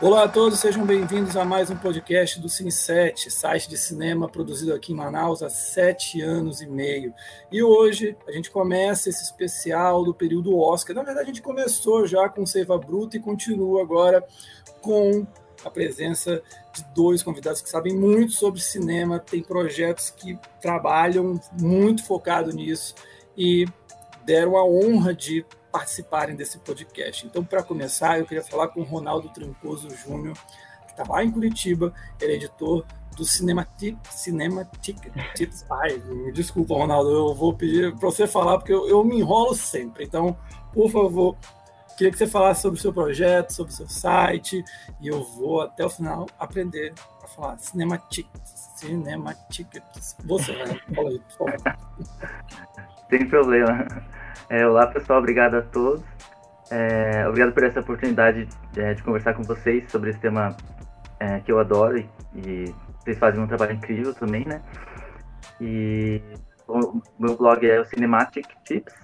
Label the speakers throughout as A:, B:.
A: Olá a todos, sejam bem-vindos a mais um podcast do Cine7, site de cinema produzido aqui em Manaus há sete anos e meio. E hoje a gente começa esse especial do período Oscar. Na verdade, a gente começou já com Seiva Bruta e continua agora com a presença de dois convidados que sabem muito sobre cinema, têm projetos que trabalham muito focado nisso e deram a honra de participarem desse podcast. Então, para começar, eu queria falar com o Ronaldo Tramposo Júnior, que está lá em Curitiba, ele é editor do Cinematic, Cinematic Tips. Ai, desculpa, Ronaldo, eu vou pedir para você falar, porque eu, eu, me enrolo sempre. Então, por favor, queria que você falasse sobre o seu projeto, sobre o seu site, e eu vou até o final aprender a falar Cinematic. Cinematic. Você, né? Fala aí, por favor.
B: Sem problema. É, olá, pessoal, obrigado a todos. É, obrigado por essa oportunidade é, de conversar com vocês sobre esse tema é, que eu adoro e, e, vocês fazem um trabalho incrível também, né? E o meu blog é o Cinematic Tips.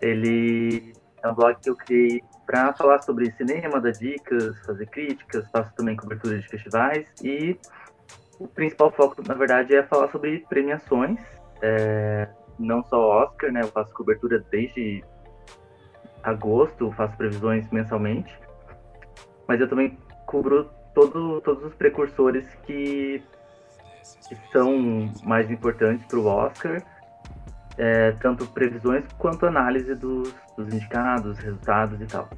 B: Ele é um blog que eu criei para falar sobre cinema, dar dicas, fazer críticas, faço também cobertura de festivais e o principal foco, na verdade, é falar sobre premiações. É, não só Oscar, né? Eu faço cobertura desde agosto, faço previsões mensalmente. Mas eu também cubro todo, todos os precursores que, que são mais importantes para o Oscar, é, tanto previsões quanto análise dos, dos indicados, resultados e tal.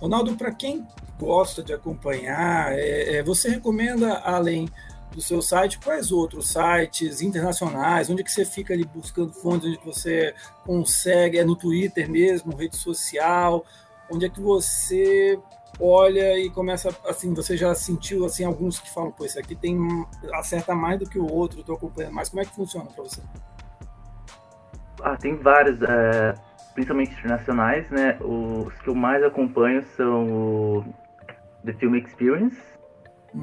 A: Ronaldo, para quem gosta de acompanhar, é, é, você recomenda, além do seu site, quais outros sites internacionais, onde que você fica ali buscando fontes, onde você consegue, é no Twitter mesmo, rede social, onde é que você olha e começa, assim, você já sentiu, assim, alguns que falam, pô, esse aqui tem, acerta mais do que o outro, estou acompanhando mais, como é que funciona para você?
B: Ah, tem vários, é, principalmente internacionais, né, os que eu mais acompanho são o The Film Experience,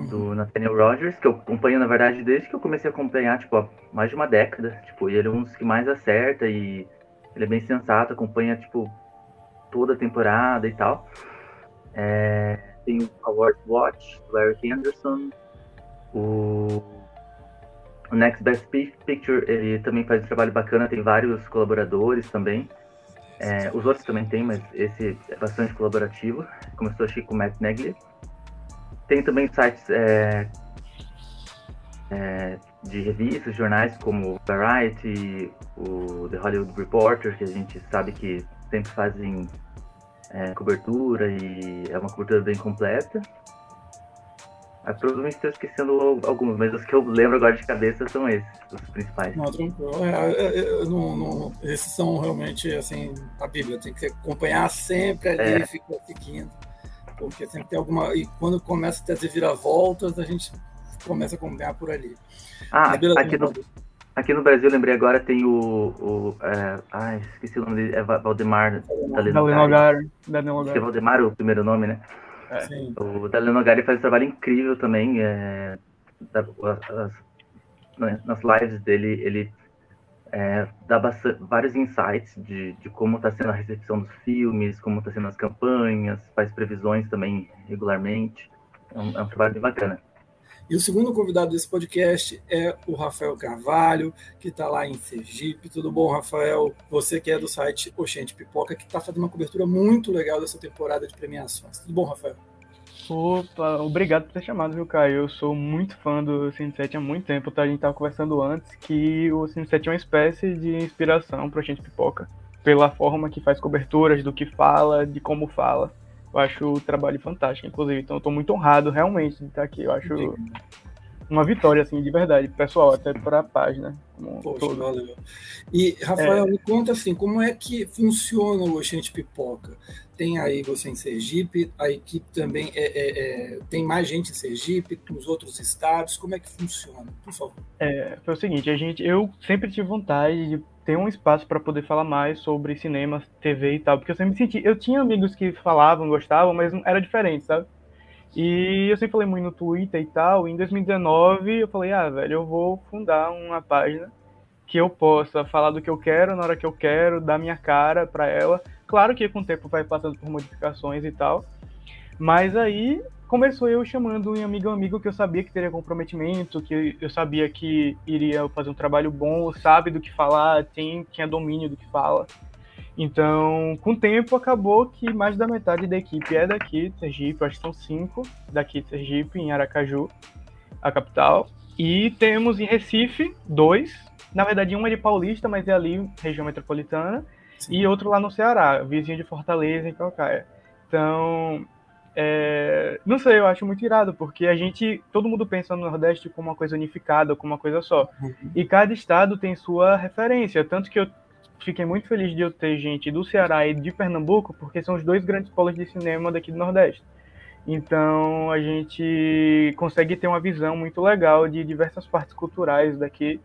B: do Nathaniel Rogers, que eu acompanho, na verdade, desde que eu comecei a acompanhar, tipo, há mais de uma década. Tipo, ele é um dos que mais acerta e ele é bem sensato, acompanha, tipo, toda a temporada e tal. É, tem o Award Watch, do Eric Anderson, o, o Next Best Picture, ele também faz um trabalho bacana, tem vários colaboradores também. É, os outros também tem, mas esse é bastante colaborativo. Começou, acho com o Matt Neglia. Tem também sites é, é, de revistas, jornais como Variety, o The Hollywood Reporter, que a gente sabe que sempre fazem é, cobertura e é uma cobertura bem completa. Mas provavelmente estou esquecendo alguns, mas os que eu lembro agora de cabeça são esses, os principais.
A: Não, tranquilo. É, é, é, não, não, esses são realmente assim, a Bíblia, tem que acompanhar sempre ali, é. ficar seguindo porque sempre tem alguma. E quando começa a ter as reviravoltas, a gente começa a acompanhar por ali.
B: Ah, aqui no, aqui no Brasil, lembrei agora, tem o. o é, ai, esqueci o nome dele, é Valdemar
C: Dalenogari.
B: É Valdemar o primeiro nome, né? É. O Dalenogari faz um trabalho incrível também. É, as, nas lives dele, ele é, dá bastante, vários insights de, de como está sendo a recepção dos filmes, como está sendo as campanhas, faz previsões também regularmente. É um, é um, trabalho bem bacana.
A: E o segundo convidado desse podcast é o Rafael Carvalho, que está lá em Sergipe. Tudo bom, Rafael? Você que é do site Oxente Pipoca, que está fazendo uma cobertura muito legal dessa temporada de premiações. Tudo bom, Rafael?
C: Opa, obrigado por ter chamado, viu, Caio? Eu sou muito fã do Cine 7 há muito tempo, tá? A gente tava conversando antes que o Cine 7 é uma espécie de inspiração pra gente pipoca. Pela forma que faz coberturas, do que fala, de como fala. Eu acho o trabalho fantástico, inclusive. Então eu tô muito honrado realmente de estar aqui. Eu acho uma vitória, assim, de verdade, pessoal, até para a página.
A: Poxa, valeu. E, Rafael, é... me conta assim, como é que funciona o Oxente Pipoca? Tem aí você em Sergipe, a equipe também é, é, é, tem mais gente em Sergipe, nos outros estados, como é que funciona? Por favor.
C: É, foi o seguinte, a gente, eu sempre tive vontade de ter um espaço para poder falar mais sobre cinema, TV e tal, porque eu sempre senti, eu tinha amigos que falavam, gostavam, mas era diferente, sabe? E eu sempre falei muito no Twitter e tal. E em 2019 eu falei, ah, velho, eu vou fundar uma página que eu possa falar do que eu quero na hora que eu quero, dar minha cara para ela. Claro que com o tempo vai passando por modificações e tal. Mas aí começou eu chamando um amigo amigo que eu sabia que teria comprometimento, que eu sabia que iria fazer um trabalho bom, sabe do que falar, tem, tinha domínio do que fala. Então, com o tempo, acabou que mais da metade da equipe é daqui de Sergipe, acho que são cinco daqui de Sergipe, em Aracaju, a capital. E temos em Recife dois. Na verdade, um é de Paulista, mas é ali, região metropolitana. Sim. E outro lá no Ceará, vizinho de Fortaleza, em Calcaia. Então, é... não sei, eu acho muito irado, porque a gente, todo mundo pensa no Nordeste como uma coisa unificada, como uma coisa só. Uhum. E cada estado tem sua referência. Tanto que eu fiquei muito feliz de eu ter gente do Ceará e de Pernambuco, porque são os dois grandes polos de cinema daqui do Nordeste. Então a gente consegue ter uma visão muito legal de diversas partes culturais daqui.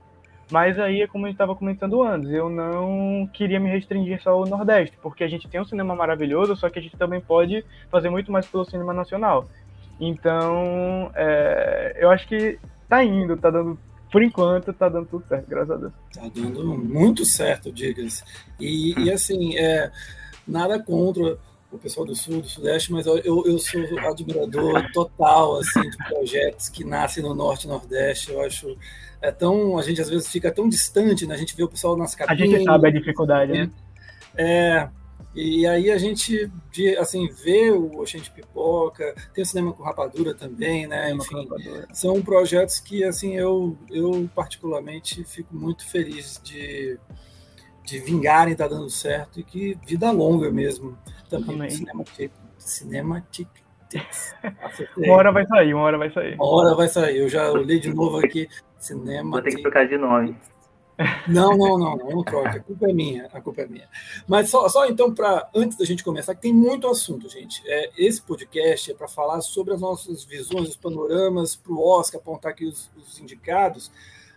C: Mas aí é como gente estava comentando antes, eu não queria me restringir só ao Nordeste, porque a gente tem um cinema maravilhoso, só que a gente também pode fazer muito mais pelo cinema nacional. Então, é, eu acho que tá indo, tá dando por enquanto tá dando tudo certo, graças a Deus.
A: Tá dando muito certo, diga-se. E, e, assim, é, nada contra o pessoal do Sul, do Sudeste, mas eu, eu sou admirador total assim, de projetos que nascem no Norte e Nordeste. Eu acho é tão. A gente às vezes fica tão distante, né? A gente vê o pessoal nas cabines.
C: A gente sabe a dificuldade, né?
A: É, e aí a gente, assim, vê o Oxente Pipoca, tem o Cinema com Rapadura também, né? Enfim, são projetos que, assim, eu, eu particularmente fico muito feliz de, de vingarem, tá dando certo, e que vida longa mesmo. Também, também. Cinema, cinema tic,
C: uma hora vai sair, uma hora vai sair.
A: Uma hora vai sair. Eu já olhei de novo aqui. Cinema.
B: Vou ter que trocar de nome.
A: Não, não, não, não, não troca. A culpa é minha, a culpa é minha. Mas só, só então, para antes da gente começar, que tem muito assunto, gente. É, esse podcast é para falar sobre as nossas visões, os panoramas para o Oscar, apontar aqui os, os indicados.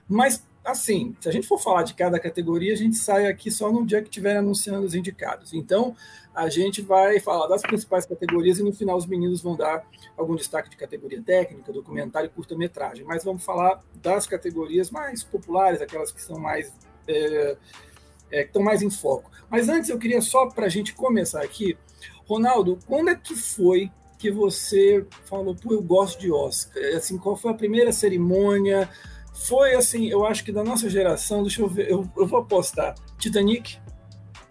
A: Mas assim, se a gente for falar de cada categoria, a gente sai aqui só no dia que estiver anunciando os indicados. Então, a gente vai falar das principais categorias e no final os meninos vão dar algum destaque de categoria técnica, documentário e curta-metragem. Mas vamos falar das categorias mais populares, aquelas que são mais é, é, que estão mais em foco. Mas antes eu queria só para a gente começar aqui, Ronaldo, quando é que foi que você falou, pô, eu gosto de Oscar? Assim, qual foi a primeira cerimônia? Foi assim, eu acho que da nossa geração, deixa eu ver, eu, eu vou apostar. Titanic?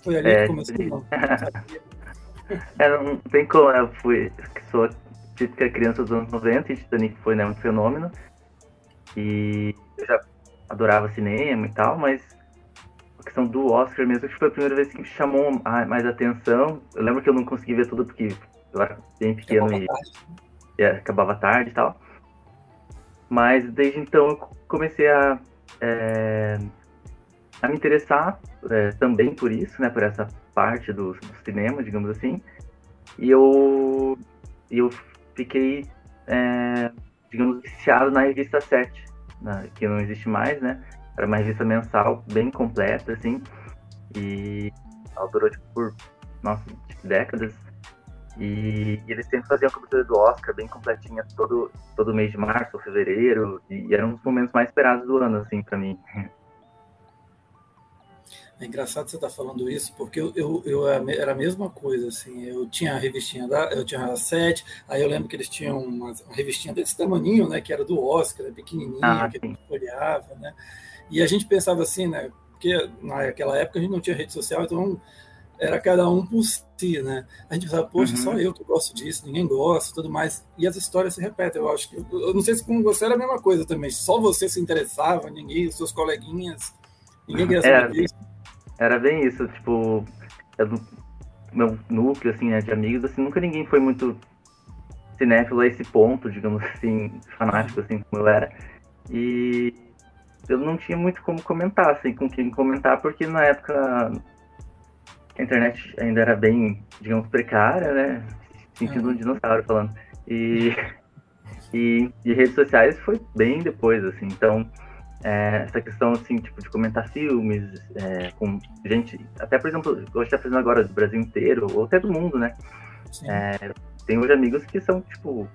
A: Foi ali é, que começou, não.
B: é, não tem como, eu fui, sou típica criança dos anos 90 e Titanic foi né, um fenômeno. E eu já adorava cinema e tal, mas a questão do Oscar mesmo que foi a primeira vez que me chamou mais atenção. Eu lembro que eu não consegui ver tudo porque eu era bem pequeno acabava e tarde. É, acabava tarde e tal. Mas desde então eu comecei a, é, a me interessar é, também por isso, né, por essa parte do, do, cinema, digamos assim. E eu, eu fiquei, é, digamos, viciado na revista 7, né, que não existe mais, né? Era uma revista mensal bem completa, assim. E ela durou tipo, por, nossa, décadas. E, e, eles sempre faziam a cobertura do Oscar bem completinha todo, todo mês de março ou fevereiro. E, e eram os momentos mais esperados do ano, assim, para mim.
A: É engraçado você estar tá falando isso, porque eu, eu, eu, era a mesma coisa, assim, eu tinha a revistinha da, eu tinha a sete, aí eu lembro que eles tinham uma, uma revistinha desse tamaninho, né, que era do Oscar, né, pequenininha, ah, que a gente olhava, né, e a gente pensava assim, né, porque naquela época a gente não tinha rede social, então era cada um por si, né? A gente pensava, poxa, uhum. só eu que gosto disso, ninguém gosta, tudo mais. E as histórias se repetem, eu acho que. Eu não sei se com você era a mesma coisa também. Só você se interessava, ninguém, seus coleguinhas, ninguém queria saber
B: era, disso. Era bem isso, tipo, do meu núcleo, assim, né, de amigos, assim, nunca ninguém foi muito cinéfilo a esse ponto, digamos assim, fanático, assim, como eu era. E eu não tinha muito como comentar, assim, com quem comentar, porque na época a internet ainda era bem, digamos, precária, né? Sentindo um dinossauro falando. E, e, e, redes sociais foi bem depois, assim. Então, é, essa questão, assim, tipo, de comentar filmes é, com gente... Até, por exemplo, hoje está fazendo agora do Brasil inteiro, ou até do mundo, né? É, tem hoje amigos que são, tipo,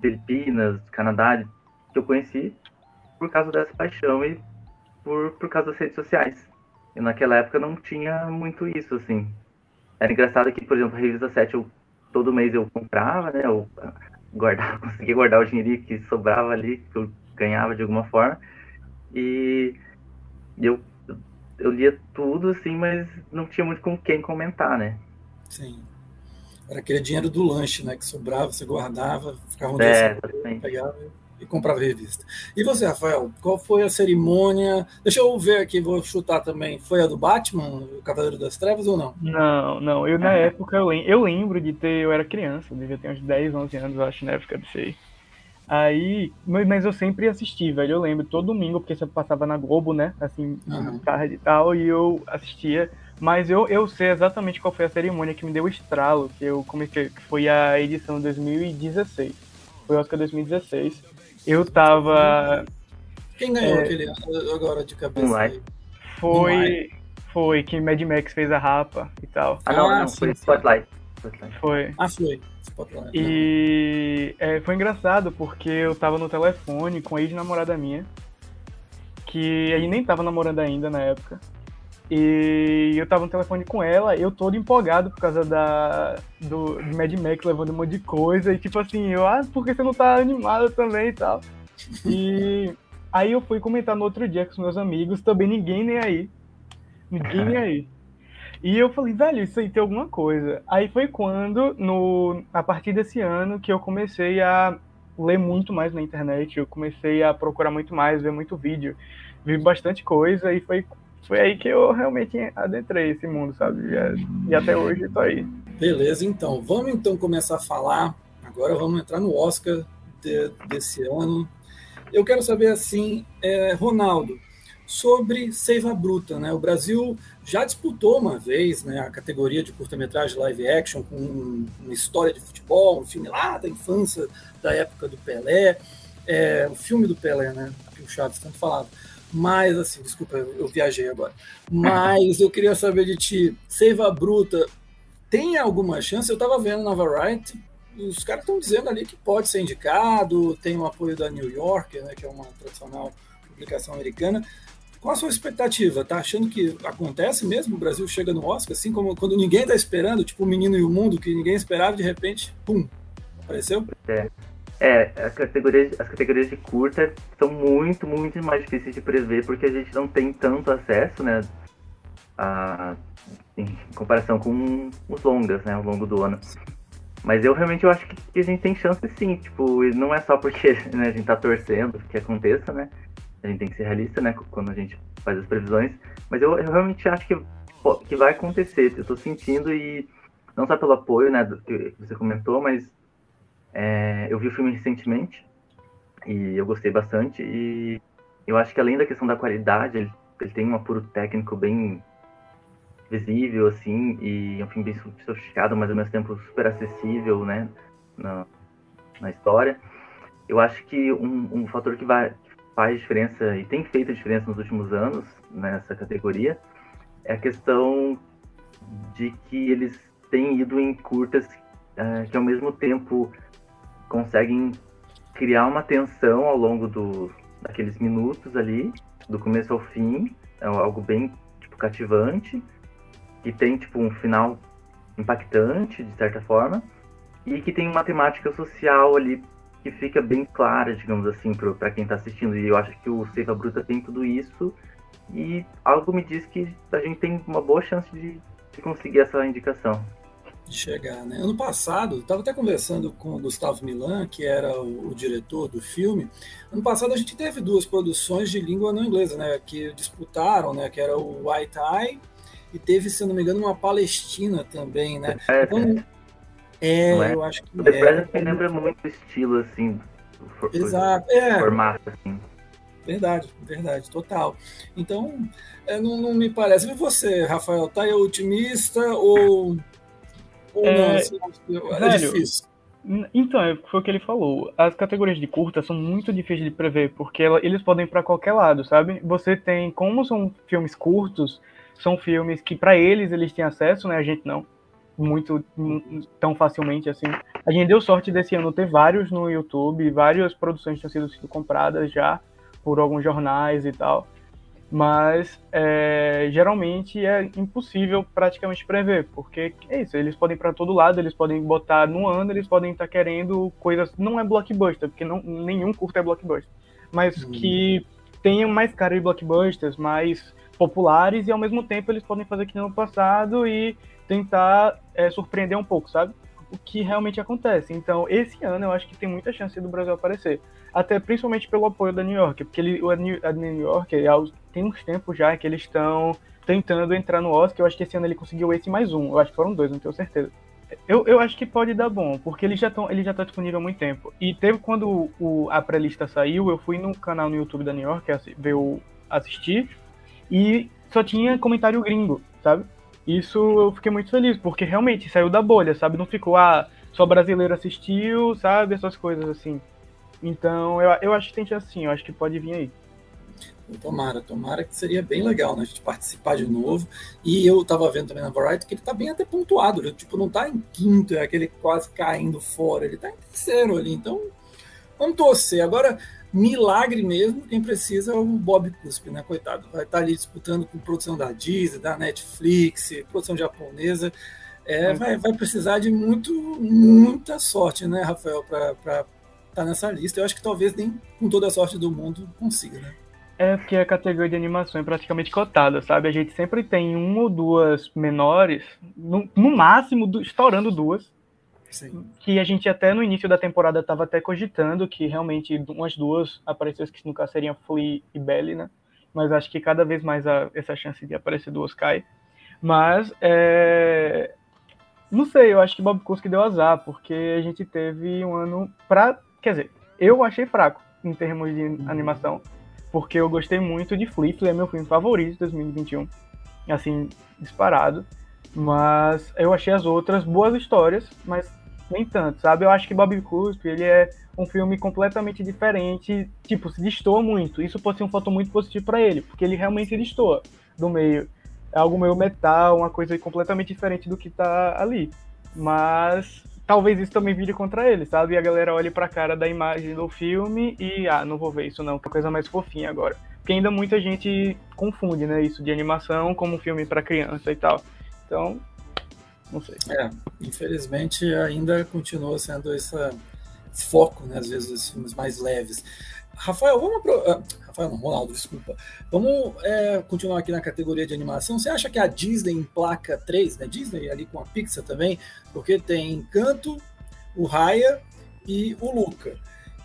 B: Filipinas, Canadá, que eu conheci por causa dessa paixão e por, por causa das redes sociais. E naquela época não tinha muito isso, assim. Era engraçado que, por exemplo, a revista 7 eu todo mês eu comprava, né? Eu guardava, conseguia guardar o dinheiro que sobrava ali, que eu ganhava de alguma forma. E eu, eu lia tudo, assim, mas não tinha muito com quem comentar, né?
A: Sim. Era aquele dinheiro do lanche, né? Que sobrava, você guardava, ficava um
B: é,
A: dia pegava e comprava revista. E você, Rafael, qual foi a cerimônia? Deixa eu ver aqui, vou chutar também. Foi a do Batman, o Cavaleiro das Trevas ou não?
C: Não, não. Eu na época eu lembro, eu lembro de ter, eu era criança, eu devia ter uns 10, 11 anos, eu acho, na época disso aí. Aí, mas eu sempre assisti, velho. Eu lembro todo domingo, porque você passava na Globo, né? Assim, uhum. tarde e tal, e eu assistia. Mas eu, eu sei exatamente qual foi a cerimônia que me deu o estralo, que eu comecei, que foi a edição 2016. Foi o Oscar 2016. Eu tava.
A: Quem ganhou é, aquele agora de cabeça?
B: Moonlight.
C: Foi. Foi que Mad Max fez a rapa e tal.
B: Ah, não, ah, não, foi Spotlight.
C: Foi.
A: Ah, foi.
C: Spotlight. E é, foi engraçado porque eu tava no telefone com a ex-namorada minha, que a gente nem tava namorando ainda na época. E eu tava no telefone com ela, eu todo empolgado por causa da do, Mad Max levando um monte de coisa. E tipo assim, eu, ah, por que você não tá animado também e tal? E aí eu fui comentar no outro dia com os meus amigos, também ninguém nem aí. Ninguém nem aí. E eu falei, velho, isso aí tem alguma coisa. Aí foi quando, no, a partir desse ano, que eu comecei a ler muito mais na internet, eu comecei a procurar muito mais, ver muito vídeo, vi bastante coisa, e foi foi aí que eu realmente adentrei esse mundo, sabe? E, e até hoje tô aí.
A: Beleza, então. Vamos então começar a falar. Agora vamos entrar no Oscar de, desse ano. Eu quero saber assim, é, Ronaldo, sobre Seiva Bruta, né? O Brasil já disputou uma vez, né, a categoria de curta-metragem live action com uma história de futebol, um filme lá da infância, da época do Pelé, é, o filme do Pelé, né? Que o Chaves tanto falava. Mas, assim, desculpa, eu viajei agora. Mas eu queria saber de ti, Seiva Bruta, tem alguma chance? Eu estava vendo na Variety, os caras estão dizendo ali que pode ser indicado, tem o apoio da New Yorker, né, que é uma tradicional publicação americana. Qual a sua expectativa? Tá achando que acontece mesmo? O Brasil chega no Oscar, assim como quando ninguém está esperando, tipo o Menino e o Mundo, que ninguém esperava, de repente, pum, apareceu?
B: É. É, as categorias, as categorias de curta são muito, muito mais difíceis de prever porque a gente não tem tanto acesso, né? A, em comparação com os longas, né? Ao longo do ano. Mas eu realmente eu acho que, a gente tem chance sim, tipo, não é só porque né, a gente tá torcendo que aconteça, né? A gente tem que ser realista, né? Quando a gente faz as previsões. Mas eu, eu realmente acho que, que vai acontecer. Eu tô sentindo e não só pelo apoio, né, do que você comentou, mas é, eu vi o filme recentemente e eu gostei bastante. E eu acho que além da questão da qualidade, ele, ele tem um apuro técnico bem visível, assim, e é um filme bem sofisticado, mas ao mesmo tempo super acessível, né, na, na história. Eu acho que um, um fator que vai, faz diferença e tem feito diferença nos últimos anos nessa categoria é a questão de que eles têm ido em curtas uh, que ao mesmo tempo conseguem criar uma tensão ao longo do, daqueles minutos ali, do começo ao fim, é algo bem tipo, cativante, que tem tipo um final impactante, de certa forma, e que tem uma temática social ali que fica bem clara, digamos assim, para quem está assistindo. E eu acho que o Seiva Bruta tem tudo isso, e algo me diz que a gente tem uma boa chance de, de conseguir essa indicação
A: de chegar. Né? Ano passado, estava até conversando com o Gustavo Milan, que era o, o, diretor do filme. Ano passado a gente teve duas produções de língua não inglesa, né, que disputaram, né, que era o White Eye e teve, se não me engano, uma Palestina também, né?
B: É, então,
A: é, é eu acho que
B: o The é. Present lembra muito o estilo assim,
A: for, Exato, é.
B: formato assim.
A: Verdade, verdade, total. Então, é, não, não, me parece. E você, Rafael, tá aí otimista ou ou é, não? Assim, é velho, difícil.
C: Então, é, foi o que ele falou. As categorias de curta são muito difíceis de prever, porque eles podem ir para qualquer lado, sabe? Você tem, como são filmes curtos, são filmes que para eles eles têm acesso, né? A gente não, muito tão facilmente assim. A gente deu sorte desse ano ter vários no YouTube, várias produções tinham sido, sido compradas já por alguns jornais e tal. Mas é, geralmente é impossível praticamente prever, porque é isso, eles podem para todo lado, eles podem botar no ano, eles podem estar tá querendo coisas, não é blockbuster, porque não, nenhum curto é blockbuster, mas uhum. que tenham mais cara de blockbusters, mais populares, e ao mesmo tempo eles podem fazer que no passado e tentar é, surpreender um pouco, sabe? O que realmente acontece. Então, esse ano eu acho que tem muita chance do Brasil aparecer. Até principalmente pelo apoio da New York, porque ele, a New York tem uns tempos já que eles estão tentando entrar no Oscar. Eu acho que esse ano ele conseguiu esse mais um. Eu acho que foram dois, não tenho certeza. Eu, eu acho que pode dar bom, porque ele já, tão, ele já disponível há muito tempo. E teve quando o, a pré-lista saiu, eu fui no canal no YouTube da New York ver o, assistir, e só tinha comentário gringo, sabe? Isso eu fiquei muito feliz, porque realmente saiu da bolha, sabe? Não ficou, ah, só brasileiro assistiu, sabe? Essas coisas assim. Então, eu, eu acho que tem chance sim, eu acho que pode vir aí.
A: Tomara, tomara que seria bem legal, né? A gente participar de novo. E eu tava vendo também na Variety que ele tá bem até pontuado, né? tipo, não tá em quinto, é aquele quase caindo fora, ele tá em terceiro ali. Então, vamos torcer. Agora, milagre mesmo, quem precisa é o Bob Cuspe, né? Coitado, vai estar tá ali disputando com produção da Disney, da Netflix, produção japonesa. É, uhum. vai, vai precisar de muito, muita sorte, né, Rafael, para estar tá nessa lista. Eu acho que talvez nem com toda a sorte do mundo consiga, né?
C: É porque a categoria de animação é praticamente cotada, sabe? A gente sempre tem uma ou duas menores, no, no máximo do, estourando duas. Sim. Que a gente até no início da temporada estava até cogitando que realmente umas duas aparecessem, que caso seriam Flea e Belly, né? Mas acho que cada vez mais a, essa chance de aparecer duas cai. Mas, é... não sei, eu acho que Bob Kuski deu azar, porque a gente teve um ano pra. Quer dizer, eu achei fraco em termos de uhum. animação porque eu gostei muito de Flea, Flea é meu filme favorito de 2021, assim, disparado, mas eu achei as outras boas histórias, mas nem tanto, sabe? Eu acho que Bob Cuspe, ele é um filme completamente diferente, tipo, se destoa muito, isso pode ser um fator muito positivo para ele, porque ele realmente destoa do meio, é algo meio metal, uma coisa completamente diferente do que tá ali, mas talvez isso também vire contra ele, sabe? E a galera olhe pra cara da imagem do filme e, ah, não vou ver isso não, que coisa mais fofinha agora. Porque ainda muita gente confunde, né, isso de animação como um filme para criança e tal. Então, não sei.
A: É, infelizmente ainda continua sendo esse foco, né, às vezes, dos filmes mais leves. Rafael, vamos pro... Uh, Rafael não, Ronaldo, desculpa. Vamos é, continuar aqui na categoria de animação. Você acha que a Disney emplaca três, né? Disney ali com a Pixar também, porque tem Encanto, o Raya e o Luca.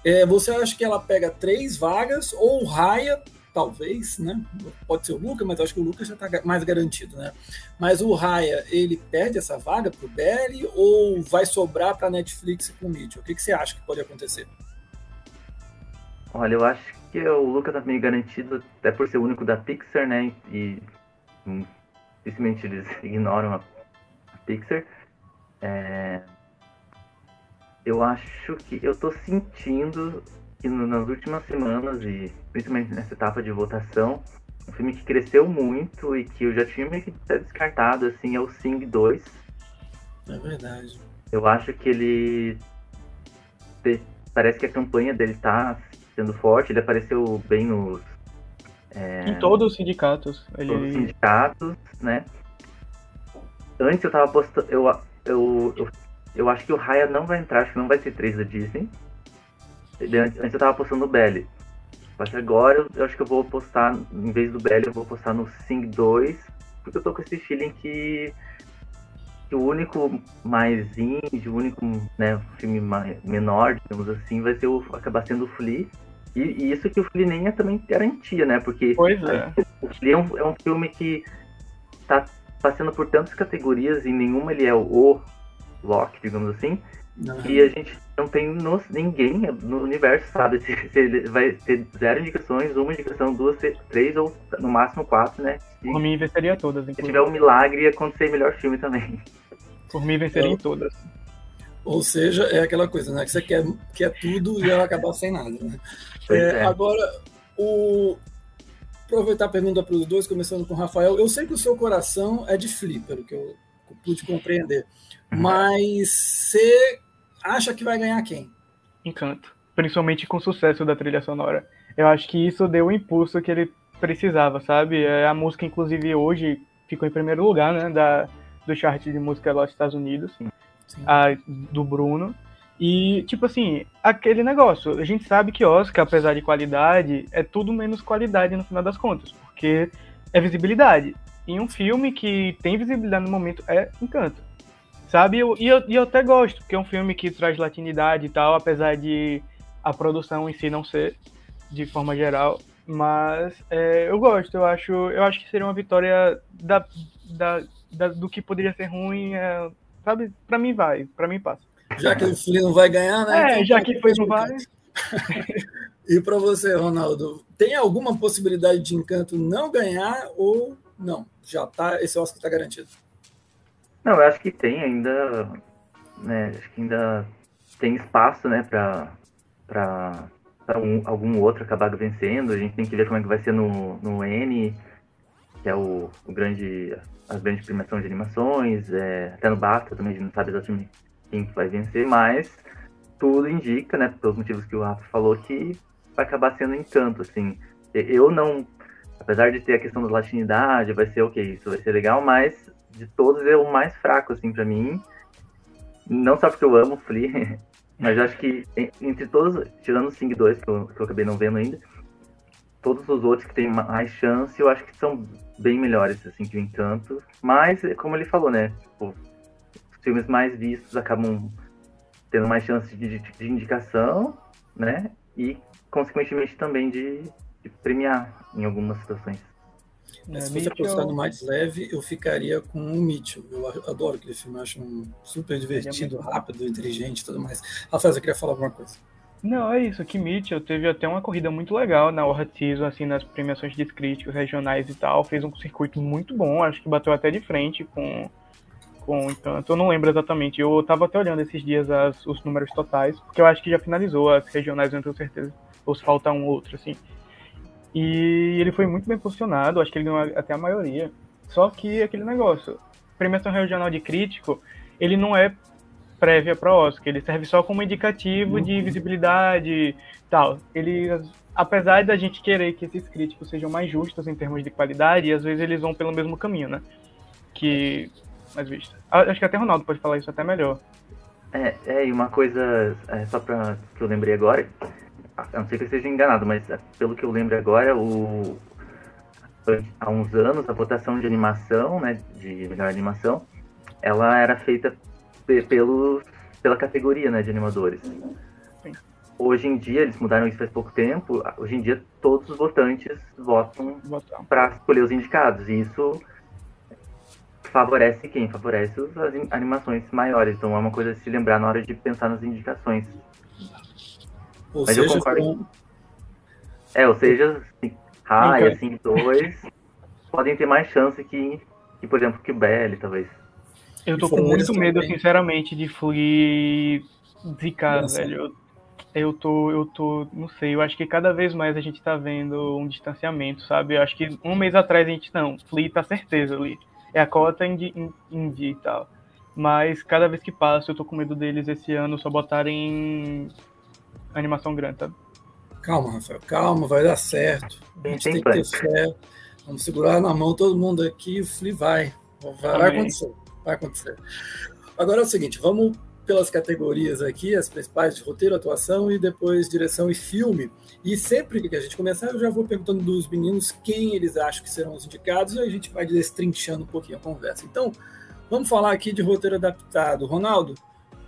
A: É, você acha que ela pega três vagas ou o Raya, talvez, né? Pode ser o Luca, mas acho que o Luca já está mais garantido, né? Mas o Raya, ele perde essa vaga para o Belly ou vai sobrar para a Netflix com o Mitchell? O que, que você acha que pode acontecer?
B: Olha, eu acho que o Luca tá meio garantido, até por ser o único da Pixar, né? E hum, dificilmente eles ignoram a Pixar. É, eu acho que eu tô sentindo que nas últimas semanas, e principalmente nessa etapa de votação, um filme que cresceu muito e que eu já tinha meio que descartado, assim, é o Sing 2.
A: É verdade.
B: Eu acho que ele. Parece que a campanha dele tá sendo forte, ele apareceu bem nos.
C: É, em todos os sindicatos.
B: Ele... Todos os sindicatos, né? Antes eu tava postando. Eu, eu, eu, eu acho que o Raya não vai entrar, acho que não vai ser 3 da Disney. Antes eu tava postando no Belly. Mas agora eu, acho que eu vou postar, em vez do Belly, eu vou postar no Sing 2, porque eu tô com esse feeling que, que o único mais indie, o único né, filme mais, menor, digamos assim, vai ser o, acabar sendo o Flea. E, e, isso que o Flea nem é também garantia, né? Porque
C: pois é.
B: o Flea é um, é um filme que tá passando por tantas categorias e nenhuma ele é o, o Loki, digamos assim. Não. E a gente não tem no, ninguém no universo sabe se, se, ele vai ter zero indicações, uma indicação, duas, três ou no máximo quatro, né?
C: E, Por mim venceria todas.
B: Inclusive. Se tiver um milagre, ia acontecer melhor filme também.
C: Por mim venceria então, todas.
A: Ou seja, é aquela coisa, né? Que você quer, quer tudo e vai acabar sem nada. Né? É, é. Agora, o... aproveitar a pergunta para os dois, começando com o Rafael. Eu sei que o seu coração é de flipper, que eu pude compreender. Uhum. Mas você acha que vai ganhar quem?
C: Encanto. Principalmente com o sucesso da trilha sonora. Eu acho que isso deu o impulso que ele precisava, sabe? É, a música, inclusive, hoje ficou em primeiro lugar, né? Da, do chart de música lá dos Estados Unidos, Sim. A, do Bruno. E, tipo assim, aquele negócio, a gente sabe que Oscar, apesar de qualidade, é tudo menos qualidade no final das contas, porque é visibilidade. E um filme que tem visibilidade no momento é Encanto. Sabe? E eu, eu, eu até gosto, porque é um filme que traz latinidade e tal, apesar de a produção em si não ser, de forma geral. Mas é, eu gosto, eu acho, eu acho que seria uma vitória da, da, da do que poderia ser ruim, é, sabe? Pra mim vai, pra mim passa.
A: Já que o Flea não vai ganhar, né?
C: É, então, já que foi não vai.
A: e para você, Ronaldo, tem alguma possibilidade de Encanto não ganhar ou não? Já tá, esse Oscar está garantido?
B: Não, eu acho que tem ainda, né? Acho que ainda tem espaço, né, para para um, algum outro acabar vencendo. A gente tem que ver como é que vai ser no, no N, que é o, o grande a grande premiação de animações, é, até no BAFTA também a gente não sabe exatamente quem vai vencer, mas tudo indica, né, pelos motivos que o Rafa falou, que vai acabar sendo encanto, assim. Eu não, apesar de ter a questão da latinidade, vai ser ok, isso vai ser legal, mas de todos é o mais fraco, assim, para mim. Não só porque eu amo Flea, mas eu acho que entre todos, tirando o Sing 2, que eu, que eu acabei não vendo ainda, todos os outros que têm mais chance, eu acho que são bem melhores, assim, que o Encanto. Mas, como ele falou, né, tipo, os filmes mais vistos acabam tendo mais chance de, de, de indicação, né, e, consequentemente, também de, de premiar em algumas situações.
A: É, se fosse apostar no mais leve, eu ficaria com o Mitchell. Eu adoro aquele filme, acho um super divertido, é rápido, inteligente e tudo mais. Rafael, você queria falar alguma coisa?
C: Não, é isso. Que Mitchell teve até uma corrida muito legal na World Season, assim, nas premiações de críticos regionais e tal. Fez um circuito muito bom, acho que bateu até de frente com com Encanto. Eu não lembro exatamente. Eu tava até olhando esses dias as, os números totais, porque eu acho que já finalizou as regionais, eu não tenho certeza. Ou se falta um outro, assim. E ele foi muito bem posicionado, acho que ele ganhou até a maioria. Só que aquele negócio, premiação regional de crítico, ele não é prévia para Oscar, ele serve só como indicativo uhum. de visibilidade tal. Ele, apesar da gente querer que esses críticos sejam mais justos em termos de qualidade, às vezes eles vão pelo mesmo caminho, né? Que mais visto. Ah, acho que até Ronaldo pode falar isso até melhor.
B: É, é e uma coisa, é, só para que eu lembrei agora, a não ser que eu esteja enganado, mas é, pelo que eu lembro agora, o, há uns anos a votação de animação, né, de melhor animação, ela era feita pelo, pela categoria né, de animadores. Sim. Hoje em dia, eles mudaram isso faz pouco tempo, hoje em dia todos os votantes votam para escolher os indicados, e isso favorece quem? Favorece as animações maiores, então é uma coisa a se lembrar na hora de pensar nas indicações. Ou Mas seja, eu concordo. Com... É, ou seja, Rai, assim, dois podem ter mais chance que, que por exemplo, que o Belly, talvez.
C: Eu tô com muito medo, também. sinceramente, de Flea zicar, velho. Eu, eu tô, eu tô, não sei, eu acho que cada vez mais a gente tá vendo um distanciamento, sabe? Eu acho que um mês atrás a gente, não, Flea tá certeza ali. É a cota indie, indie e tal. Mas cada vez que passa, eu tô com medo deles esse ano só botarem animação grande, tá?
A: Calma, Rafael, calma, vai dar certo. A gente tem, tem que ter fé. Vamos segurar na mão todo mundo aqui, o Flea vai. Vai, vai acontecer. Vai acontecer. Agora é o seguinte, vamos pelas categorias aqui, as principais de roteiro, atuação e depois direção e filme. E sempre que a gente começar, eu já vou perguntando dos meninos quem eles acham que serão os indicados e a gente vai destrinchando um pouquinho a conversa. Então, vamos falar aqui de roteiro adaptado. Ronaldo,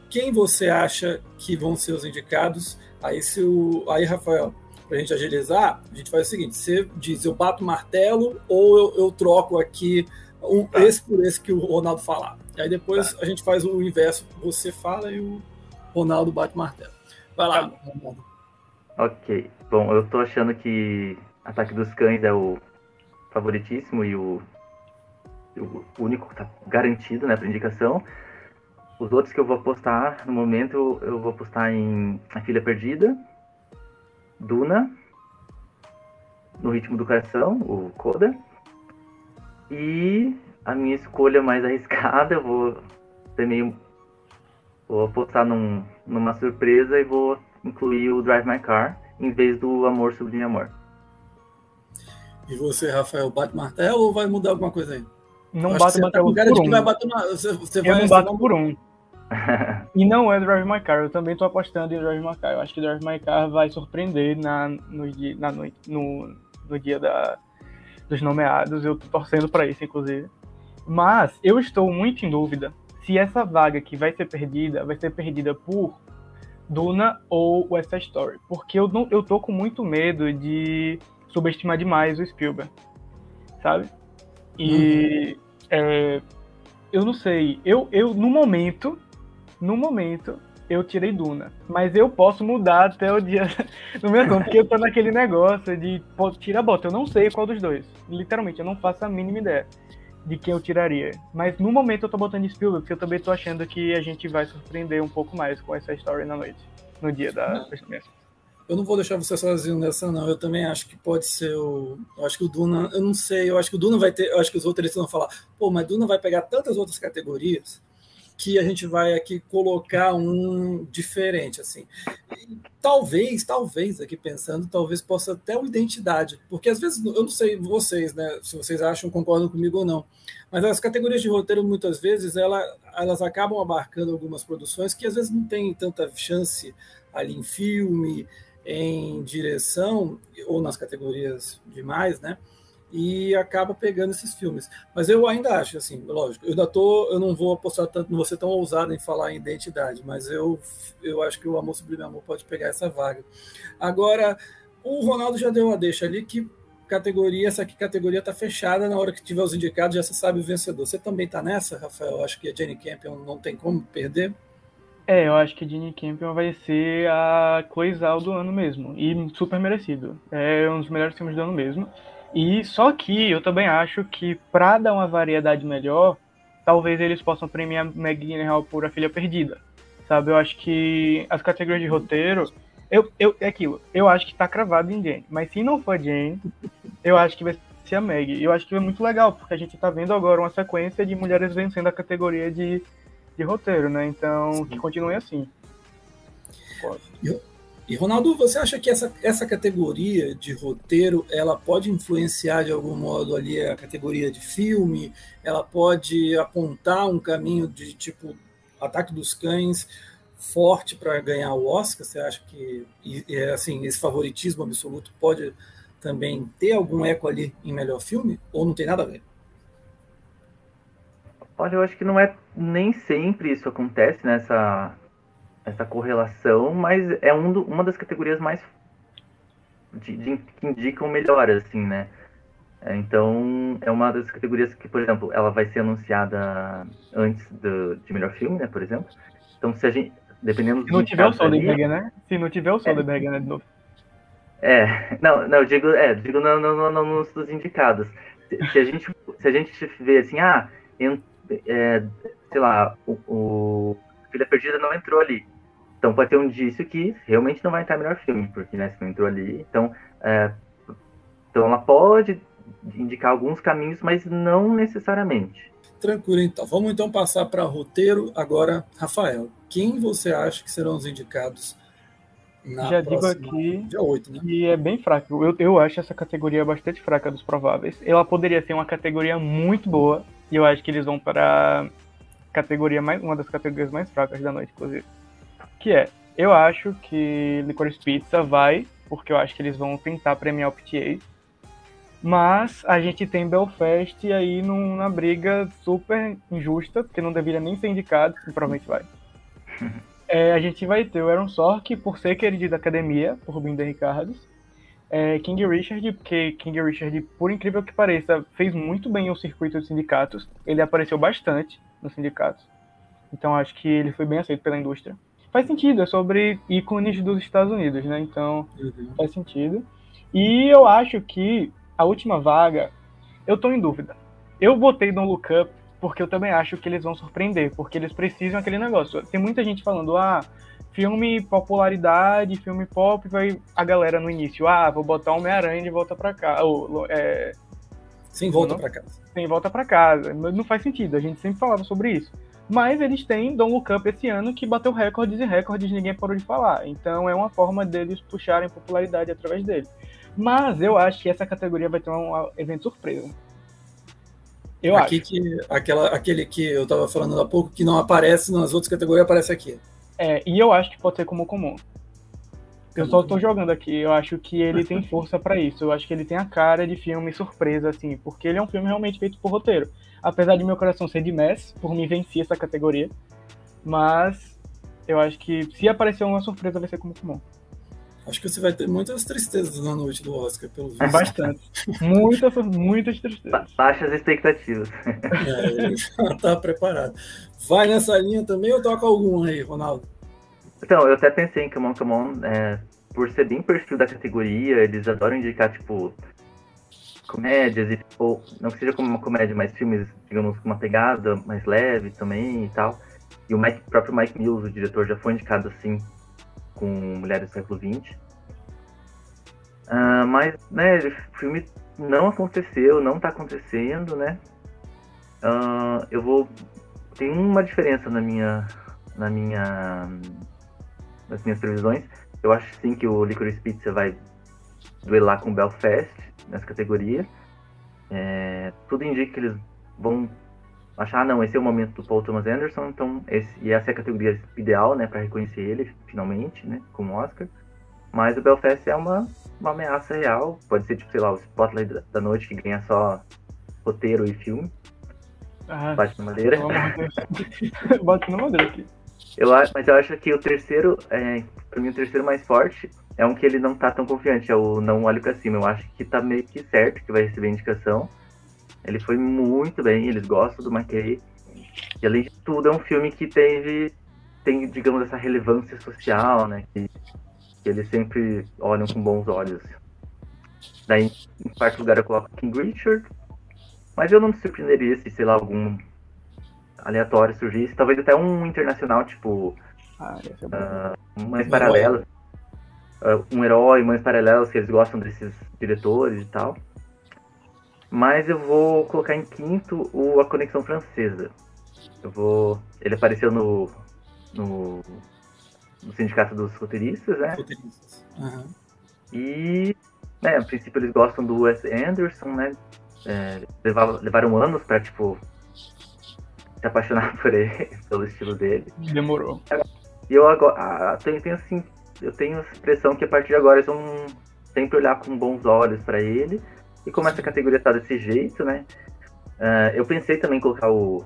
A: quem você acha que vão ser os indicados? Aí, se o, aí Rafael, para a gente agilizar, a gente faz o seguinte: você diz, eu bato martelo ou eu, eu troco aqui um, tá. esse por esse que o Ronaldo falar. Aí depois tá. a gente faz o inverso, você fala e o Ronaldo bate martelo. Vai lá, tá. Ronaldo.
B: Ok. Bom, eu tô achando que Ataque dos Cães é o favoritíssimo e o, o único que tá garantido né, para indicação. Os outros que eu vou apostar no momento, eu vou apostar em A Filha Perdida, Duna, No Ritmo do Coração, o Coda. E a minha escolha mais arriscada, eu vou ser meio. Vou apostar num, numa surpresa e vou incluir o Drive My Car em vez do Amor Sublime Amor.
A: E você, Rafael, bate martelo ou vai mudar alguma coisa aí?
C: Não bate tá martelo tá por um. Vai bater uma... você, você eu vai, não bato por um. e não é Drive My Car, eu também tô apostando em Drive My Car. Eu acho que Drive My Car vai surpreender na, no, dia, na noite, no, no dia da, dos nomeados. Eu tô torcendo para isso, inclusive. Mas eu estou muito em dúvida se essa vaga que vai ser perdida vai ser perdida por Duna ou West Side Story. Porque eu, não, eu tô com muito medo de subestimar demais o Spielberg, sabe? E uhum. é, eu não sei, eu, eu no momento, no momento, eu tirei Duna. Mas eu posso mudar até o dia do meu nome, porque eu tô naquele negócio de tira bota. Eu não sei qual dos dois. Literalmente, eu não faço a mínima ideia de quem eu tiraria. Mas no momento eu tô botando Spielberg, porque eu também tô achando que a gente vai surpreender um pouco mais com essa história na noite, no dia da
A: fechamento. Eu não vou deixar você sozinho nessa, não. Eu também acho que pode ser o. Eu acho que o Duna. Eu não sei. Eu acho que o Duna vai ter. Eu acho que os outros vão falar. Pô, mas Duna vai pegar tantas outras categorias que a gente vai aqui colocar um diferente, assim. E talvez, talvez, aqui pensando, talvez possa até uma identidade, porque às vezes, eu não sei vocês, né, se vocês acham, concordam comigo ou não, mas as categorias de roteiro, muitas vezes, ela, elas acabam abarcando algumas produções que às vezes não tem tanta chance ali em filme, em direção, ou nas categorias demais, né, e acaba pegando esses filmes. Mas eu ainda acho, assim, lógico, eu ainda tô, eu não vou apostar tanto, não vou ser tão ousado em falar em identidade, mas eu, eu acho que o Amor Sublime Amor pode pegar essa vaga. Agora, o Ronaldo já deu uma deixa ali que categoria, essa aqui categoria está fechada, na hora que tiver os indicados já se sabe o vencedor. Você também está nessa, Rafael? Eu acho que a Jenny Campion não tem como perder.
C: É, eu acho que a Jenny Campion vai ser a coisa do ano mesmo. E super merecido. É um dos melhores filmes do ano mesmo. E só que eu também acho que para dar uma variedade melhor, talvez eles possam premiar Maggie Gyllenhaal por A Filha Perdida. Sabe, eu acho que as categorias de roteiro, eu, eu é aquilo, eu acho que tá cravado em Jane, mas se não for Jane, eu acho que vai ser a Maggie. Eu acho que é muito legal, porque a gente tá vendo agora uma sequência de mulheres vencendo a categoria de, de roteiro, né? Então, Sim. que continue assim.
A: Eu, e Ronaldo, você acha que essa, essa categoria de roteiro ela pode influenciar de algum modo ali a categoria de filme? Ela pode apontar um caminho de tipo Ataque dos Cães forte para ganhar o Oscar? Você acha que e, assim esse favoritismo absoluto pode também ter algum eco ali em melhor filme ou não tem nada a ver?
B: Olha, eu acho que não é nem sempre isso acontece nessa essa correlação, mas é um do, uma das categorias mais de, de, que indicam melhoras, assim, né? É, então, é uma das categorias que, por exemplo, ela vai ser anunciada antes do, de melhor filme, né, por exemplo. Então, se a gente, dependendo
C: Se não tiver o Soderbergh, né? Se não tiver o Soderbergh, é, né, de novo.
B: É, não, não, eu digo, é, digo no, no, no, nos dos indicados. Se, se, a gente, se a gente vê assim, ah, é, sei lá, o, o Filha Perdida não entrou ali. Então pode ter um indício que realmente não vai entrar melhor filme, porque né, se não entrou ali. Então, é, então ela pode indicar alguns caminhos, mas não necessariamente.
A: Tranquilo, então. Vamos então passar para roteiro. Agora, Rafael, quem você acha que serão os indicados
C: na Já próxima, digo aqui dia 8, né? que é bem fraco. Eu, eu acho essa categoria bastante fraca dos prováveis. Ela poderia ser uma categoria muito boa, e eu acho que eles vão para categoria mais uma das categorias mais fracas da noite, inclusive que é, eu acho que Licorice Pizza vai, porque eu acho que eles vão tentar premiar o PTA, mas a gente tem Belfast aí numa briga super injusta, porque não deveria nem ser indicado, e provavelmente vai. É, a gente vai ter o Aaron Sork, por ser querido da academia, por Binder Ricardos. É, King Richard, porque King Richard, por incrível que pareça, fez muito bem o circuito dos sindicatos. Ele apareceu bastante nos sindicatos. Então acho que ele foi bem aceito pela indústria faz sentido, é sobre ícones dos Estados Unidos, né? Então uhum. faz sentido. E eu acho que a última vaga, eu tô em dúvida. Eu botei no Look Up porque eu também acho que eles vão surpreender, porque eles precisam aquele negócio. Tem muita gente falando, ah, filme popularidade, filme pop, vai a galera no início, ah, vou botar Homem-Aranha de volta pra cá. Ou, é...
A: Sem volta para casa.
C: Sem volta para casa. Não faz sentido, a gente sempre falava sobre isso. Mas eles têm Don't Look Up esse ano que bateu recordes e recordes ninguém parou de falar. Então é uma forma deles puxarem popularidade através dele. Mas eu acho que essa categoria vai ter um evento surpresa.
A: Eu aqui acho. Que, aquela, aquele que eu estava falando há pouco, que não aparece nas outras categorias, aparece aqui.
C: É, e eu acho que pode ser como comum. Eu só tô jogando aqui, eu acho que ele tem força para isso. Eu acho que ele tem a cara de filme surpresa, assim, porque ele é um filme realmente feito por roteiro. Apesar de meu coração ser de mess, por mim venci essa categoria. Mas eu acho que se aparecer uma surpresa vai ser como comum.
A: Acho que você vai ter muitas tristezas na noite do Oscar, pelo visto.
C: Bastante. muitas, muitas tristezas.
B: Baixas expectativas.
A: É, ele já tá preparado. Vai nessa linha também ou toca algum aí, Ronaldo?
B: Então, eu até pensei em Come On, Come On, é, por ser bem perfil da categoria, eles adoram indicar, tipo, comédias, e, ou não que seja como uma comédia, mas filmes, digamos, com uma pegada mais leve também e tal. E o Mike, próprio Mike Mills, o diretor, já foi indicado assim com Mulheres do Século XX. Uh, ah, mas, né, o filme não aconteceu, não tá acontecendo, né? Uh, eu vou. Tem uma diferença na minha. Na minha. Nas minhas previsões. Eu acho sim que o Licorice Pizza vai duelar com Belfast nessa categoria. É, tudo indica que eles vão achar, ah, não, esse é o momento do Paul Thomas Anderson, então esse, e essa é a categoria ideal, né, para reconhecer ele, finalmente, né, como Oscar. Mas o Belfast é uma, uma ameaça real, pode ser, tipo, sei lá, o Spotlight da, noite que ganha só roteiro e filme. Ah, Bate na madeira.
C: Bate na madeira aqui.
B: Eu, mas eu acho que o terceiro, é, pra mim, o terceiro mais forte é um que ele não tá tão confiante, é o Não Olhe Pra Cima. Eu acho que tá meio que certo que vai receber indicação. Ele foi muito bem, eles gostam do McKay. E além de tudo, é um filme que teve, tem, digamos, essa relevância social, né? Que, que eles sempre olham com bons olhos. Daí, em quarto lugar, eu coloco King Richard. Mas eu não me surpreenderia se, sei lá, algum aleatório surgisse. Talvez até um internacional, tipo. Ah, uh, Mães Paralelas. Uh, um herói, Mães Paralelas, que eles gostam desses diretores e tal. Mas eu vou colocar em quinto o A Conexão Francesa. Eu vou. Ele apareceu no. no, no Sindicato dos Roteiristas, né? Roteiristas. Uhum. E. Né, a princípio eles gostam do Wes Anderson, né? É, levaram, levaram anos pra, tipo, se apaixonar por ele, pelo estilo dele.
C: Demorou.
B: E eu agora. tenho, tenho assim. Eu tenho a impressão que a partir de agora eles vão sempre olhar com bons olhos para ele e como essa categoria tá desse jeito, né? Uh, eu pensei também em colocar o,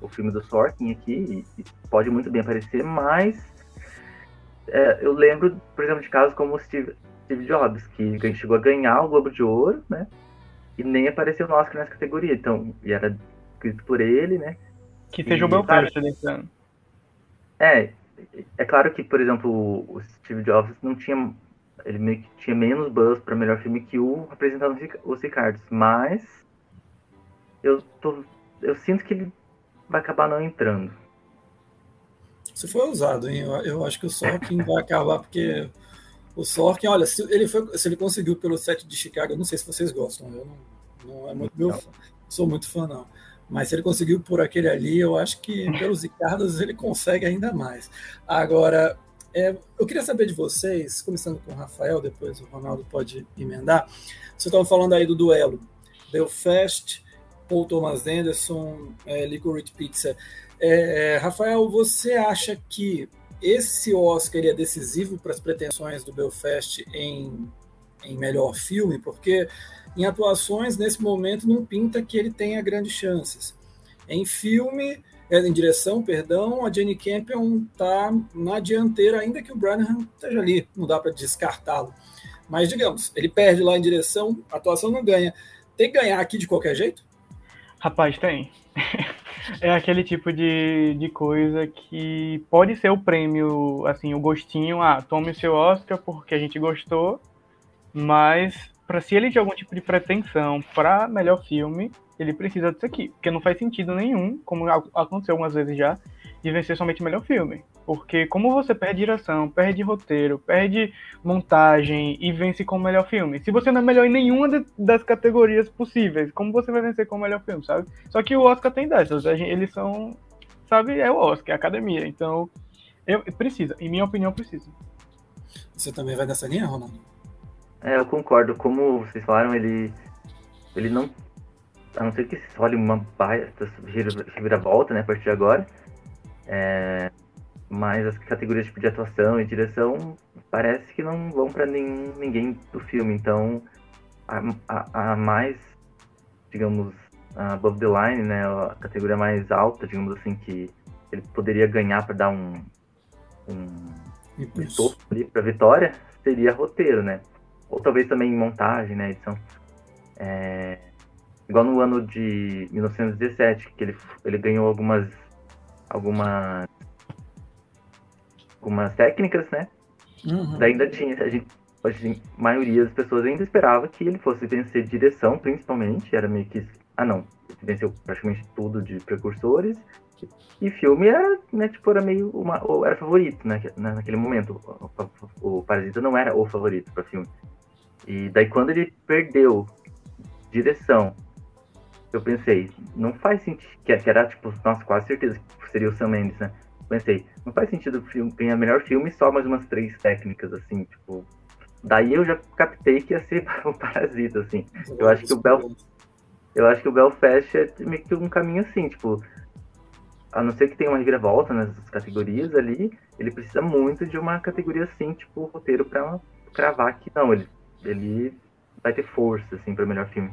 B: o filme do Sorkin aqui, e, e pode muito bem aparecer, mas uh, eu lembro, por exemplo, de casos como o Steve, Steve Jobs, que chegou a ganhar o Globo de Ouro, né? E nem apareceu no Oscar nessa categoria. Então, e era escrito por ele, né?
C: Que seja e, o meu ano.
B: É, é claro que, por exemplo, o Steve Jobs não tinha ele meio que tinha menos buzz para melhor filme que o apresentando os Ricardos, mas eu tô, eu sinto que ele vai acabar não entrando.
A: Isso foi usado, hein? Eu, eu acho que o Sorkin vai acabar porque o Sorkin, olha, se ele foi, se ele conseguiu pelo set de Chicago, eu não sei se vocês gostam, eu não, não é muito meu fã, sou muito fã não. Mas se ele conseguiu por aquele ali, eu acho que pelos Ricardos ele consegue ainda mais. Agora, é, eu queria saber de vocês, começando com o Rafael, depois o Ronaldo pode emendar. Vocês estavam falando aí do duelo Belfast, Paul Thomas Anderson, é, Licorice Pizza. É, Rafael, você acha que esse Oscar é decisivo para as pretensões do Belfast em, em melhor filme? Porque em atuações, nesse momento, não pinta que ele tenha grandes chances. Em filme, é, em direção, perdão, a Jenny Campion está na dianteira, ainda que o Branham esteja ali, não dá para descartá-lo. Mas, digamos, ele perde lá em direção, a atuação não ganha. Tem que ganhar aqui de qualquer jeito?
C: Rapaz, tem. é aquele tipo de, de coisa que pode ser o prêmio, assim, o gostinho, ah, tome o seu Oscar porque a gente gostou, mas para se ele ter algum tipo de pretensão para melhor filme, ele precisa disso aqui. Porque não faz sentido nenhum, como aconteceu algumas vezes já, de vencer somente o melhor filme. Porque como você perde direção, perde roteiro, perde montagem e vence com o melhor filme? Se você não é melhor em nenhuma das categorias possíveis, como você vai vencer com o melhor filme, sabe? Só que o Oscar tem dessas, eles são, sabe, é o Oscar, é a academia. Então, eu, precisa, em minha opinião, precisa.
A: Você também vai nessa linha, Ronaldo?
B: É, eu concordo. Como vocês falaram, ele. Ele não. A não ser que se olhe uma baita reviravolta, né, a partir de agora. É, mas as categorias tipo, de atuação e direção parece que não vão para ninguém do filme. Então, a, a, a, mais, digamos, above the line, né, a categoria mais alta, digamos assim, que ele poderia ganhar para dar um, um, um topo ali para vitória, seria roteiro, né? Ou talvez também montagem, né, edição. É, igual no ano de 1917, que ele, ele ganhou algumas algumas algumas técnicas, né? Uhum. Daí ainda tinha, a gente, a maioria das pessoas ainda esperava que ele fosse vencer direção, principalmente, era meio que, ah não, ele venceu praticamente tudo de precursores, e filme era, né, tipo, era meio uma, era favorito, né, naquele momento, o, o Parasita não era o favorito para filme. E daí quando ele perdeu direção, eu pensei, não faz sentido, que era tipo, nossa, quase certeza que seria o Sam Mendes, né? Pensei, não faz sentido o filme ganhar melhor filme só mais umas três técnicas, assim, tipo. Daí eu já captei que ia ser o Parasita, assim. Eu acho que o Bel. Eu acho que o Belfast é meio que um caminho assim, tipo. A não ser que tenha uma reviravolta nessas categorias ali, ele precisa muito de uma categoria assim, tipo, roteiro pra cravar que não, ele, ele vai ter força, assim, para melhor filme.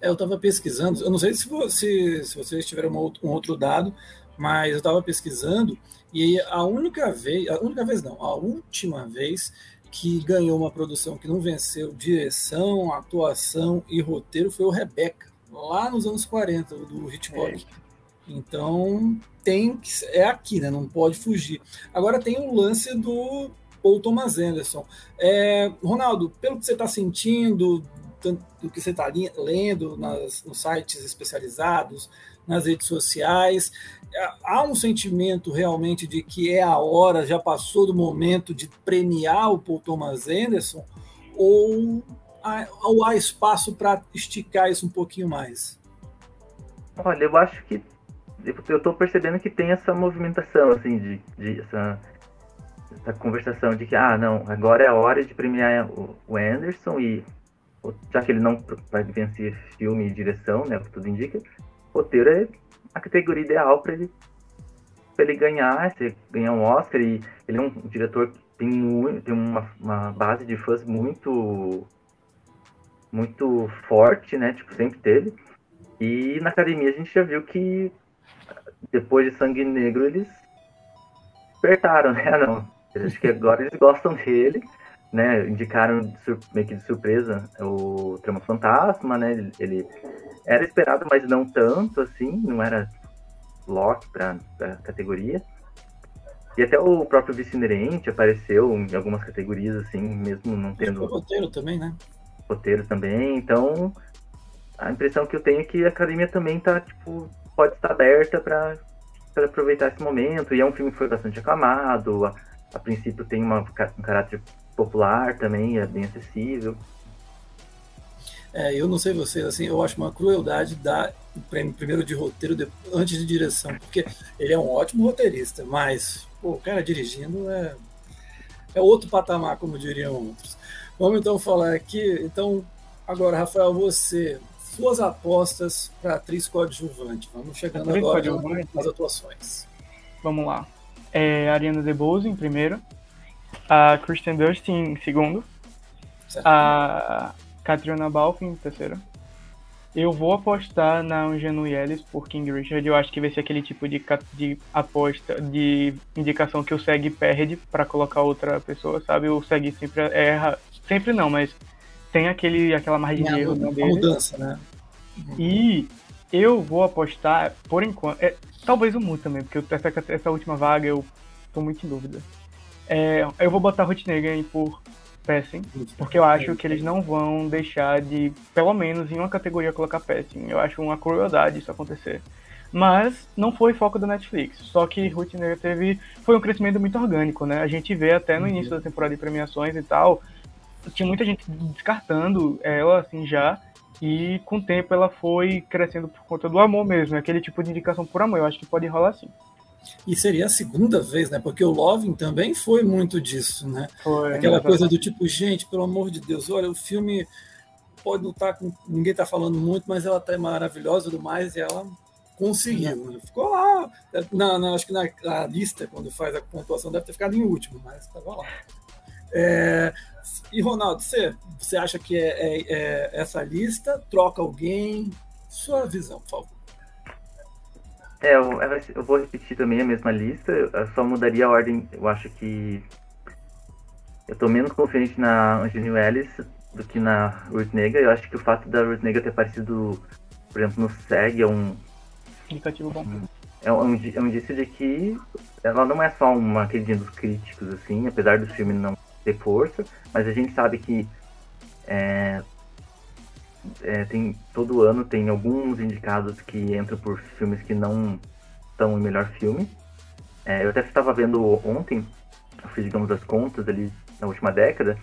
A: É, eu estava pesquisando, eu não sei se, você, se vocês tiveram um outro, dado, mas eu estava pesquisando e a única vez, a única vez não, a última vez que ganhou uma produção que não venceu direção, atuação e roteiro foi o Rebecca, lá nos anos 40, do Hitchcock. É. Então, tem que, é aqui, né? Não pode fugir. Agora tem o lance do Paul Thomas Anderson. É, Ronaldo, pelo que você está sentindo, tanto do que você está lendo nas, nos sites especializados, nas redes sociais. Há um sentimento realmente de que é a hora, já passou do momento de premiar o Paul Thomas Anderson, ou há, ou há espaço para esticar isso um pouquinho mais?
B: Olha, eu acho que eu estou percebendo que tem essa movimentação, assim, de, de essa, essa conversação de que, ah, não, agora é a hora de premiar o Anderson e já que ele não vai vencer filme e direção, né, o que tudo indica, roteiro é a categoria ideal para ele, ele ganhar, se ganhar um Oscar. E ele é um diretor que tem, muito, tem uma, uma base de fãs muito muito forte, né? Tipo, sempre teve. E na academia a gente já viu que depois de Sangue Negro eles despertaram, né? Não, acho que agora eles gostam dele, né? Indicaram meio que de surpresa o Trama Fantasma, né? Ele, ele era esperado, mas não tanto, assim, não era lock para a categoria. E até o próprio vice-inerente apareceu em algumas categorias, assim, mesmo não tendo. O
A: roteiro também, né?
B: Roteiro também, então a impressão que eu tenho é que a academia também tá, tipo, pode estar aberta para aproveitar esse momento. E é um filme que foi bastante aclamado, a, a princípio tem uma, um caráter popular também, é bem acessível.
A: É, eu não sei vocês, assim, eu acho uma crueldade dar o prêmio primeiro de roteiro de, antes de direção, porque ele é um ótimo roteirista, mas pô, o cara dirigindo é, é outro patamar, como diriam outros. Vamos então falar aqui. Então, agora, Rafael, você, suas apostas para atriz coadjuvante. Vamos chegando atriz agora nas atuações.
C: Vamos lá. É, Ariana DeBose em primeiro, a Kristen Dust em segundo, certo. a Katrina Balfe em terceiro. Eu vou apostar na Angenu Ellis por King Richard. Eu acho que vai ser aquele tipo de, de aposta, de indicação que o SEG perde para colocar outra pessoa, sabe? O SEG sempre erra. Sempre não, mas tem aquele, aquela margem de erro
A: dele. mudança, né?
C: E eu vou apostar, por enquanto. É, talvez o Mu também, porque essa, essa última vaga eu tô muito em dúvida. É, eu vou botar Ruth Negan por Passing, porque eu acho que eles não vão deixar de, pelo menos em uma categoria, colocar Passing. Eu acho uma crueldade isso acontecer. Mas não foi foco da Netflix. Só que Ruth Negra teve. Foi um crescimento muito orgânico, né? A gente vê até no uhum. início da temporada de premiações e tal. Tinha muita gente descartando ela, assim, já. E com o tempo ela foi crescendo por conta do amor mesmo. Aquele tipo de indicação por amor. Eu acho que pode rolar assim.
A: E seria a segunda vez, né? Porque o Loving também foi muito disso, né?
C: Foi,
A: Aquela coisa do tipo, gente, pelo amor de Deus, olha, o filme pode não estar tá com. Ninguém está falando muito, mas ela está maravilhosa e tudo mais, e ela conseguiu. Né? Ficou lá. Na, na, acho que na, na, lista, quando faz a pontuação, deve ter ficado em último, mas estava lá. É, e Ronaldo, você, você acha que é, é, é essa lista troca alguém? Sua visão, por favor.
B: É, eu, eu, vou repetir também a mesma lista, eu só mudaria a ordem. Eu acho que eu tô menos confiante na Angelina Ellis do que na Ruth Nega. Eu acho que o fato da Ruth Nega ter aparecido, por exemplo, no SEG é um.
C: Indicativo bom.
B: É um, é um indício de que ela não é só uma queridinha dos críticos, assim, apesar do filme não ter força, mas a gente sabe que é, é, tem todo ano tem alguns indicados que entram por filmes que não estão em melhor filme. É, eu até estava vendo ontem, eu fiz, digamos, as contas ali na última década,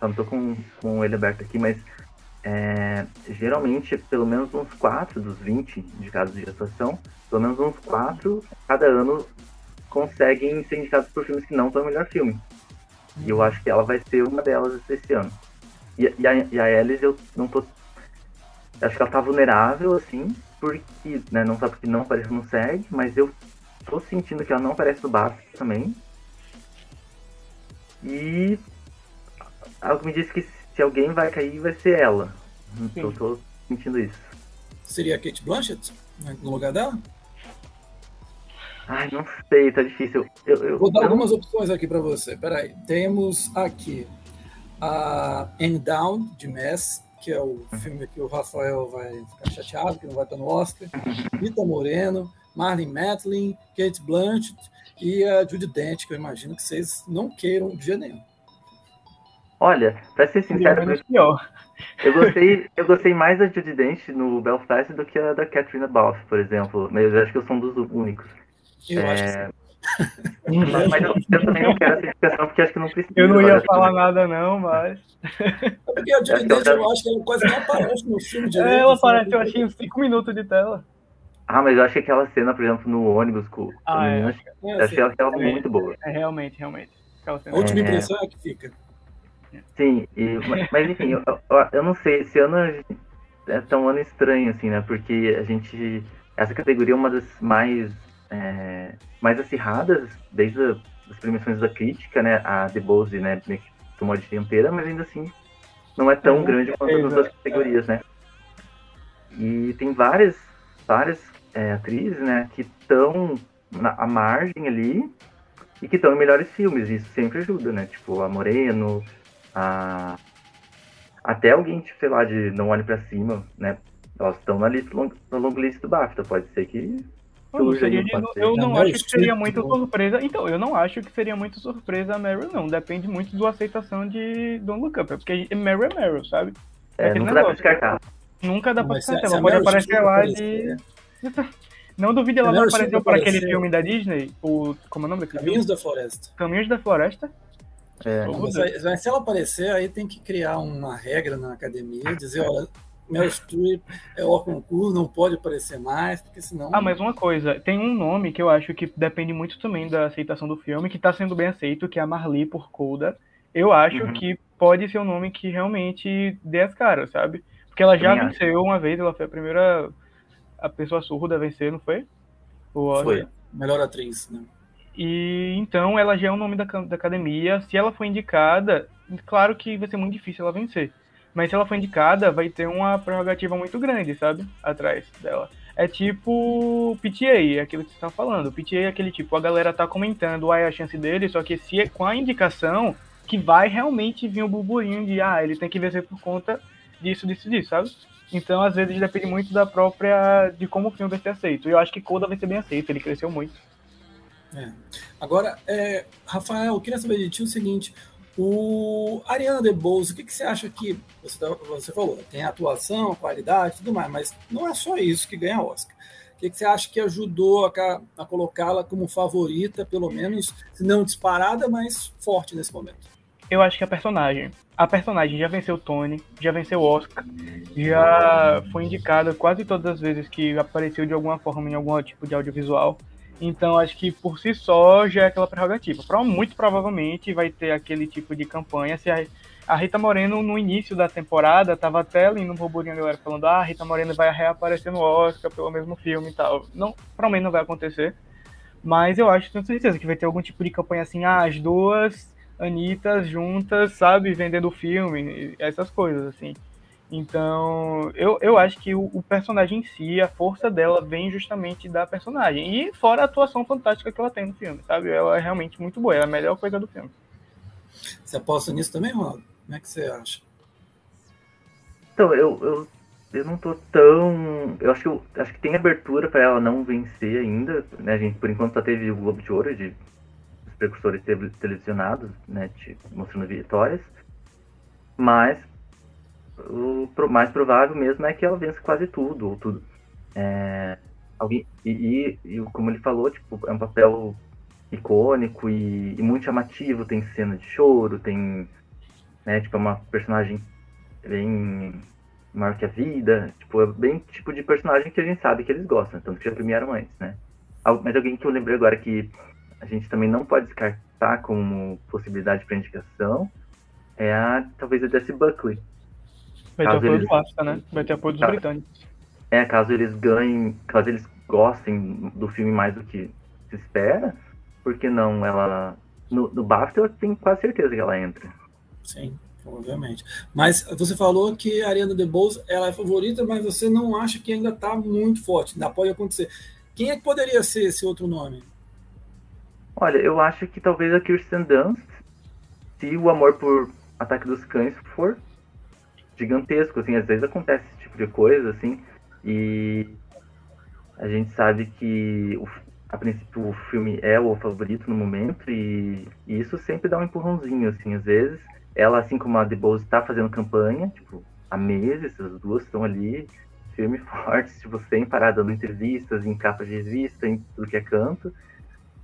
B: eu não estou com, com ele aberto aqui, mas é, geralmente, pelo menos uns 4 dos 20 indicados de atuação, pelo menos uns 4 cada ano conseguem ser indicados por filmes que não estão em melhor filme. E eu acho que ela vai ser uma delas esse ano. E, e, a, e a Alice eu não tô acho que ela tá vulnerável, assim, porque, né, não só porque não aparece no SEG, mas eu tô sentindo que ela não aparece no BAFTA também. E algo me diz que se alguém vai cair, vai ser ela. Eu tô sentindo isso.
A: Seria a Kate Blanchett né, no lugar dela?
B: Ai, não sei, tá difícil. Eu, eu,
A: Vou dar
B: eu
A: algumas opções aqui para você. Peraí. Temos aqui a Anne Down, de Mess, que é o filme que o Rafael vai ficar chateado, que não vai estar no Oscar, Rita Moreno, Marlene Matlin, Kate Blanchett e a Judy Dent, que eu imagino que vocês não queiram de jeito nenhum.
B: Olha, pra ser sincero, eu, eu gostei, eu gostei mais da Judy Dent no Belfast do que a da Katrina Balfe, por exemplo. Mas eu acho que eu sou um dos únicos.
A: Eu é... acho que
B: mas, mas eu, eu, também não quero essa explicação porque acho que não precisa.
C: Eu não ia falar nada, não, mas.
A: É porque a Judy Dench, eu acho que ela quase não aparece no filme direito.
C: É, ela assim, aparece, eu achei uns 5 minutos de tela.
B: Ah, mas eu achei aquela cena, por exemplo, no ônibus com
C: ah,
B: é.
C: eu
B: achei ela, ela é, muito boa.
C: É, realmente, realmente.
A: A última impressão é que fica.
B: Sim, e, mas enfim, eu, eu, eu, não sei, esse ano é tão um ano estranho, assim, né? Porque a gente. Essa categoria é uma das mais é, mais acirradas, desde as premiações da crítica, né? A The Bose, né, tomou a dianteira, mas ainda assim não é tão é, grande quanto as outras categorias, né? E tem várias, várias é, atrizes, né, que estão à margem ali e que estão em melhores filmes. Isso sempre ajuda, né? Tipo, a Moreno, a... até alguém, tipo, sei lá, de Não Olhe para Cima, né? Elas estão na lista, na longa lista do BAFTA. Pode ser que
C: eu não acho que seria muito surpresa. Então, eu não acho que seria muito surpresa a Meryl, não. Depende muito da aceitação de Don't Look Up. Porque Meryl é Meryl, sabe?
B: É, nunca dá pra descartar.
C: Nunca dá pra descartar. Ela pode aparecer lá de. Não duvide, ela não apareceu para aquele filme da Disney, o. Como é o nome daquele
A: Caminhos filme? da Floresta.
C: Caminhos da Floresta.
A: É. Mas, se ela aparecer, aí tem que criar uma regra na academia, dizer, olha, Meryl Streep é o concurso, não pode aparecer mais, porque senão.
C: Ah, mas uma coisa, tem um nome que eu acho que depende muito também da aceitação do filme, que está sendo bem aceito, que é a Marli por Coda. Eu acho uhum. que pode ser um nome que realmente dê as caras, sabe? Porque ela já venceu uma vez, ela foi a primeira a pessoa surda a vencer, não foi?
A: O foi, melhor atriz, né?
C: E então ela já é o nome da, da academia. Se ela for indicada, claro que vai ser muito difícil ela vencer. Mas se ela for indicada, vai ter uma prerrogativa muito grande, sabe? Atrás dela. É tipo PTA, é aquilo que você tá falando. PTA é aquele tipo, a galera tá comentando, ah, é a chance dele, só que se é com a indicação que vai realmente vir o um burburinho de, ah, ele tem que vencer por conta disso, disso, disso, sabe? Então, às vezes, depende muito da própria. de como o filme vai ser aceito. E eu acho que Coda vai ser bem aceito, ele cresceu muito.
A: É. Agora, é, Rafael, eu queria saber de ti o seguinte: o Ariana DeBose, o que, que você acha que você, tá, você falou? Tem atuação, qualidade, tudo mais, mas não é só isso que ganha Oscar. O que, que você acha que ajudou a, a colocá-la como favorita, pelo menos, se não disparada, mas forte nesse momento?
C: Eu acho que a personagem. A personagem já venceu o Tony, já venceu o Oscar, já foi indicada quase todas as vezes que apareceu de alguma forma em algum tipo de audiovisual. Então acho que por si só já é aquela prerrogativa. Muito provavelmente vai ter aquele tipo de campanha. Se a, a Rita Moreno, no início da temporada, tava até ali no burburinho a galera falando: ah, a Rita Moreno vai reaparecer no Oscar pelo mesmo filme e tal. Não, provavelmente não vai acontecer. Mas eu acho, tenho certeza que vai ter algum tipo de campanha assim, ah, as duas Anitas juntas, sabe, vendendo o filme, essas coisas, assim. Então, eu, eu acho que o, o, personagem em si, a força dela vem justamente da personagem. E fora a atuação fantástica que ela tem no filme, sabe? Ela é realmente muito boa, é a melhor coisa do filme.
A: Você aposta nisso também, Ronaldo? Como é que você acha?
B: Então, eu, eu, eu não tô tão. Eu acho que, eu, acho que tem abertura para ela não vencer ainda. Né? A gente, por enquanto, só teve o Globo de Ouro de os precursores televisionados, né? mostrando vitórias. Mas o mais provável mesmo é que ela vença quase tudo, ou tudo. É, alguém, e, e, como ele falou, tipo, é um papel icônico e, e, muito chamativo, tem cena de choro, tem, né, tipo, é uma personagem bem maior que a vida, tipo, é bem tipo de personagem que a gente sabe que eles gostam, tanto que já premiaram antes, né. Mas alguém que eu lembrei agora que a gente também não pode descartar como possibilidade para indicação é a, talvez a Jessie Buckley,
C: Vai ter apoio eles... do BAFTA, né? Vai ter apoio dos caso... britânicos.
B: É, caso eles ganhem, caso eles gostem do filme mais do que se espera, por que não ela. No, no BAFTA eu tenho quase certeza que ela entra.
A: Sim, provavelmente. Mas você falou que a Ariana DeBose ela é favorita, mas você não acha que ainda está muito forte. Ainda pode acontecer. Quem é que poderia ser esse outro nome?
B: Olha, eu acho que talvez a Kirsten Dunst, se o amor por Ataque dos Cães for gigantesco, assim, às vezes acontece esse tipo de coisa, assim, e a gente sabe que o, a princípio o filme é o favorito no momento e, e, isso sempre dá um empurrãozinho, assim, às vezes ela, assim como a The Bose, está fazendo campanha, tipo, há meses, as duas estão ali, firme e fortes, tipo, sem parar dando entrevistas, em capas de revista, em tudo que é canto,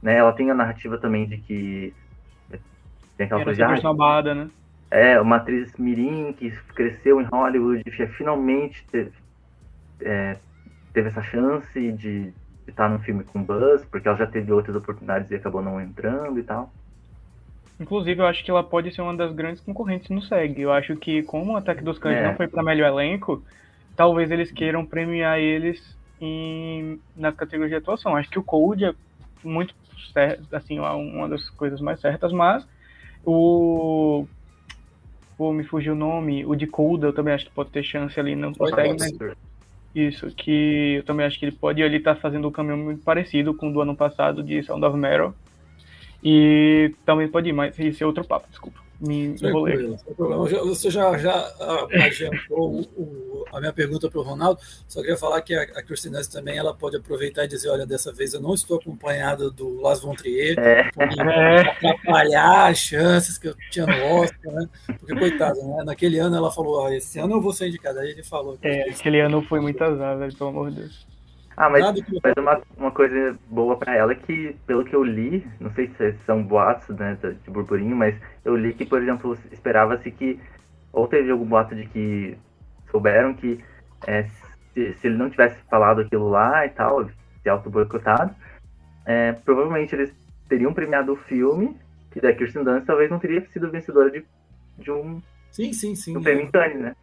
B: né, ela tem a narrativa também de que
C: tem aquela Era coisa de, ah, né?
B: É uma atriz mirim que cresceu em Hollywood, que finalmente teve, é, teve essa chance de, estar num filme com Buzz, porque ela já teve outras oportunidades e acabou não entrando e tal.
C: Inclusive, eu acho que ela pode ser uma das grandes concorrentes no SEG. Eu acho que, como o Ataque dos Cães é. não foi para melhor elenco, talvez eles queiram premiar eles em, nas categorias de atuação. Acho que o Cold é muito certo, assim, uma das coisas mais certas, mas o pô, me fugiu o nome, o de Coda, eu também acho que pode ter chance ali, não consegue, mas... Isso, que eu também acho que ele pode ele estar tá fazendo um caminho muito parecido com o do ano passado de Sound of Metal. E também pode ir, mas isso é outro papo, desculpa me enrolei.
A: Você já, já adiantou o, a minha pergunta para o Ronaldo, só queria falar que a, a Cristinese também ela pode aproveitar e dizer, olha, dessa vez eu não estou acompanhada do Las Von Trier, é. atrapalhar as chances que eu tinha no Oscar, né? Porque, coitada, né? naquele ano ela falou, ah, esse ano eu vou ser indicada, aí ele falou.
C: É, aquele ano foi muito azar, velho, pelo amor de Deus.
B: Ah, mas, mas uma, uma coisa boa para ela é que, pelo que eu li, não sei se são boatos né, de burburinho, mas eu li que, por exemplo, esperava-se que, ou teve algum boato de que souberam que é, se, se, ele não tivesse falado aquilo lá e tal, se auto-boicotado, é, provavelmente eles teriam premiado o filme, e da Kirsten Dunst talvez não teria sido vencedora de, de um,
A: sim, sim, sim,
B: um prêmio é. né?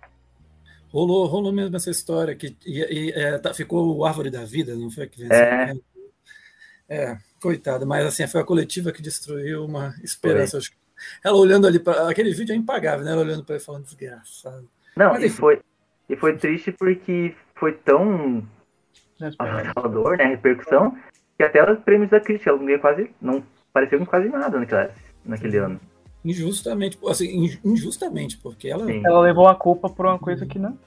A: Rolou, rolou mesmo essa história que e, e, é, tá, ficou o Árvore da Vida, não foi que? É. É, coitada, mas assim, foi a coletiva que destruiu uma esperança. Ela olhando ali para aquele vídeo é impagável, né? Ela olhando para ele falando desgraçado.
B: Não, mas, e foi e foi triste porque foi tão avassalador, né, a repercussão, que até os prêmios da crítica ela não ganhou quase, não pareceu quase nada naquela, naquele ano.
A: Injustamente, assim, injustamente, porque ela.
C: Sim. Ela levou a culpa por uma coisa que não.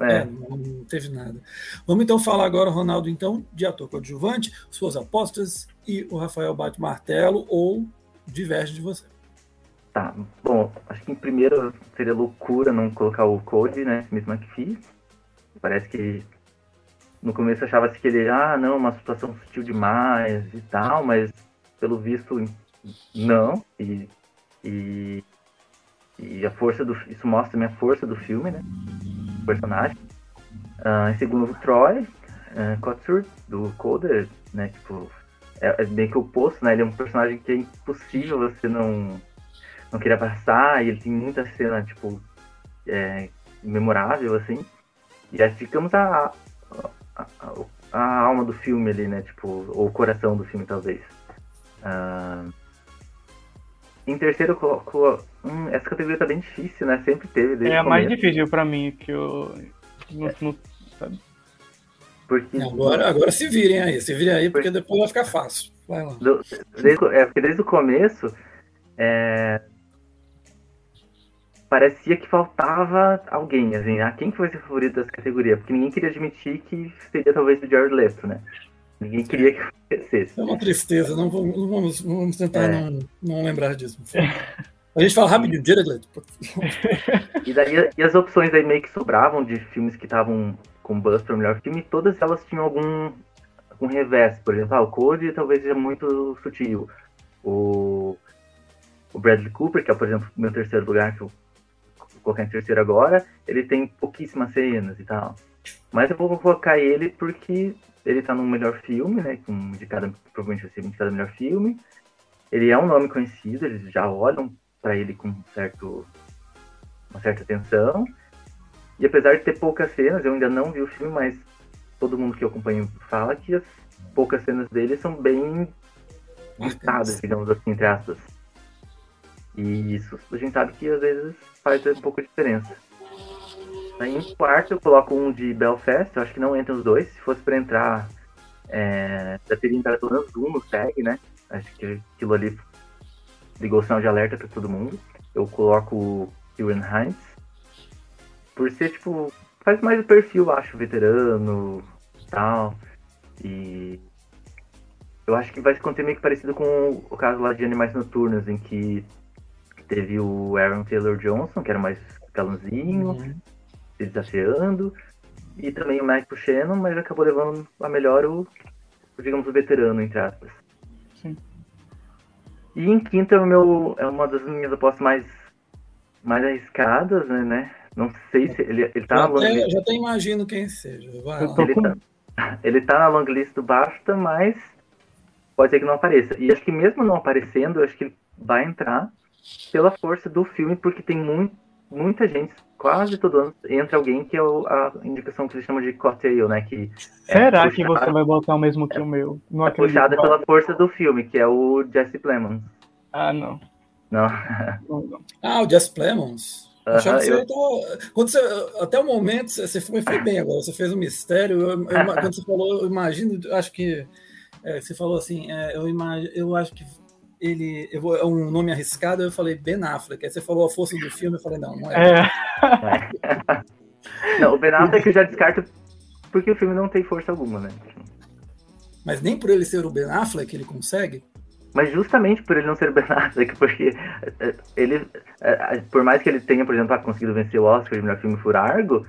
A: É. é. não teve nada. Vamos então falar agora, Ronaldo, então, de ator coadjuvante, suas apostas e o Rafael bate martelo ou diverge de você.
B: Tá, bom, acho que em primeiro seria loucura não colocar o Code, né, Smith McPhee. Parece que no começo achava-se que ele, ah, não, uma situação sutil demais e tal, mas pelo visto, não. E e, e a força do isso mostra também a força do filme, né? O personagem. Uh, em segundo, o Troy uh, do Coder, né? Tipo, é, é meio que o oposto, né? Ele é um personagem que é impossível você não, não querer passar, e ele tem muita cena, tipo, é, memorável, assim. E aí ficamos a, a, a, a, alma do filme ali, né? Tipo, ou o coração do filme, talvez. Uh, em terceiro, eu coloco. Hum, essa categoria tá bem difícil, né? Sempre teve. Desde
C: é a mais difícil pra mim, que eu. Não, não, sabe?
A: Porque... Agora, agora se virem aí, se virem aí, porque depois vai ficar fácil. Vai lá. Do,
B: desde, é, porque desde o começo, é, parecia que faltava alguém, assim, ah, quem foi seu favorito dessa categoria? Porque ninguém queria admitir que seria talvez o Jared Leto, né? Ninguém queria que acontecesse.
A: É uma tristeza, não vamos, vamos, vamos tentar é. não, não lembrar disso. A gente fala rapidinho, Jared Leto.
B: e, daí, e as opções aí meio que sobravam de filmes que estavam com buzz para o melhor filme, todas elas tinham algum, algum revés. Por exemplo, ah, o Code talvez seja muito sutil. O, o Bradley Cooper, que é, por exemplo, meu terceiro lugar, que eu vou colocar em terceiro agora, ele tem pouquíssimas cenas e tal. Mas eu vou colocar ele porque ele tá no melhor filme, né? Com indicado, provavelmente vai ser indicado melhor filme. Ele é um nome conhecido, eles já olham para ele com certo, uma certa atenção. E apesar de ter poucas cenas, eu ainda não vi o filme, mas todo mundo que eu acompanho fala que as poucas cenas dele são bem listadas, digamos assim, entre aspas. E isso a gente sabe que às vezes faz um pouco de diferença. Em quarto eu coloco um de Belfast, eu acho que não entra os dois. Se fosse para entrar, é, já teria entrado pelo menos um no tag, né? Acho que aquilo ali ligou o sinal de alerta para todo mundo. Eu coloco o Kieran Hines, por ser, tipo, faz mais o perfil, acho, veterano tal. E eu acho que vai acontecer meio que parecido com o caso lá de Animais Noturnos, em que teve o Aaron Taylor Johnson, que era mais galãozinho, uhum. Se desafiando, e também o Mike Shannon, mas acabou levando a melhor o, digamos, o veterano, entre aspas. Sim. E em quinta é, o meu, é uma das minhas apostas mais, mais arriscadas, né, né? Não sei se ele, ele tá
A: já na long list. Já até imagino quem seja. Vai lá.
B: Ele, tá, ele tá na long list do Basta, mas pode ser que não apareça. E acho que mesmo não aparecendo, acho que ele vai entrar pela força do filme, porque tem muito, muita gente, quase todo ano, entra alguém que é a indicação que eles chamam de cocktail, né? Que
C: é Será é que você vai botar o mesmo que o meu?
B: Não é puxada pela força do filme, que é o Jesse Plemons.
C: Ah, não.
B: Não.
A: ah, o Jesse Plemons. Uh -huh, eu... Tô... Quando você, até o momento, você foi, foi bem agora, você fez um mistério. Eu, eu, quando você falou, eu imagino, acho que é, você falou assim, é, eu, imagino, eu acho que ele eu vou, é um nome arriscado, eu falei Ben Affleck. Aí você falou a força do filme, eu falei, não, não é.
B: é. não, o Ben Affleck eu já descarto porque o filme não tem força alguma, né?
A: Mas nem por ele ser o Ben Affleck ele consegue?
B: Mas justamente por ele não ser Ben Affleck, porque é, ele, é, por mais que ele tenha, por exemplo, conseguido vencer o Oscar de melhor filme por Argo,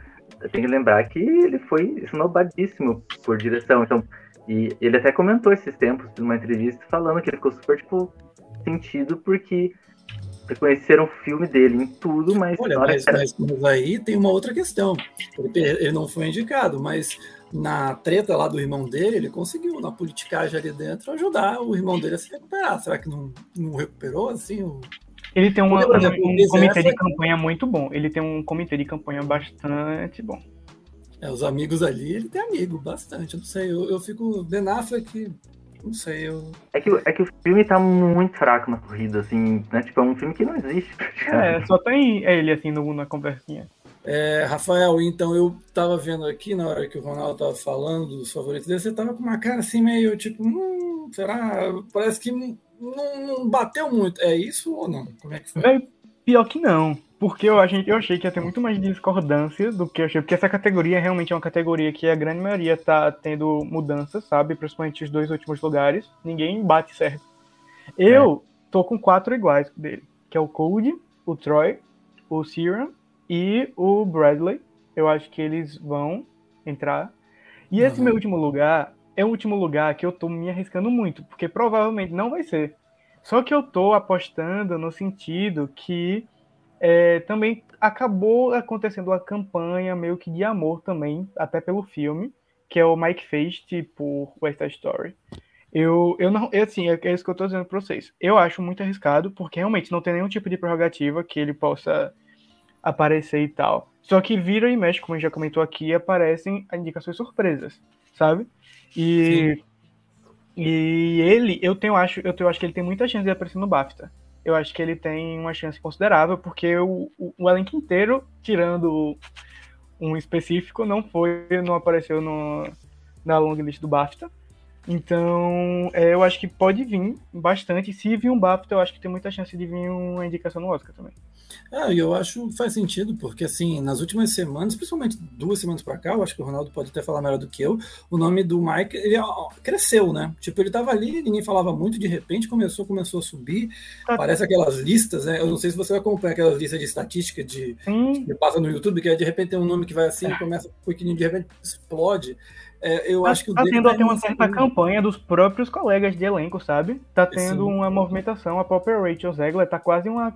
B: tem que lembrar que ele foi snobadíssimo por direção. Então, e ele até comentou esses tempos numa entrevista falando que ele ficou super, tipo, sentido porque reconheceram o filme dele em tudo, mas.
A: Olha, mas, era... mas, aí tem uma outra questão. Ele, ele, não foi indicado, mas na treta lá do irmão dele, ele conseguiu, na politicagem ali dentro, ajudar o irmão dele a se recuperar. Será que não, não recuperou assim? O...
C: Ele tem uma, um, um comitê de campanha muito bom. Ele tem um comitê de campanha bastante bom.
A: É, os amigos ali, ele tem amigo, bastante. Eu não sei, eu, eu fico. Ben Affleck, não sei, eu.
B: É que, é que o filme tá muito fraco na corrida, assim, né? Tipo, é um filme que não existe.
C: É, só tem ele, assim, no, na conversinha.
A: É, Rafael, então eu tava vendo aqui na hora que o Ronaldo tava falando dos favoritos dele, você tava com uma cara assim meio tipo, hum, será? Parece que não, não bateu muito. É isso ou não? Como é que foi? É,
C: pior que não. Porque eu achei, eu achei que ia ter muito mais discordância do que eu achei. Porque essa categoria realmente é uma categoria que a grande maioria tá tendo mudanças, sabe? Principalmente os dois últimos lugares. Ninguém bate certo. Eu é. tô com quatro iguais dele. Que é o Cold, o Troy, o Serum e o Bradley. Eu acho que eles vão entrar. E esse uhum. meu último lugar é o último lugar que eu tô me arriscando muito. Porque provavelmente não vai ser. Só que eu tô apostando no sentido que é, também acabou acontecendo uma campanha meio que de amor também, até pelo filme, que é o Mike Feist por West Side Story. Eu, eu não, assim, é, é isso que eu tô dizendo pra vocês. Eu acho muito arriscado, porque realmente não tem nenhum tipo de prerrogativa que ele possa aparecer e tal. Só que vira e mexe, como a gente já comentou aqui, aparecem indicações surpresas, sabe? E, Sim. e ele, eu tenho, acho, eu tenho, acho que ele tem muita chance de aparecer no BAFTA. Eu acho que ele tem uma chance considerável, porque o, o, o elenco inteiro, tirando um específico, não foi, não apareceu no, na long list do BAFTA. Então, é, eu acho que pode vir bastante. Se vir um BAFTA, eu acho que tem muita chance de vir uma indicação no Oscar também.
A: Ah, e eu acho que faz sentido, porque assim, nas últimas semanas, principalmente duas semanas para cá, eu acho que o Ronaldo pode até falar melhor do que eu, o nome do Mike, ele cresceu, né? Tipo, ele tava ali, ninguém falava muito, de repente começou, começou a subir, ah, parece aquelas listas, né? Eu não sei se você vai acompanhar aquelas listas de estatística de, que passa no YouTube, que é, de repente tem um nome que vai assim, é. começa pequenininho, de repente explode. É, eu tá, acho que
C: tá tendo até uma certa campanha dos próprios colegas de elenco, sabe? Tá tendo uma movimentação. A própria Rachel Zegler tá quase uma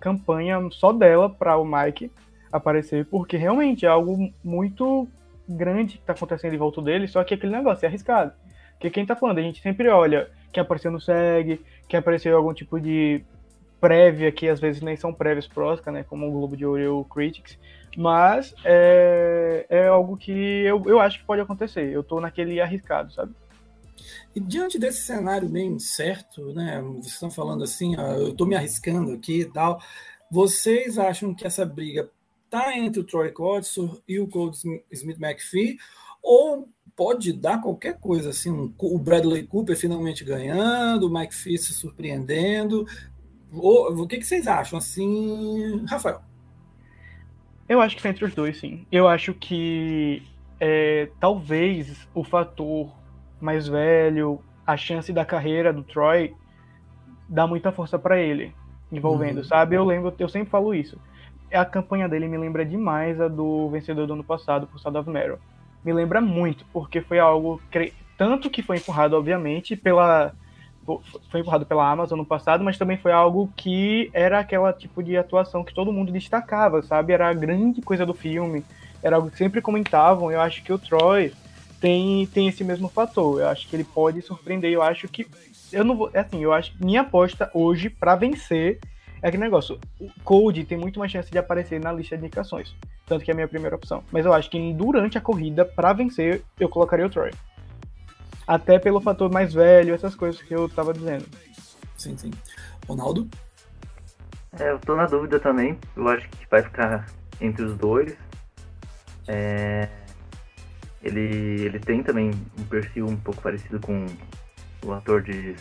C: campanha só dela para o Mike aparecer, porque realmente é algo muito grande que tá acontecendo em volta dele, só que aquele negócio é arriscado. Porque quem tá falando, a gente sempre olha quem apareceu no SEG, quem apareceu algum tipo de prévia, que às vezes nem são prévias pro né? Como o Globo de Ouro e o Critics. Mas é, é algo que eu, eu acho que pode acontecer. Eu tô naquele arriscado, sabe?
A: E diante desse cenário bem incerto, né? Vocês estão falando assim, ó, eu estou me arriscando aqui e tal. Vocês acham que essa briga tá entre o Troy Kotsur e o Cold Smith McPhee? Ou pode dar qualquer coisa, assim, um, o Bradley Cooper finalmente ganhando, o McPhee se surpreendendo? Ou, o que, que vocês acham, assim, Rafael?
C: Eu acho que entre os dois, sim. Eu acho que é, talvez o fator mais velho, a chance da carreira do Troy dá muita força para ele, envolvendo, uhum. sabe? Eu lembro, eu sempre falo isso. A campanha dele me lembra demais a do vencedor do ano passado, por Sound of Meryl. Me lembra muito, porque foi algo tanto que foi empurrado, obviamente, pela foi empurrado pela Amazon no passado, mas também foi algo que era aquela tipo de atuação que todo mundo destacava, sabe? Era a grande coisa do filme, era algo que sempre comentavam. Eu acho que o Troy tem, tem esse mesmo fator. Eu acho que ele pode surpreender. Eu acho que. Eu não vou. Assim, eu acho que minha aposta hoje para vencer é aquele negócio. O Code tem muito mais chance de aparecer na lista de indicações. Tanto que é a minha primeira opção. Mas eu acho que durante a corrida, para vencer, eu colocaria o Troy. Até pelo fator mais velho, essas coisas que eu tava dizendo.
A: Sim, sim. Ronaldo?
B: É, eu tô na dúvida também. Eu acho que vai ficar entre os dois. É, ele, ele tem também um perfil um pouco parecido com o ator de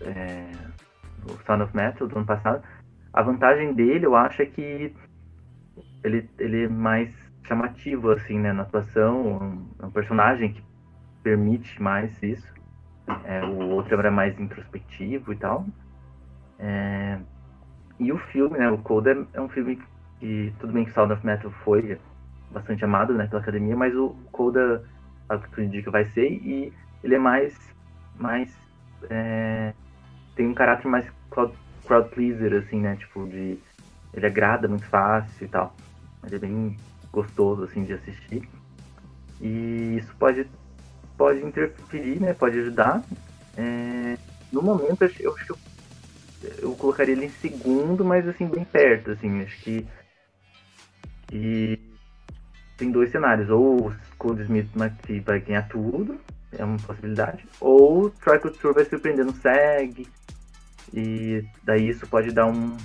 B: é, o Sound of Metal do ano passado. A vantagem dele, eu acho, é que ele, ele é mais chamativo, assim, né, na atuação. É um personagem que permite mais isso. É, o outro é mais introspectivo e tal. É, e o filme, né, o Coda é um filme que, tudo bem que Sound of Metal foi bastante amado né, pela academia, mas o Coda, a que tu indica, vai ser, e ele é mais. mais é, tem um caráter mais crowd, crowd pleaser, assim, né? Tipo, de. Ele agrada muito fácil e tal. Mas é bem gostoso, assim, de assistir. E isso pode, pode interferir, né? Pode ajudar. É, no momento, eu acho que eu, eu colocaria ele em segundo, mas assim, bem perto, assim. Acho que. E tem dois cenários. Ou o Cold Smith McPhee vai ganhar tudo, é uma possibilidade. Ou o Troy Couture vai surpreender no SEG. E daí isso pode dar um,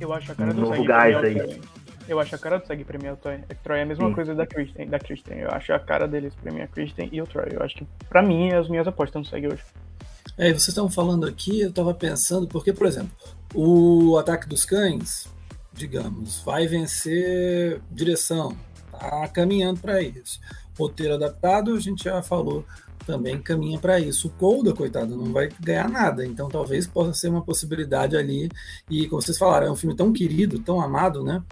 C: eu acho a cara um do novo gás aí. Eu acho a cara do SEG premiar o Troy. Troy é a mesma Sim. coisa da Kristen, da Kristen. Eu acho a cara deles premiar a Kristen e o Troy. Eu acho que, pra mim, as minhas apostas no SEG hoje.
A: É, vocês estão falando aqui, eu estava pensando, porque, por exemplo, o Ataque dos Cães, digamos, vai vencer direção, está caminhando para isso. Roteiro adaptado, a gente já falou, também caminha para isso. O Colda, coitado, não vai ganhar nada, então talvez possa ser uma possibilidade ali. E como vocês falaram, é um filme tão querido, tão amado, né?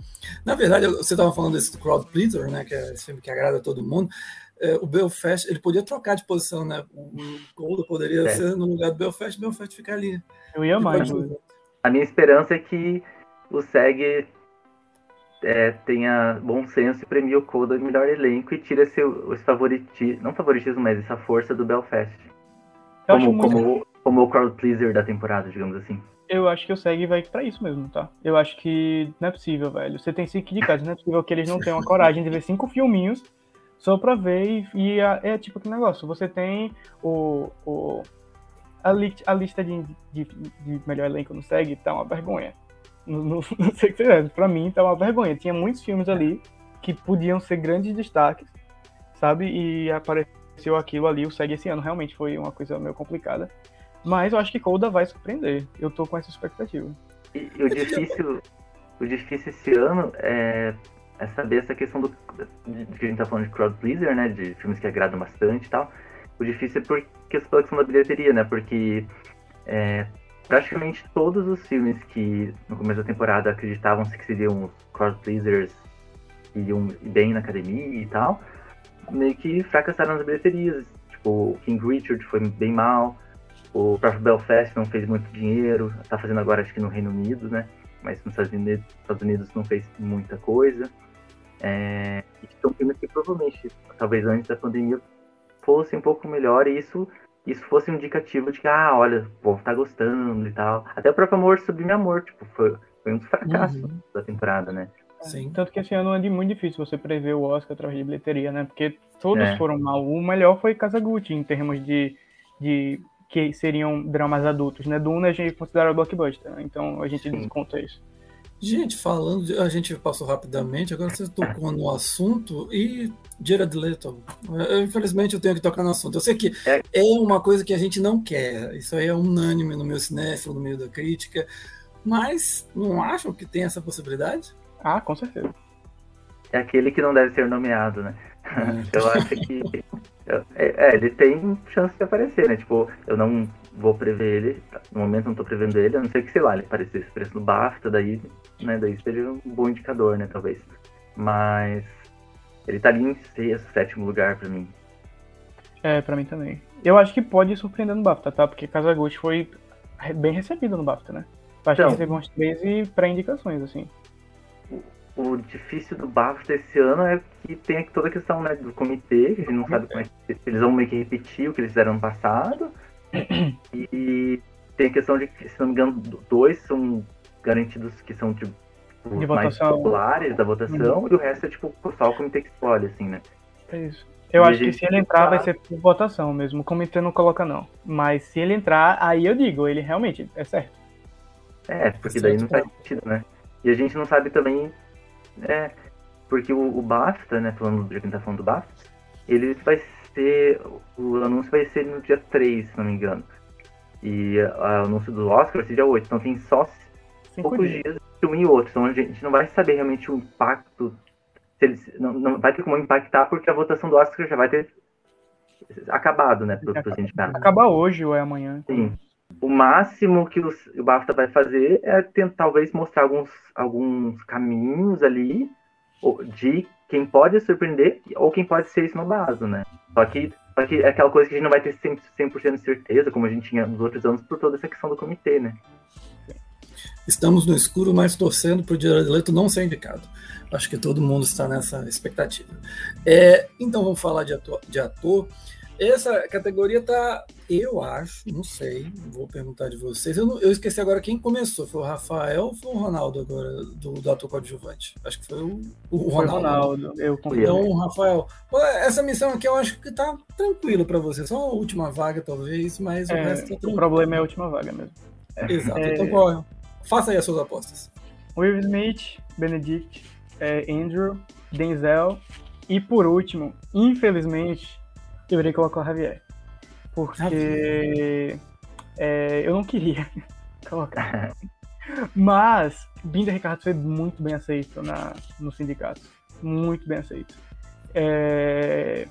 A: Na verdade, você estava falando desse Crowd Pleaser, né? Que é esse filme que agrada todo mundo. É, o Belfast, ele podia trocar de posição, né? O, Colda poderia é. ser no lugar do Belfast, o Belfast ficar ali.
C: Eu ia mais.
B: A minha esperança é que o SEG é, tenha bom senso e premia o Coda melhor elenco e tira seu, esse favoritismo, não favoritismo, mas essa força do Belfast. como, muito... como, como o crowd pleaser da temporada, digamos assim.
C: Eu acho que o SEG vai para isso mesmo, tá? Eu acho que não é possível, velho. Você tem cinco de casa, não é possível que eles não tenham a coragem de ver cinco filminhos só pra ver e, e é tipo que negócio. Você tem o, o a, li, a lista de, de, de, melhor elenco no SEG tá uma vergonha. Sei o que você pra mim tá uma vergonha. Tinha muitos filmes ali que podiam ser grandes destaques, sabe? E apareceu aquilo ali, o SEG esse ano realmente foi uma coisa meio complicada. Mas eu acho que Coda vai surpreender. Eu tô com essa expectativa.
B: E, e o difícil, o difícil esse ano é, é saber essa questão do. Que a gente tá falando de crowd pleaser, né? De filmes que agradam bastante e tal. O difícil é porque as questão da bilheteria, né? Porque é, praticamente todos os filmes que no começo da temporada acreditavam que seriam crowd pleasers e iam bem na academia e tal, meio que fracassaram nas bilheterias. Tipo, King Richard foi bem mal. O próprio Belfast não fez muito dinheiro, tá fazendo agora acho que no Reino Unido, né? Mas nos Estados Unidos, Estados Unidos não fez muita coisa. É, e são filmes que provavelmente, talvez antes da pandemia, fosse um pouco melhor e isso, isso fosse um indicativo de que, ah, olha, o povo tá gostando e tal. Até o próprio Amor Sublime Amor, tipo, foi, foi um dos fracassos uhum. da temporada, né?
C: Sim. Tanto que esse ano é muito difícil você prever o Oscar através de bilheteria, né? Porque todos é. foram mal. O melhor foi Casa Gucci, em termos de, de que seriam dramas adultos, né? Duna a gente considera blockbuster, né? então a gente desconta isso.
A: Gente, falando, de, a gente passou rapidamente, agora você tocou no assunto e Jared Leto. Eu, infelizmente eu tenho que tocar no assunto. Eu sei que é. é uma coisa que a gente não quer, isso aí é unânime no meu cinéfilo, no meio da crítica, mas não acham que tem essa possibilidade?
C: Ah, com certeza.
B: É aquele que não deve ser nomeado, né? É. Eu acho que é, é, ele tem chance de aparecer, né? Tipo, eu não vou prever ele, no momento não tô prevendo ele, a não ser que, sei lá, ele aparecesse preço no BAFTA, daí, né, daí seria um bom indicador, né, talvez. Mas ele tá ali em sexto, sétimo lugar para mim.
C: É, para mim também. Eu acho que pode surpreender no BAFTA, tá? Porque Casaguchi foi bem recebido no BAFTA, né? Acho então, que recebeu uns 13 pré-indicações, assim
B: o difícil do BAFTA esse ano é que tem toda a questão né, do comitê, que a gente não sabe como é que eles vão meio que repetir o que eles fizeram no passado. E tem a questão de que, se não me engano, dois são garantidos que são tipo, os mais populares da votação, uhum. e o resto é tipo só o comitê que escolhe, assim, né?
C: É isso. Eu e acho que se ele entrar vai ser por votação mesmo. O comitê não coloca, não. Mas se ele entrar, aí eu digo, ele realmente é certo.
B: É, porque daí não faz sentido, né? E a gente não sabe também é, porque o, o BAFTA, né, falando, já que a gente tá falando do BAFTA, ele vai ser, o anúncio vai ser no dia 3, se não me engano. E o anúncio do Oscar vai ser dia 8, então tem só Cinco poucos dias. dias entre um e outro. Então a gente não vai saber realmente o impacto, se eles, não, não vai ter como impactar, porque a votação do Oscar já vai ter acabado, né,
C: indicados. Acabar hoje ou é amanhã.
B: Sim. O máximo que os, o BAFTA vai fazer é tentar, talvez, mostrar alguns, alguns caminhos ali de quem pode surpreender ou quem pode ser esnobado, né? Só que, só que é aquela coisa que a gente não vai ter 100%, 100 de certeza, como a gente tinha nos outros anos, por toda essa questão do comitê, né?
A: Estamos no escuro, mas torcendo para o Jared Leto não ser indicado. Acho que todo mundo está nessa expectativa. É, então vamos falar de ator. De ator. Essa categoria tá, eu acho, não sei, vou perguntar de vocês. Eu, não, eu esqueci agora quem começou. Foi o Rafael ou foi o Ronaldo agora, do, do ator coadjuvante? Acho que foi o, o Ronaldo. Foi Ronaldo, eu Então, Rafael, essa missão aqui eu acho que tá tranquilo para você. Só a última vaga, talvez, mas
C: é, o resto tá tranquilo. O problema é a última vaga mesmo.
A: Exato. É... Então, qual, faça aí as suas apostas.
C: Will Smith, Benedict, é, Andrew, Denzel e por último, infelizmente eu iria colocar o Javier. Porque é, eu não queria colocar. Mas Binder Ricardo foi muito bem aceito na, no sindicato. Muito bem aceito. É,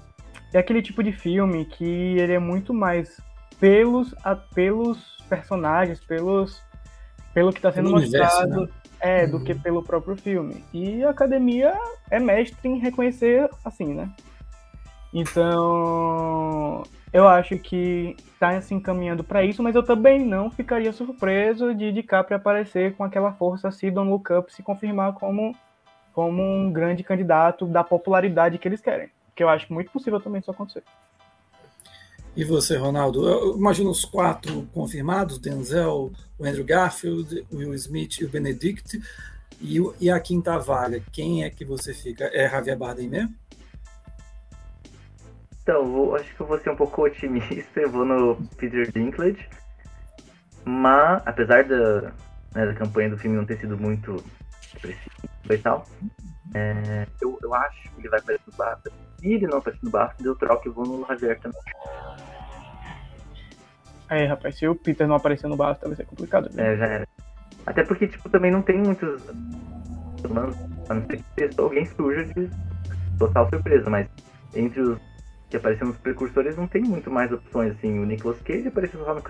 C: é aquele tipo de filme que ele é muito mais pelos, a, pelos personagens, pelos, pelo que está sendo mostrado, né? é, do que uhum. pelo próprio filme. E a academia é mestre em reconhecer assim, né? Então, eu acho que está se encaminhando para isso, mas eu também não ficaria surpreso de DiCaprio aparecer com aquela força se Don't Look Up se confirmar como, como um grande candidato da popularidade que eles querem. Que eu acho muito possível também isso acontecer.
A: E você, Ronaldo? Eu imagino os quatro confirmados: Denzel, o Andrew Garfield, o Will Smith e o Benedict. E, e a quinta vaga, quem é que você fica? É Javier Bardem mesmo?
B: Então, vou, acho que eu vou ser um pouco otimista, eu vou no Peter Dinklage. Mas, apesar da, né, da campanha do filme não ter sido muito expressiva e tal, é, eu, eu acho que ele vai aparecer no BAFTA. Se ele não aparecer no BAFTA, eu troco e vou no Javier também.
C: É, rapaz, se o Peter não aparecer no BAFTA vai ser complicado.
B: Né? É, já era. Até porque, tipo, também não tem muitos. A não ser que alguém surja de total surpresa, mas entre os que apareceram nos precursores não tem muito mais opções, assim. O Nicolas Cage apareceu só no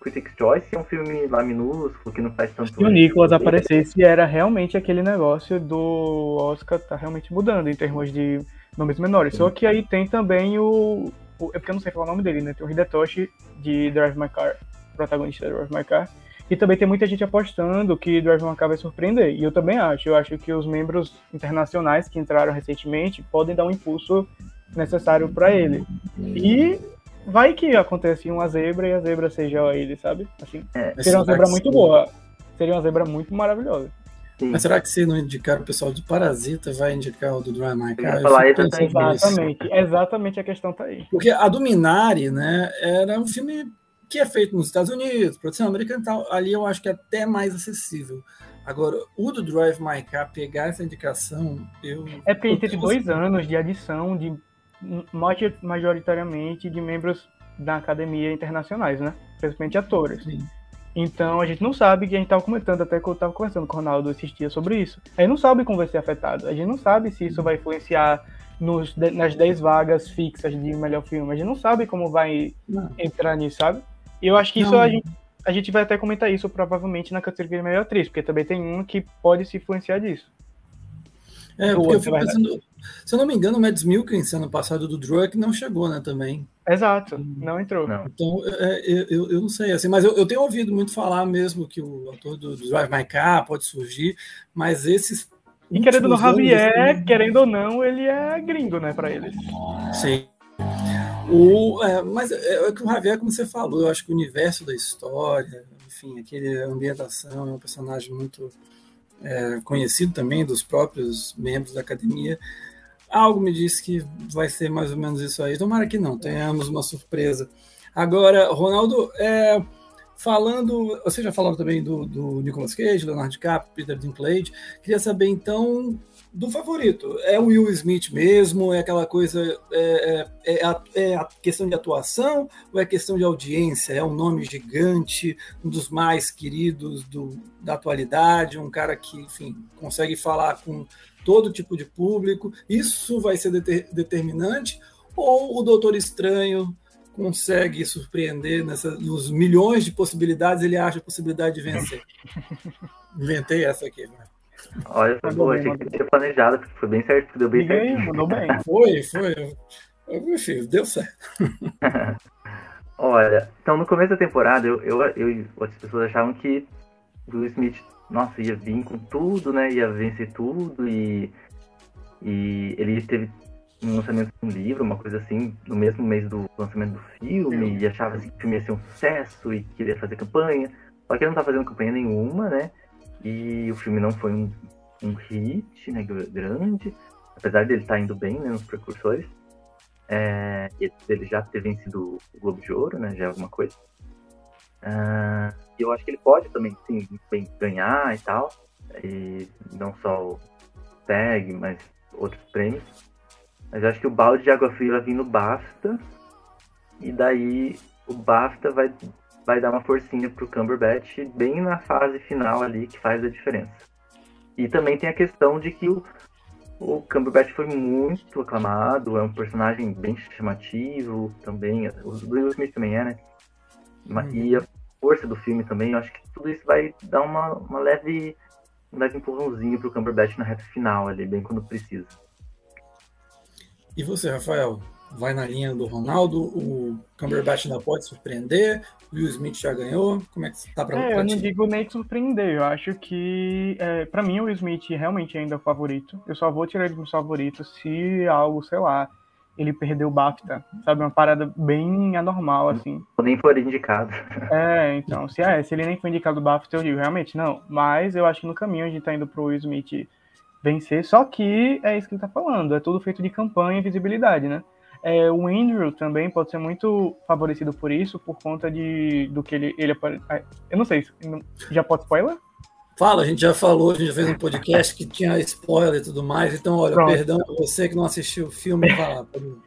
B: Critics' Choice, é um filme lá minúsculo, que não faz tanto...
C: Se o Nicolas aparecesse, era realmente aquele negócio do Oscar tá realmente mudando em termos de nomes menores. Sim. Só que aí tem também o, o... É porque eu não sei falar o nome dele, né? Tem o Hidetoshi de Drive My Car, protagonista de Drive My Car. E também tem muita gente apostando que Drive My Car vai surpreender. E eu também acho. Eu acho que os membros internacionais que entraram recentemente podem dar um impulso necessário para ele. E vai que acontece uma zebra e a zebra seja ele, sabe? Assim, é, seria uma zebra muito boa. Seria uma zebra muito maravilhosa.
A: Sim. Mas será que se não indicar o pessoal do Parasita, vai indicar o do Dry My Car?
C: Exatamente, exatamente a questão tá aí.
A: Porque a Dominari, né, era um filme que é feito nos Estados Unidos, produção americana e tal, ali eu acho que é até mais acessível. Agora, o do Drive My Car pegar essa indicação, eu.
C: É porque teve dois anos de adição de majoritariamente de membros da academia internacionais, né? Principalmente atores. Sim. Então a gente não sabe, que a gente estava comentando, até que eu estava conversando com o Ronaldo esses dias sobre isso. A gente não sabe como vai ser afetado. A gente não sabe se isso vai influenciar nos, nas 10 vagas fixas de melhor filme. A gente não sabe como vai não. entrar nisso, sabe? E eu acho que isso a gente, a gente vai até comentar isso provavelmente na categoria melhor atriz, porque também tem um que pode se influenciar disso.
A: É, porque eu fico pensando, se eu não me engano, o Mads Mikkelsen ano passado do Druk não chegou, né, também.
C: Exato, não entrou. Não.
A: Então, é, é, eu, eu não sei, assim, mas eu, eu tenho ouvido muito falar mesmo que o ator do, do Drive My Car pode surgir, mas esses
C: e querendo no Javier, assim, querendo ou não, ele é gringo, né, para eles.
A: Sim. O, é, mas é, é que o Javier, como você falou, eu acho que o universo da história, enfim, aquele ambientação, é um personagem muito é, conhecido também dos próprios membros da academia. Algo me diz que vai ser mais ou menos isso aí. Tomara que não, tenhamos uma surpresa. Agora, Ronaldo, é, falando, você já falou também do, do Nicolas Cage, Leonardo DiCaprio, Peter Dinklage. Queria saber então do favorito. É o Will Smith mesmo? É aquela coisa. É, é, é, a, é, a, questão de atuação ou é questão de audiência? É um nome gigante, um dos mais queridos do, da atualidade, um cara que, enfim, consegue falar com todo tipo de público. Isso vai ser deter, determinante? Ou o Doutor Estranho consegue surpreender nessa, nos milhões de possibilidades, ele acha a possibilidade de vencer? Inventei essa aqui, né?
B: Olha, foi boa, achei que tinha planejado, porque foi bem certo, porque deu bem Ninguém, certo.
A: Mandou bem. Foi, foi. Meu filho, deu certo.
B: Olha, então no começo da temporada, eu, eu, eu e outras pessoas achavam que o Will Smith, nossa, ia vir com tudo, né? Ia vencer tudo e, e ele teve um lançamento de um livro, uma coisa assim, no mesmo mês do lançamento do filme, e achava assim, que o filme ia ser um sucesso e queria fazer campanha. Só que ele não tá fazendo campanha nenhuma, né? E o filme não foi um, um hit né, grande, apesar dele estar tá indo bem né, nos precursores. É, ele já ter vencido o Globo de Ouro, né, já é alguma coisa. Uh, eu acho que ele pode também sim, ganhar e tal, e não só o tag, mas outros prêmios. Mas eu acho que o balde de água fria vai vir no BAFTA, e daí o BAFTA vai vai dar uma forcinha pro Cumberbatch bem na fase final ali que faz a diferença. E também tem a questão de que o, o Cumberbatch foi muito aclamado, é um personagem bem chamativo também, o Will Smith também é, né? Uhum. E a força do filme também, eu acho que tudo isso vai dar uma, uma leve, um leve empurrãozinho pro Cumberbatch na reta final ali, bem quando precisa.
A: E você, Rafael? Vai na linha do Ronaldo, o Cumberbatch ainda pode surpreender, o Will Smith já ganhou, como é que está para
C: É, eu não digo nem que surpreender, eu acho que, é, para mim, o Will Smith realmente ainda é o favorito, eu só vou tirar ele do favorito se algo, sei lá, ele perdeu o BAFTA, sabe? Uma parada bem anormal, assim.
B: Ou nem for indicado.
C: É, então, se, é, se ele nem foi indicado o BAFTA, eu digo, realmente, não. Mas eu acho que no caminho a gente tá indo pro Will Smith vencer, só que é isso que ele tá falando, é tudo feito de campanha e visibilidade, né? É, o Andrew também pode ser muito favorecido por isso, por conta de do que ele. ele eu não sei, já pode spoiler?
A: Fala, a gente já falou, a gente já fez um podcast que tinha spoiler e tudo mais. Então, olha, Pronto. perdão pra você que não assistiu o filme, fala pra mim.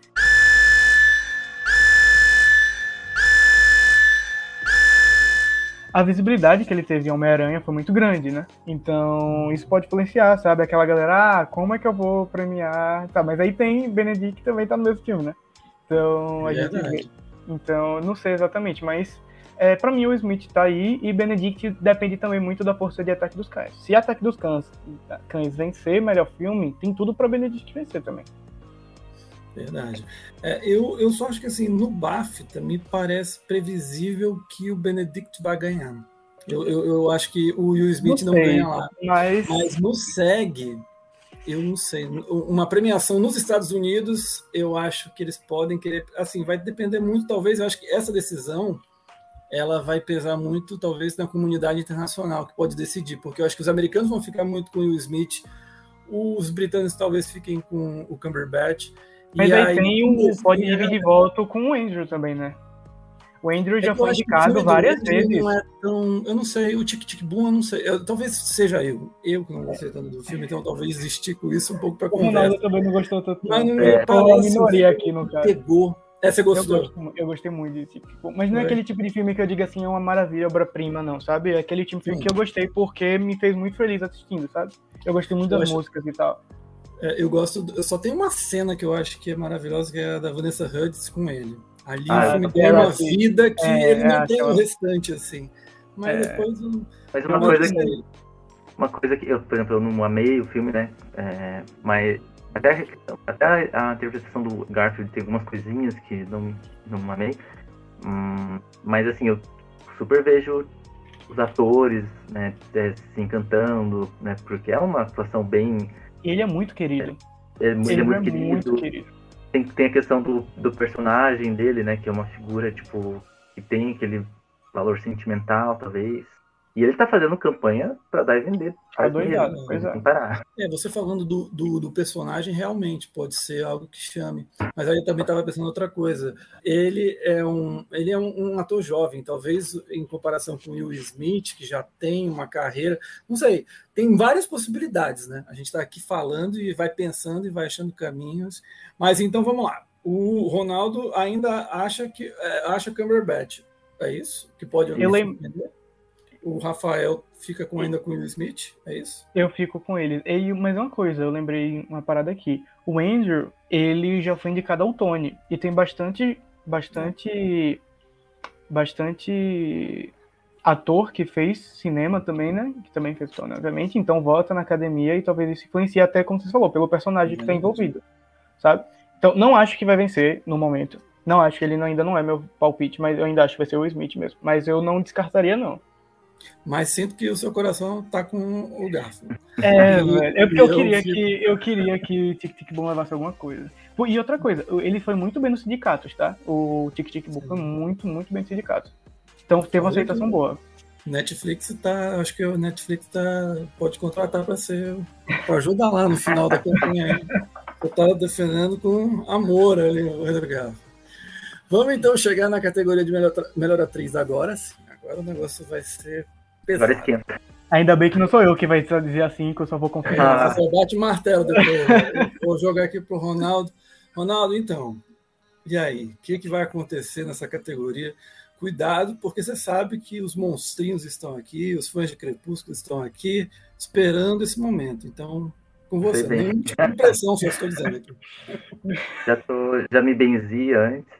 C: A visibilidade que ele teve em Homem-Aranha foi muito grande, né? Então, isso pode influenciar, sabe? Aquela galera, ah, como é que eu vou premiar? Tá, mas aí tem Benedict também tá no mesmo filme, né? Então, a gente vê. Então, não sei exatamente, mas é, para mim o Smith tá aí e Benedict depende também muito da força de Ataque dos Cães. Se Ataque dos Cães, Cães vencer melhor filme, tem tudo para Benedict vencer também.
A: Verdade. É, eu, eu só acho que assim, no BAFTA me parece previsível que o Benedict vai ganhar. Eu, eu, eu acho que o Will Smith não, não ganha lá. Mas... mas no SEG, eu não sei. Uma premiação nos Estados Unidos, eu acho que eles podem querer. Assim, vai depender muito, talvez. Eu acho que essa decisão ela vai pesar muito, talvez, na comunidade internacional, que pode decidir, porque eu acho que os americanos vão ficar muito com o Will Smith, os britânicos talvez fiquem com o Cumberbatch.
C: Mas aí, aí, tem o pode dividir voto com o Andrew também, né? O Andrew é já foi indicado várias vezes.
A: Não é tão, eu não sei, o Tic Tic Boom, eu não sei. Eu, talvez seja eu. Eu que não gostei tanto do filme, então talvez estico isso um pouco para
C: conversa. O Ronaldo também não gostou tanto.
A: Mas não é,
C: parece, minoria aqui no caso.
A: Pegou é, você gostou?
C: Eu, gosto, eu gostei muito desse tipo. Mas não é, é, aquele tipo de filme que eu digo assim, é uma maravilha, obra-prima, não, sabe? É aquele tipo de filme Sim. que eu gostei porque me fez muito feliz assistindo, sabe? Eu gostei muito eu das acho... músicas e tal.
A: É, eu gosto. Eu só tenho uma cena que eu acho que é maravilhosa, que é a da Vanessa Hudgens com ele. Ali ah, o filme tem uma vida que é, ele não tem o restante, assim. Mas é. depois.
B: Mas uma coisa que. Uma coisa que eu, por exemplo, eu não amei o filme, né? É, mas até, até a interpretação do Garfield tem algumas coisinhas que não, não amei. Hum, mas assim, eu super vejo os atores né, é, se encantando, né? Porque é uma atuação bem.
C: Ele é muito querido.
B: É, é, ele, ele, é, muito, é querido. muito querido. Tem, tem a questão do, do personagem dele, né? Que é uma figura, tipo, que tem aquele valor sentimental, talvez. E ele tá fazendo campanha para dar e vender.
C: Tá doidado, é.
A: Parar. É, você falando do, do, do, personagem, realmente pode ser algo que chame. Mas aí eu também estava pensando outra coisa. Ele é, um, ele é um, um, ator jovem, talvez em comparação com o Will Smith, que já tem uma carreira. Não sei, tem várias possibilidades, né? A gente está aqui falando e vai pensando e vai achando caminhos. Mas então vamos lá. O Ronaldo ainda acha que é, acha Cumberbatch. É isso? Que pode
C: eu lembro
A: o Rafael fica com, ainda com o Will Smith, é isso?
C: Eu fico com ele. E, mas uma coisa, eu lembrei uma parada aqui. O Andrew, ele já foi indicado ao Tony. E tem bastante. Bastante. Bastante ator que fez cinema também, né? Que também fez Tony, obviamente. Então volta na academia e talvez isso influencie até, como você falou, pelo personagem que está envolvido. Sabe? Então, não acho que vai vencer no momento. Não acho que ele ainda não é meu palpite, mas eu ainda acho que vai ser o Smith mesmo. Mas eu não descartaria, não
A: mas sinto que o seu coração tá com o garfo.
C: É, velho. É eu, eu, queria fico... que eu queria que Tic Tic Boom levasse alguma coisa. E outra coisa, ele foi muito bem nos sindicatos, tá? O Tic Tic Boom foi muito, muito bem nos sindicatos. Então teve uma aceitação boa.
A: Netflix tá, acho que o Netflix tá pode contratar para ser para ajudar lá no final da campanha. Eu tava defendendo com amor ali o Vamos então chegar na categoria de melhor, melhor atriz agora sim. Agora o negócio vai ser pesado. Agora esquenta.
C: Ainda bem que não sou eu que vai dizer assim, que eu só vou conferir.
A: Ah. Você só bate martelo depois. vou jogar aqui pro Ronaldo. Ronaldo, então, e aí? O que, que vai acontecer nessa categoria? Cuidado, porque você sabe que os monstrinhos estão aqui, os fãs de Crepúsculo estão aqui, esperando esse momento. Então, com você. Nenhum tipo de pressão, só estou dizendo aqui.
B: Já, tô, já me benzia antes.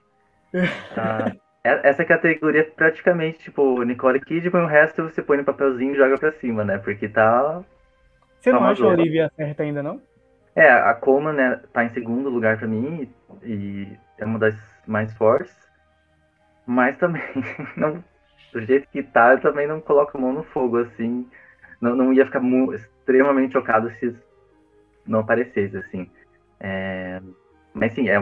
B: Ah, é, essa categoria é praticamente, tipo, Nicole Kidman, o resto você põe no papelzinho e joga pra cima, né? Porque tá.
C: Você não tá acha a Olivia certa ainda, não?
B: É, a Coleman né, tá em segundo lugar pra mim e é uma das mais fortes. Mas também, não, do jeito que tá, eu também não coloco a mão no fogo, assim. Não, não ia ficar extremamente chocado se não aparecesse, assim. É, mas sim, é,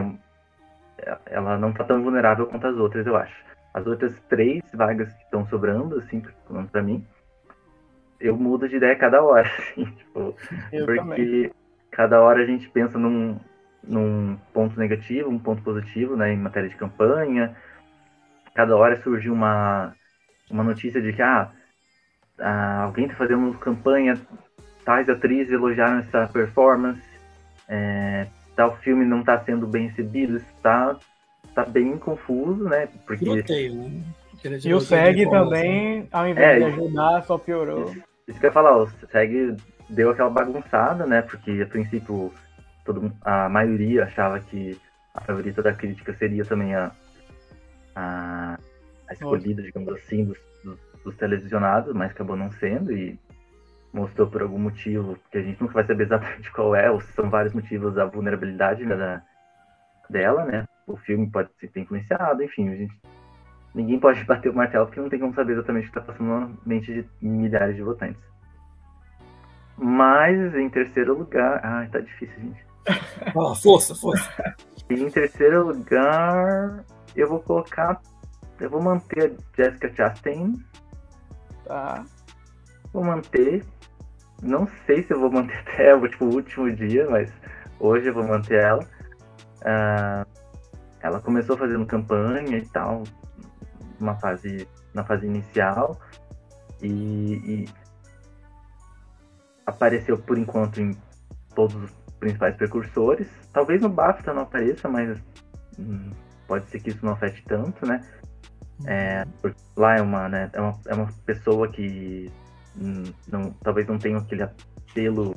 B: ela não tá tão vulnerável quanto as outras, eu acho. As outras três vagas que estão sobrando, assim, para mim, eu mudo de ideia cada hora, assim, tipo, porque também. cada hora a gente pensa num, num ponto negativo, um ponto positivo, né, em matéria de campanha. Cada hora surge uma, uma notícia de que, ah, ah alguém está fazendo campanha, tais atrizes elogiaram essa performance, é, tal filme não está sendo bem recebido, está tá bem confuso, né?
C: Porque... Né? E o SEG também, ao invés é, de ajudar, só piorou.
B: Isso, isso que eu ia falar, o SEG deu aquela bagunçada, né? Porque a princípio todo, a maioria achava que a favorita da crítica seria também a, a, a escolhida, digamos assim, dos, dos, dos, televisionados, mas acabou não sendo e mostrou por algum motivo, que a gente nunca vai saber exatamente qual é, ou se são vários motivos a vulnerabilidade da, dela, né? O filme pode ter influenciado, enfim, a gente, ninguém pode bater o martelo porque não tem como saber exatamente o que está passando na mente de milhares de votantes. Mas em terceiro lugar. Ai, tá difícil, gente.
A: Ah, força, força.
B: em terceiro lugar, eu vou colocar. Eu vou manter a Jessica Chastain.
C: Tá.
B: Vou manter. Não sei se eu vou manter até o tipo, último dia, mas hoje eu vou manter ela. Uh, ela começou fazendo campanha e tal, uma fase, na fase inicial, e, e apareceu por enquanto em todos os principais precursores. Talvez no BAFTA não apareça, mas hum, pode ser que isso não afete tanto, né? É, lá é uma, né, é uma, é uma pessoa que não, talvez não tenha aquele apelo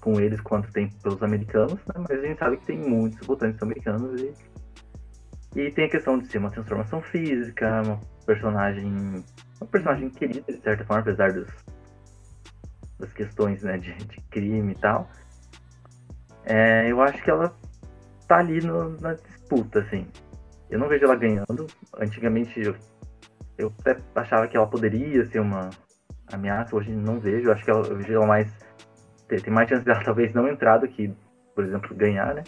B: com eles quanto tem pelos americanos, né? mas a gente sabe que tem muitos votantes americanos e, e tem a questão de ser uma transformação física, uma personagem uma personagem querida de certa forma, apesar dos, das questões né, de, de crime e tal. É, eu acho que ela tá ali no, na disputa, assim. Eu não vejo ela ganhando. Antigamente eu, eu até achava que ela poderia ser uma ameaça, hoje não vejo. Acho que ela, ela mais. Tem, mais chance dela talvez não entrar do que, por exemplo, ganhar, né?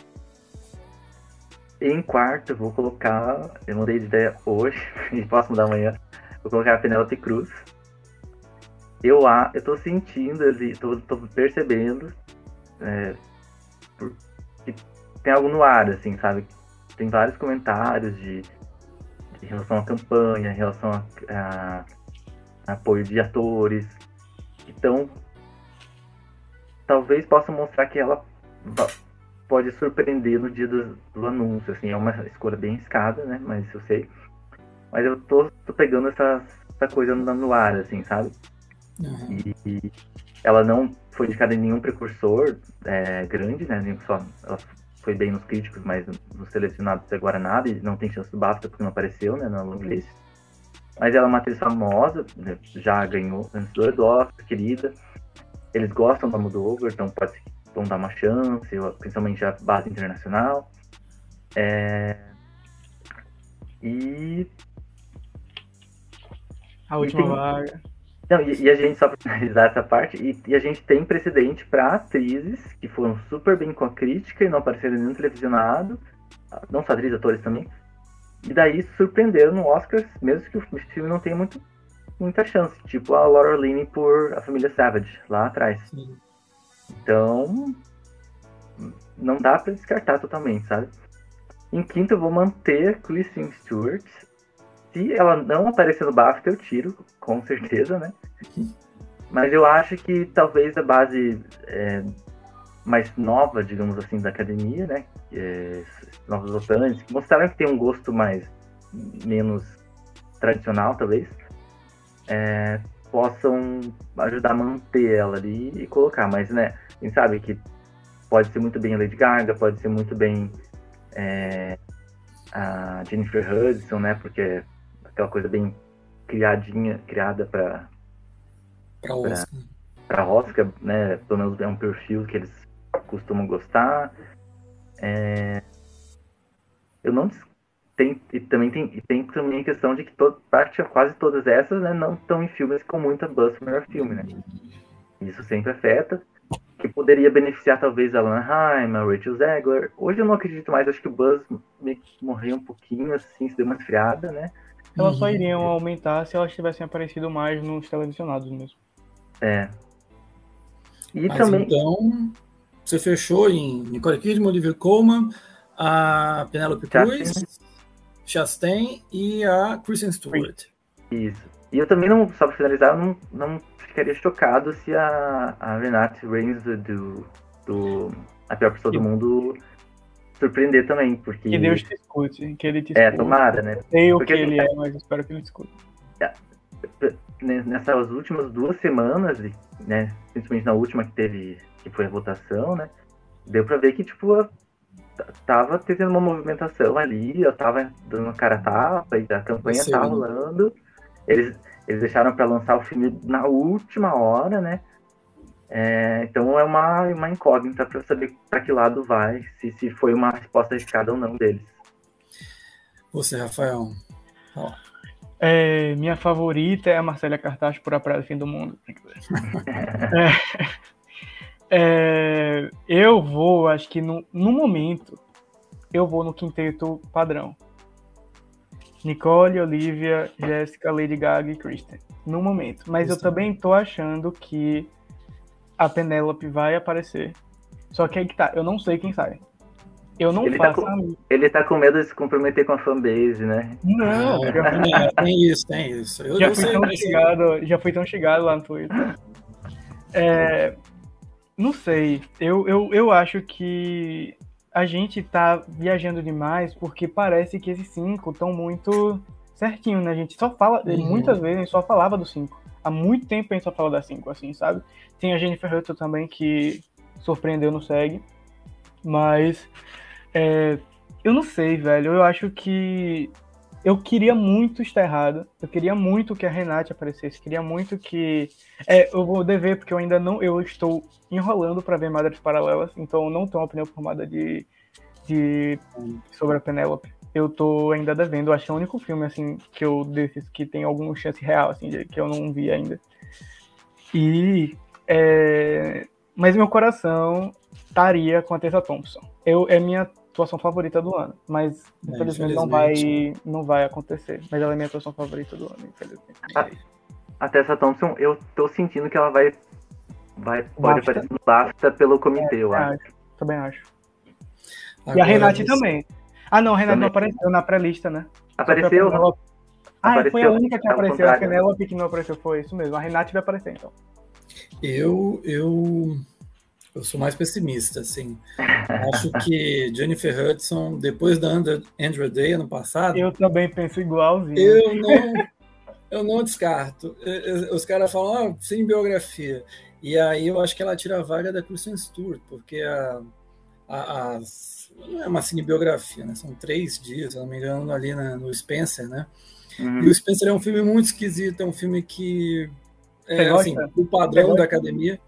B: Em quarto, eu vou colocar. Eu mudei de ideia hoje, e posso mudar amanhã. Vou colocar a Penelope Cruz. Eu, eu tô sentindo ali, tô, tô percebendo. É, que tem algo no ar, assim, sabe? Tem vários comentários de, de relação à campanha, em relação a, a apoio de atores. Então, talvez possa mostrar que ela pode surpreender no dia do, do, anúncio, assim, é uma escolha bem escada, né, mas eu sei. Mas eu tô, tô pegando essa, essa coisa no, no ar, assim, sabe? Uhum. E, e, ela não foi indicada em nenhum precursor é, grande, né? Só, ela foi bem nos críticos, mas nos selecionados agora nada, e não tem chance do BAFTA porque não apareceu, né, na long list. Mas ela é uma atriz famosa, né, já ganhou vencedora do Oscar, querida. Eles gostam da Moldova, então pode ser que vão dar uma chance, principalmente a base internacional. É... E.
C: A última e tem... vaga.
B: Não, e, e, a gente, só para finalizar essa parte, e, e, a gente tem precedente para atrizes que foram super bem com a crítica e não apareceram em nenhum televisionado, não só atrizes, atores também, e daí surpreenderam no Oscar, mesmo que o filme não tenha muito, muita chance, tipo a Laura Linney por A Família Savage, lá atrás. Sim. Então, não dá para descartar totalmente, sabe? Em quinto, eu vou manter Kristen Stewart, se ela não aparecer no BAFTA, eu tiro, com certeza, né? Mas eu acho que talvez a base é, mais nova, digamos assim, da academia, né? É, novos votantes, que mostraram que tem um gosto mais menos tradicional, talvez, é, possam ajudar a manter ela ali e colocar. Mas, né, a gente sabe que pode ser muito bem a Lady Gaga, pode ser muito bem é, a Jennifer Hudson, né? Porque aquela coisa bem criadinha, criada para
A: para Oscar.
B: Oscar, né? Pelo menos é um perfil que eles costumam gostar. É... Eu não tem e também tem e tem também a questão de que todo, parte, quase todas essas né, não estão em filmes com muita buzz no melhor filme, né? Isso sempre afeta. Que poderia beneficiar talvez a Lana Haim, a Rachel Zegler. Hoje eu não acredito mais, acho que o buzz meio que morreu um pouquinho, assim, se deu uma esfriada, né?
C: Elas só uhum. iriam aumentar se elas tivessem aparecido mais nos televisionados mesmo.
B: É.
A: E Mas também. Então, você fechou em Nicole Kidman, Olivia Colman, a Penelope Cruz, Chastain e a Kristen Stewart.
B: Isso. E eu também não, só pra finalizar, eu não, não ficaria chocado se a, a Renate Reigns do, do A Pior Pessoa do Mundo surpreender também, porque...
C: Que Deus te escute, que ele te
B: é, escute. É, tomara, né?
C: Sei o que ele é, mas espero que ele escute. É,
B: nessas últimas duas semanas, né, principalmente na última que teve, que foi a votação, né, deu pra ver que, tipo, tava tendo uma movimentação ali, eu tava dando cara a tapa e a campanha Sim. tá rolando. Eles, eles deixaram para lançar o filme na última hora, né? É, então é uma, uma incógnita para saber para que lado vai, se, se foi uma resposta de cada ou não deles.
A: Você, Rafael.
C: É, minha favorita é a Marcela Cartaz por A Praia do Fim do Mundo. é, é, eu vou, acho que no, no momento, eu vou no quinteto padrão. Nicole, Olivia, Jéssica, Lady Gaga e Kristen. No momento. Mas Isso. eu também tô achando que a Penélope vai aparecer. Só que aí que tá, eu não sei quem sai. Eu não
B: ele
C: faço.
B: Tá com, ele tá com medo de se comprometer com a fanbase, né?
C: Não,
A: é, já, tem isso, tem isso. Eu,
C: já, fui sei, tão chegado, já fui tão chegado lá no Twitter. É, não sei. Eu, eu, eu acho que a gente tá viajando demais porque parece que esses cinco estão muito certinho, né? A gente só fala, uhum. muitas vezes a gente só falava dos cinco. Há muito tempo a gente só fala das cinco, assim, sabe? Tem a Jennifer Hudson também que surpreendeu no SEG. Mas é, eu não sei, velho. Eu acho que eu queria muito estar errado. Eu queria muito que a Renate aparecesse. Queria muito que. É, eu vou dever, porque eu ainda não. Eu estou enrolando para ver Madres Paralelas, então eu não tenho uma opinião formada de, de sobre a Penélope. Eu tô ainda devendo. Acho que é o único filme, assim, que eu desses que tem alguma chance real, assim, de, que eu não vi ainda. E. É, mas meu coração estaria com a Tessa Thompson. Eu, é minha atuação favorita do ano, mas é, infelizmente, não vai não vai acontecer. Mas ela é minha atuação favorita do ano, infelizmente. A,
B: a Tessa Thompson, eu tô sentindo que ela vai vai pode aparecer no BAFTA pelo comitê, é, eu acho. acho.
C: Também acho. Agora, e a Renate também. Ah, não, a Renate também. não apareceu na pré-lista, né?
B: Apareceu?
C: Ah, apareceu, foi a única que apareceu. A Penélope que não apareceu, foi isso mesmo. A Renate vai aparecer, então.
A: Eu, eu eu sou mais pessimista, assim. Acho que Jennifer Hudson, depois da Andrew Day ano passado.
C: Eu também penso igualzinho.
A: Eu não, eu não descarto. Os caras falam, ah, sem biografia. E aí eu acho que ela tira a vaga da Kristen Stewart, porque a, a, a não é uma cinebiografia, né? São três dias, se não me engano, ali na, no Spencer, né? Uhum. E o Spencer é um filme muito esquisito, é um filme que é assim, o padrão da academia.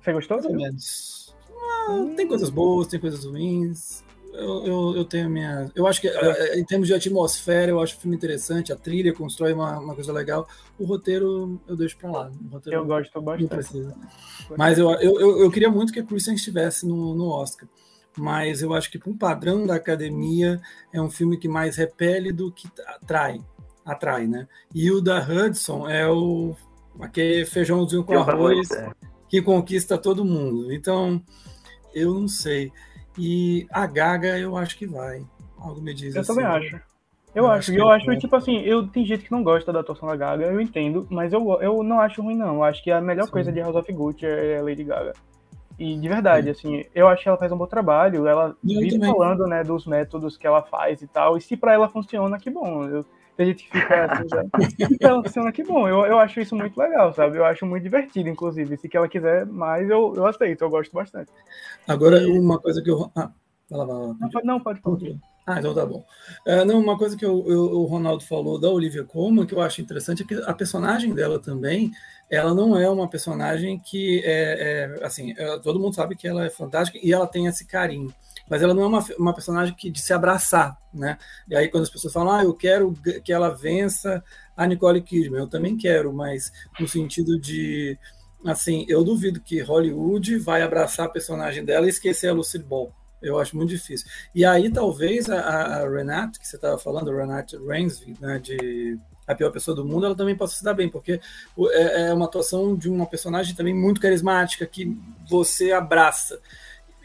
C: Você gostou?
A: Mais ou menos. Ah, tem coisas boas, tem coisas ruins. Eu, eu, eu, tenho minha. Eu acho que, é. em termos de atmosfera, eu acho o filme interessante. A trilha constrói uma, uma coisa legal. O roteiro eu deixo pra lá.
C: eu gosto bastante.
A: Mas eu, eu, eu, queria muito que a Kristen estivesse no, no Oscar. Mas eu acho que, para um padrão da academia, é um filme que mais repele do que atrai. Atrai, né? E o da Hudson é o aquele feijãozinho com arroz. É que conquista todo mundo. Então, eu não sei. E a Gaga, eu acho que vai. Algo me diz
C: eu
A: assim.
C: Eu também acho. Eu, eu acho, eu acho, tipo assim, eu tem gente que não gosta da atuação da Gaga, eu entendo, mas eu, eu não acho ruim, não. Eu acho que a melhor Sim. coisa de House of Gucci é a Lady Gaga. E de verdade, assim, eu acho que ela faz um bom trabalho. Ela eu vive também. falando, né, dos métodos que ela faz e tal. E se para ela funciona, que bom. Eu, tem gente que fica assim. Então, funciona que bom. Eu, eu acho isso muito legal, sabe? Eu acho muito divertido, inclusive. Se que ela quiser mais, eu, eu aceito, eu gosto bastante.
A: Agora, uma coisa que eu. Ah, vai lá, vai lá.
C: Não, não, pode, pode.
A: Ah, então tá bom. É, não, uma coisa que eu, eu, o Ronaldo falou da Olivia Colman, que eu acho interessante, é que a personagem dela também, ela não é uma personagem que é, é assim, é, todo mundo sabe que ela é fantástica e ela tem esse carinho mas ela não é uma, uma personagem que de se abraçar, né? E aí quando as pessoas falam, ah, eu quero que ela vença a Nicole Kidman, eu também quero, mas no sentido de, assim, eu duvido que Hollywood vai abraçar a personagem dela e esquecer a Lucille Ball, Eu acho muito difícil. E aí, talvez, a, a Renate, que você estava falando, Renate Rainsby, né, de A Pior Pessoa do Mundo, ela também possa se dar bem, porque é, é uma atuação de uma personagem também muito carismática, que você abraça.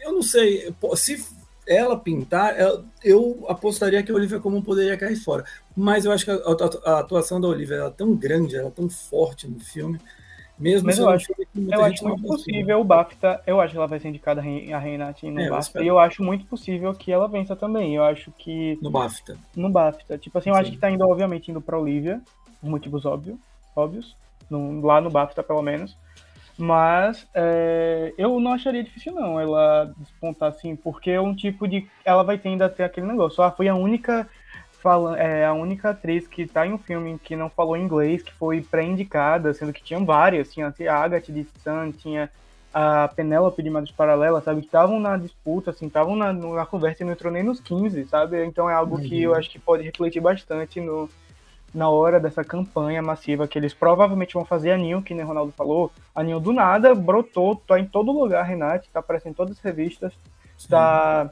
A: Eu não sei, se ela pintar, eu apostaria que a Olivia Colman poderia cair fora. Mas eu acho que a, a, a atuação da Olivia é tão grande, ela é tão forte no filme. Mesmo
C: Mas eu acho, eu acho muito possível o BAFTA, eu acho que ela vai ser indicada a Renate no é, BAFTA, e eu acho muito possível que ela vença também. Eu acho que.
A: No BAFTA.
C: No BAFTA. Tipo assim, eu Sim. acho que tá indo, obviamente, indo pra Olivia, por motivos óbvios, óbvios. No, lá no BAFTA, pelo menos. Mas é, eu não acharia difícil, não, ela despontar assim, porque é um tipo de. Ela vai ter ainda ter aquele negócio. Ah, foi a única. Fala, é, a única atriz que tá em um filme que não falou inglês, que foi pré-indicada, sendo que tinham várias, tinha a Agatha de Sun, tinha a Penélope de Madres Paralelas, sabe, que estavam na disputa, assim, estavam na, na conversa e não entrou nem nos 15, sabe, então é algo uhum. que eu acho que pode refletir bastante no, na hora dessa campanha massiva que eles provavelmente vão fazer a Ninho, que nem o Ronaldo falou. A Ninho do nada brotou, tá em todo lugar, Renate, tá aparecendo em todas as revistas. Sim. Tá.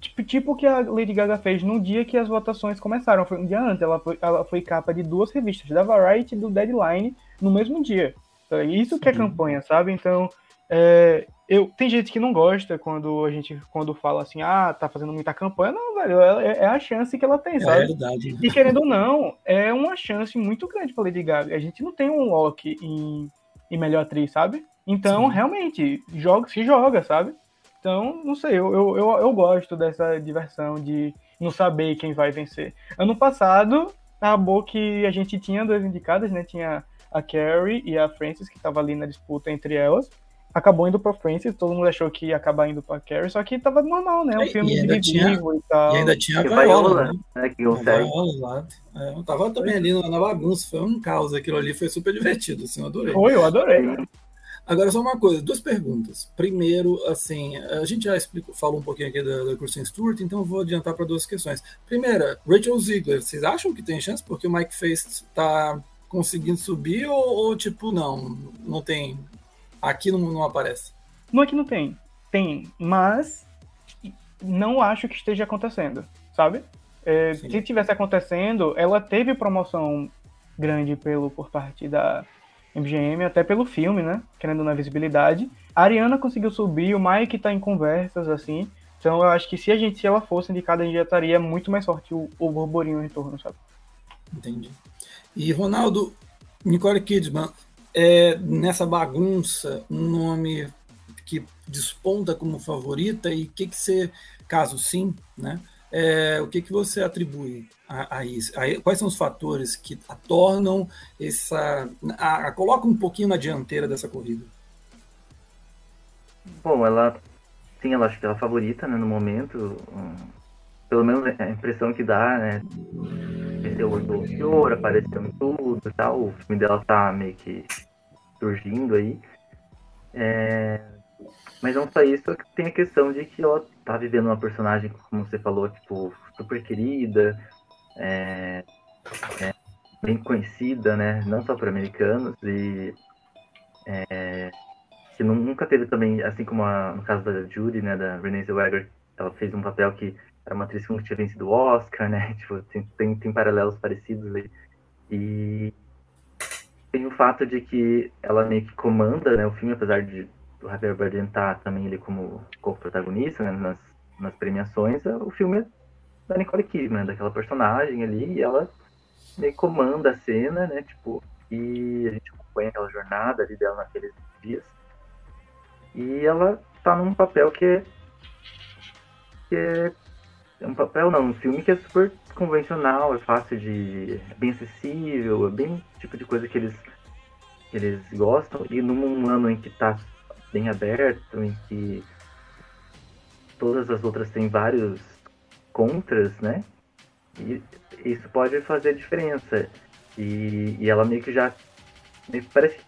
C: Tipo, tipo que a Lady Gaga fez no dia que as votações começaram. Foi um dia antes. Ela foi, ela foi capa de duas revistas, da Variety e do Deadline, no mesmo dia. Então, isso Sim. que é campanha, sabe? Então, é, eu, tem gente que não gosta quando a gente quando fala assim, ah, tá fazendo muita campanha. Não, velho, é, é a chance que ela tem, sabe? É verdade. E querendo ou não, é uma chance muito grande pra Lady Gaga. A gente não tem um lock em, em melhor atriz, sabe? Então, Sim. realmente, joga, se joga, sabe? Então, não sei, eu, eu, eu, eu, gosto dessa diversão de não saber quem vai vencer. Ano passado, acabou que a gente tinha duas indicadas, né? Tinha a Carrie e a Frances, que tava ali na disputa entre elas acabou indo pra Francis, todo mundo achou que ia acabar indo pra Carrie, só que tava normal, né? Um filme de tinha, e tal.
A: E ainda tinha a Viola, né? né? Que a Viola lá. É, eu tava também ali na, bagunça, foi um caos aquilo ali, foi super divertido, assim, eu adorei.
C: Foi, eu adorei.
A: Agora, só uma coisa, duas perguntas. Primeiro, assim, a gente já explicou, falou um pouquinho aqui da, da Kristen Stewart, então eu vou adiantar para duas questões. Primeira, Rachel Ziegler, vocês acham que tem chance porque o Mike Face tá conseguindo subir ou, ou tipo, não, não tem Aqui não, não aparece.
C: Não é que não tem. Tem, mas não acho que esteja acontecendo, sabe? É, se tivesse acontecendo, ela teve promoção grande pelo por parte da MGM, até pelo filme, né? Querendo na visibilidade. A Ariana conseguiu subir, o Mike tá em conversas, assim. Então eu acho que se a gente, se ela fosse indicada, a gente já estaria muito mais forte o, o burburinho em retorno, sabe?
A: Entendi. E Ronaldo, Nicole Kidman, é, nessa bagunça um nome que desponta como favorita e que, que você, caso sim, né? É, o que, que você atribui a, a isso? A, quais são os fatores que a tornam essa. A, a, coloca um pouquinho na dianteira dessa corrida?
B: Bom, ela. Sim, ela acho que ela é a favorita né, no momento. Um, pelo menos a impressão que dá, né? Venceu o Globo apareceu em tudo e tal. O filme dela tá meio que surgindo aí. É... Mas não só isso, tem a questão de que ela tá vivendo uma personagem, como você falou, tipo, super querida, é... É... bem conhecida, né? Não só para americanos, e é... que nunca teve também, assim como a, no caso da Judy, né, da Renée Zellweger, ela fez um papel que era uma atriz que tinha vencido o Oscar, né? Tipo, tem, tem, tem paralelos parecidos aí. E tem o fato de que ela meio que comanda né, o filme, apesar de o Javier Bardem estar tá também ele como co-protagonista né, nas, nas premiações, o filme é da Nicole Kidman, daquela personagem ali, e ela meio que comanda a cena, né, tipo, e a gente acompanha aquela jornada ali dela naqueles dias. E ela tá num papel que é, que é é um papel, não, um filme que é super convencional, é fácil de. é bem acessível, é bem tipo de coisa que eles, que eles gostam. E num ano em que tá bem aberto, em que todas as outras têm vários contras, né? E isso pode fazer diferença. E, e ela meio que já. Meio que parece que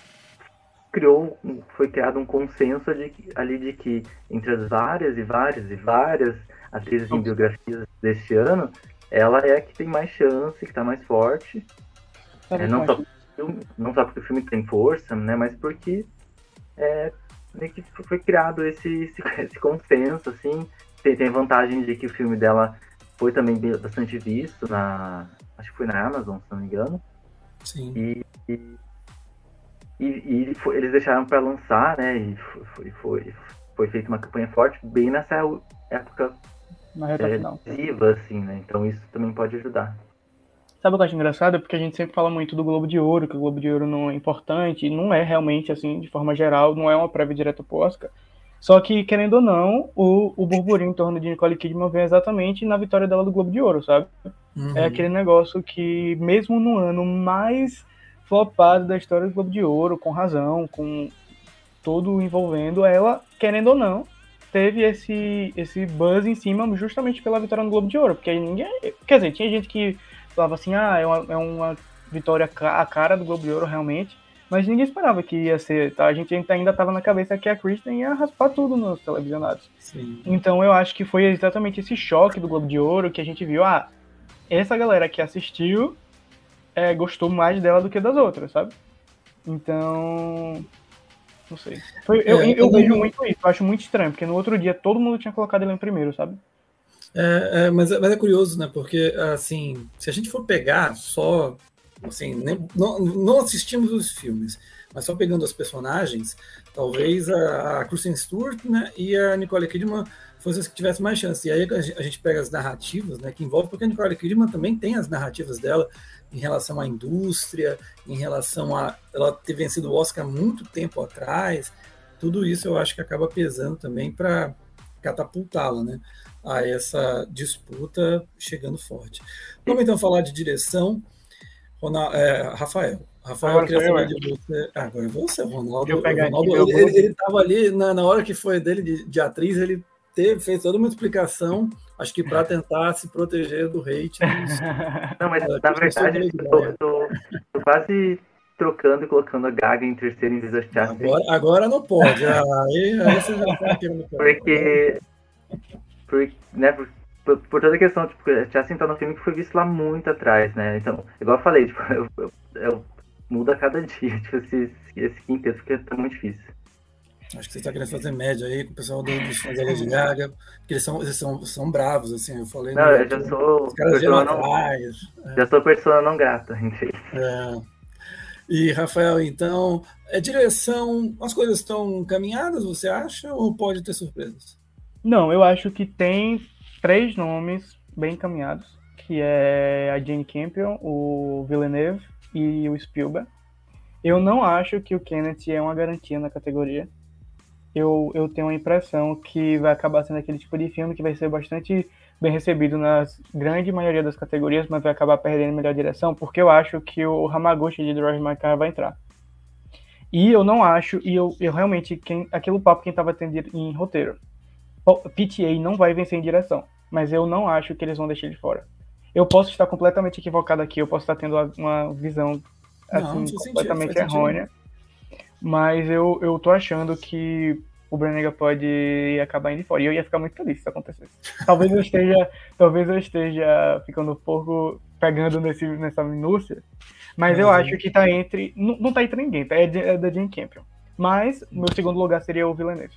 B: criou, foi criado um consenso de, ali de que entre as várias e várias e várias atrizes em biografias deste ano, ela é a que tem mais chance, que está mais forte. É, não, só, não só porque o filme tem força, né, mas porque é, foi criado esse, esse, esse consenso, assim, tem, tem vantagem de que o filme dela foi também bastante visto na. Acho que foi na Amazon, se não me engano.
A: Sim.
B: E, e, e, e foi, eles deixaram para lançar, né? E foi, foi, foi feita uma campanha forte bem nessa época
C: na reta é, final.
B: assim, né? Então isso também pode ajudar.
C: Sabe o que eu acho engraçado? É porque a gente sempre fala muito do Globo de Ouro, que o Globo de Ouro não é importante, e não é realmente, assim, de forma geral, não é uma prévia direta pro Oscar. Só que, querendo ou não, o, o burburinho em torno de Nicole Kidman vem exatamente na vitória dela do Globo de Ouro, sabe? Uhum. É aquele negócio que, mesmo no ano mais flopado da história do Globo de Ouro, com razão, com todo envolvendo ela, querendo ou não, teve esse, esse buzz em cima justamente pela vitória no Globo de Ouro, porque ninguém. Quer dizer, tinha gente que falava assim, ah, é uma, é uma vitória a cara do Globo de Ouro realmente, mas ninguém esperava que ia ser, tá? A gente ainda estava na cabeça que a Kristen ia raspar tudo nos televisionados. Sim. Então eu acho que foi exatamente esse choque do Globo de Ouro que a gente viu, ah, essa galera que assistiu é, gostou mais dela do que das outras, sabe? Então, não sei. Foi, eu, é, eu, eu vejo muito isso, eu acho muito estranho, porque no outro dia todo mundo tinha colocado ele em primeiro, sabe?
A: É, é, mas, mas, é curioso, né? Porque, assim, se a gente for pegar só, assim, nem, não, não assistimos os filmes, mas só pegando as personagens, talvez a, a Kristen Stewart né, e a Nicole Kidman fossem as que tivessem mais chance. E aí a gente pega as narrativas, né, que envolve, porque a Nicole Kidman também tem as narrativas dela em relação à indústria, em relação a ela ter vencido o Oscar muito tempo atrás. Tudo isso eu acho que acaba pesando também para catapultá-la, né? a essa disputa chegando forte. Vamos então falar de direção. Ronaldo, é, Rafael. Rafael, agora eu queria saber de você. Ah, agora é você, Ronaldo. Ronaldo ele estava ali na, na hora que foi dele de, de atriz, ele teve, fez toda uma explicação, acho que para tentar se proteger do hate. Dos,
B: não, mas na verdade, eu tô, tô, quase trocando e colocando a Gaga em terceiro em vez
A: da Agora, agora não pode. Aí, aí você já tá
B: Porque por, né, por, por, por, toda a questão, tipo, Chassin tá no filme que foi visto lá muito atrás, né? Então, igual eu falei, tipo, eu, eu, eu mudo a cada dia, tipo, esse, esse quinteto, porque tá muito difícil.
A: Acho que você está querendo fazer média aí com o pessoal do, dos fãs da Lady Gaga, porque eles são, eles são, são bravos, assim, eu falei.
B: Não, eu já sou. Os caras não, atrás, é. Já sou persona não grata, enfim.
A: É. E, Rafael, então, é direção, as coisas estão caminhadas, você acha, ou pode ter surpresas?
C: Não, eu acho que tem três nomes bem encaminhados, que é a Jane Campion, o Villeneuve e o Spielberg. Eu não acho que o Kenneth é uma garantia na categoria. Eu, eu tenho a impressão que vai acabar sendo aquele tipo de filme que vai ser bastante bem recebido na grande maioria das categorias, mas vai acabar perdendo melhor direção, porque eu acho que o Hamaguchi de Drive My Car vai entrar. E eu não acho, e eu, eu realmente, quem, aquele papo quem estava tendo em roteiro, PTA não vai vencer em direção, mas eu não acho que eles vão deixar ele fora. Eu posso estar completamente equivocado aqui, eu posso estar tendo uma visão assim, não, completamente sentido, errônea, mas eu, eu tô achando que o Brenega pode acabar indo fora. E eu ia ficar muito feliz se isso acontecesse. Talvez eu esteja, talvez eu esteja ficando um pouco pegando nesse, nessa minúcia, mas uhum. eu acho que tá entre. Não, não tá entre ninguém, tá? É, é da Jane Campion. Mas meu segundo lugar seria o Villeneuve.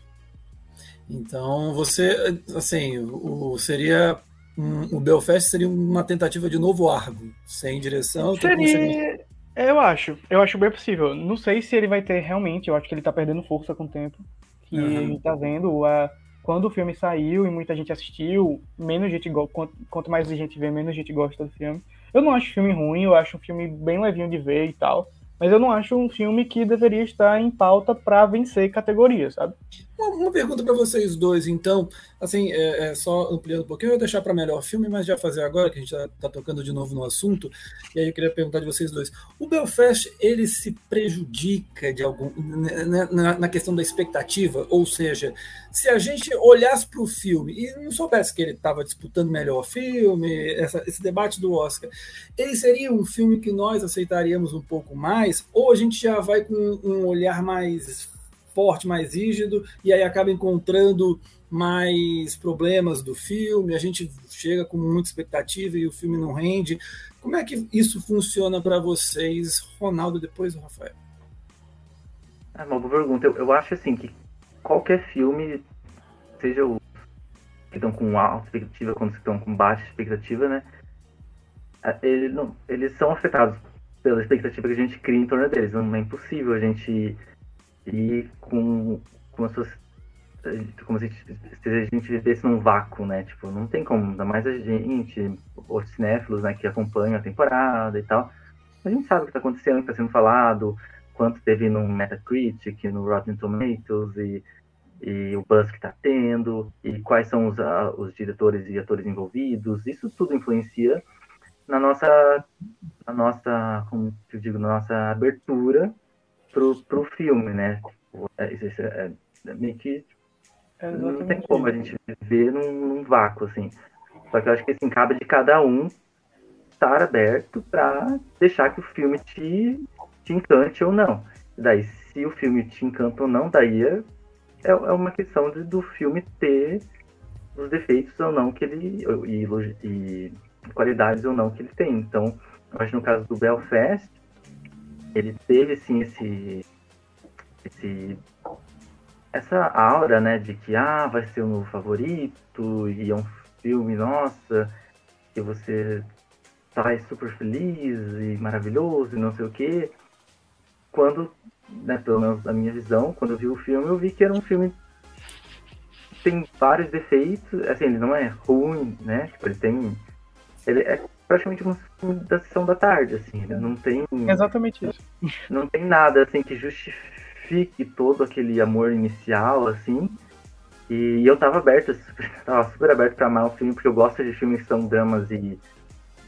A: Então você, assim, o, seria um, o Belfast seria uma tentativa de novo Argo, sem direção.
C: Seria, eu acho, eu acho bem possível. Não sei se ele vai ter realmente, eu acho que ele tá perdendo força com o tempo. Que uhum. tá vendo a, quando o filme saiu e muita gente assistiu, menos gente quanto, quanto mais gente vê, menos gente gosta do filme. Eu não acho filme ruim, eu acho um filme bem levinho de ver e tal. Mas eu não acho um filme que deveria estar em pauta para vencer categoria, sabe?
A: Uma, uma pergunta para vocês dois, então, assim, é, é, só ampliando um pouquinho, eu vou deixar para melhor filme, mas já fazer agora, que a gente está tá tocando de novo no assunto, e aí eu queria perguntar de vocês dois. O Belfast, ele se prejudica de algum né, né, na, na questão da expectativa? Ou seja, se a gente olhasse para o filme e não soubesse que ele estava disputando melhor filme, essa, esse debate do Oscar, ele seria um filme que nós aceitaríamos um pouco mais, ou a gente já vai com um olhar mais forte, mais rígido, e aí acaba encontrando mais problemas do filme, a gente chega com muita expectativa e o filme não rende. Como é que isso funciona para vocês, Ronaldo, depois do Rafael?
B: É uma boa pergunta. Eu, eu acho assim que qualquer filme, seja o que estão com alta expectativa quanto que estão com baixa expectativa, né? Eles, não, eles são afetados pela expectativa que a gente cria em torno deles. Não é impossível a gente ir com, com as suas como se a gente vivesse num vácuo, né? Tipo, não tem como, ainda mais a gente, os cinéfilos, né, que acompanham a temporada e tal. A gente sabe o que está acontecendo, o que está sendo falado, quanto teve no Metacritic, no Rotten Tomatoes e, e o buzz que está tendo, e quais são os, os diretores e atores envolvidos. Isso tudo influencia na nossa, na nossa, como eu digo, na nossa abertura pro, pro filme, né? É, é, é, meio que é não tem como a gente viver num, num, vácuo, assim. Só que eu acho que assim, cabe de cada um estar aberto para deixar que o filme te, te encante ou não. Daí, se o filme te encanta ou não, daí é, é, uma questão de, do filme ter os defeitos ou não que ele. e, e qualidades ou não que ele tem. Então, eu acho que no caso do Belfast, ele teve sim esse, esse essa aura, né, de que ah, vai ser o meu favorito e é um filme, nossa, que você sai super feliz e maravilhoso e não sei o quê. Quando, né, pelo menos na minha visão, quando eu vi o filme, eu vi que era um filme que tem vários defeitos, assim, ele não é ruim, né, tipo, ele tem ele é praticamente um filme da sessão da tarde, assim, né? não tem...
C: Exatamente isso.
B: Não tem nada, assim, que justifique todo aquele amor inicial, assim, e eu tava aberto, tava super aberto pra amar o filme, porque eu gosto de filmes que são dramas e,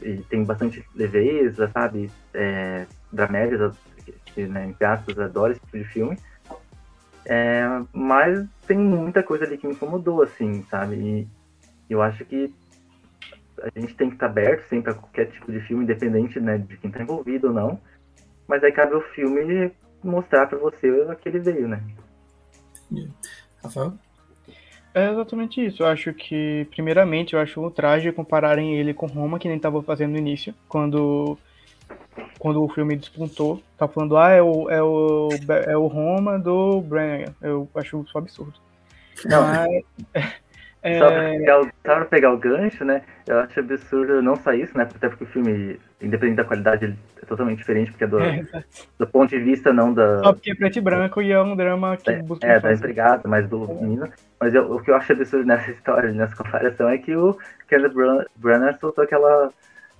B: e tem bastante leveza, sabe? É, dramédias, que, né, entre aspas, adoro esse tipo de filme. É, mas tem muita coisa ali que me incomodou, assim, sabe? E eu acho que a gente tem que estar aberto sempre a qualquer tipo de filme, independente né, de quem está envolvido ou não. Mas aí cabe o filme mostrar para você a que ele veio, né?
A: Rafael?
C: É exatamente isso. Eu acho que, primeiramente, eu acho um traje compararem ele com Roma, que nem estava fazendo no início, quando quando o filme despontou. Tá falando, ah, é o, é o, é o Roma do Brenner. Eu acho isso absurdo.
B: Não, Mas, é... Só, pra pegar o, só pra pegar o gancho, né? Eu acho absurdo não só isso, né? Até porque o filme, independente da qualidade, ele é totalmente diferente, porque é do, é, do ponto de vista não da.
C: Só porque é preto e branco e é um drama que
B: é, busca. É, da empregada, mas do é. menino. Mas eu, o que eu acho absurdo nessa história, nessa comparação, é que o Kenneth Branagh soltou aquela.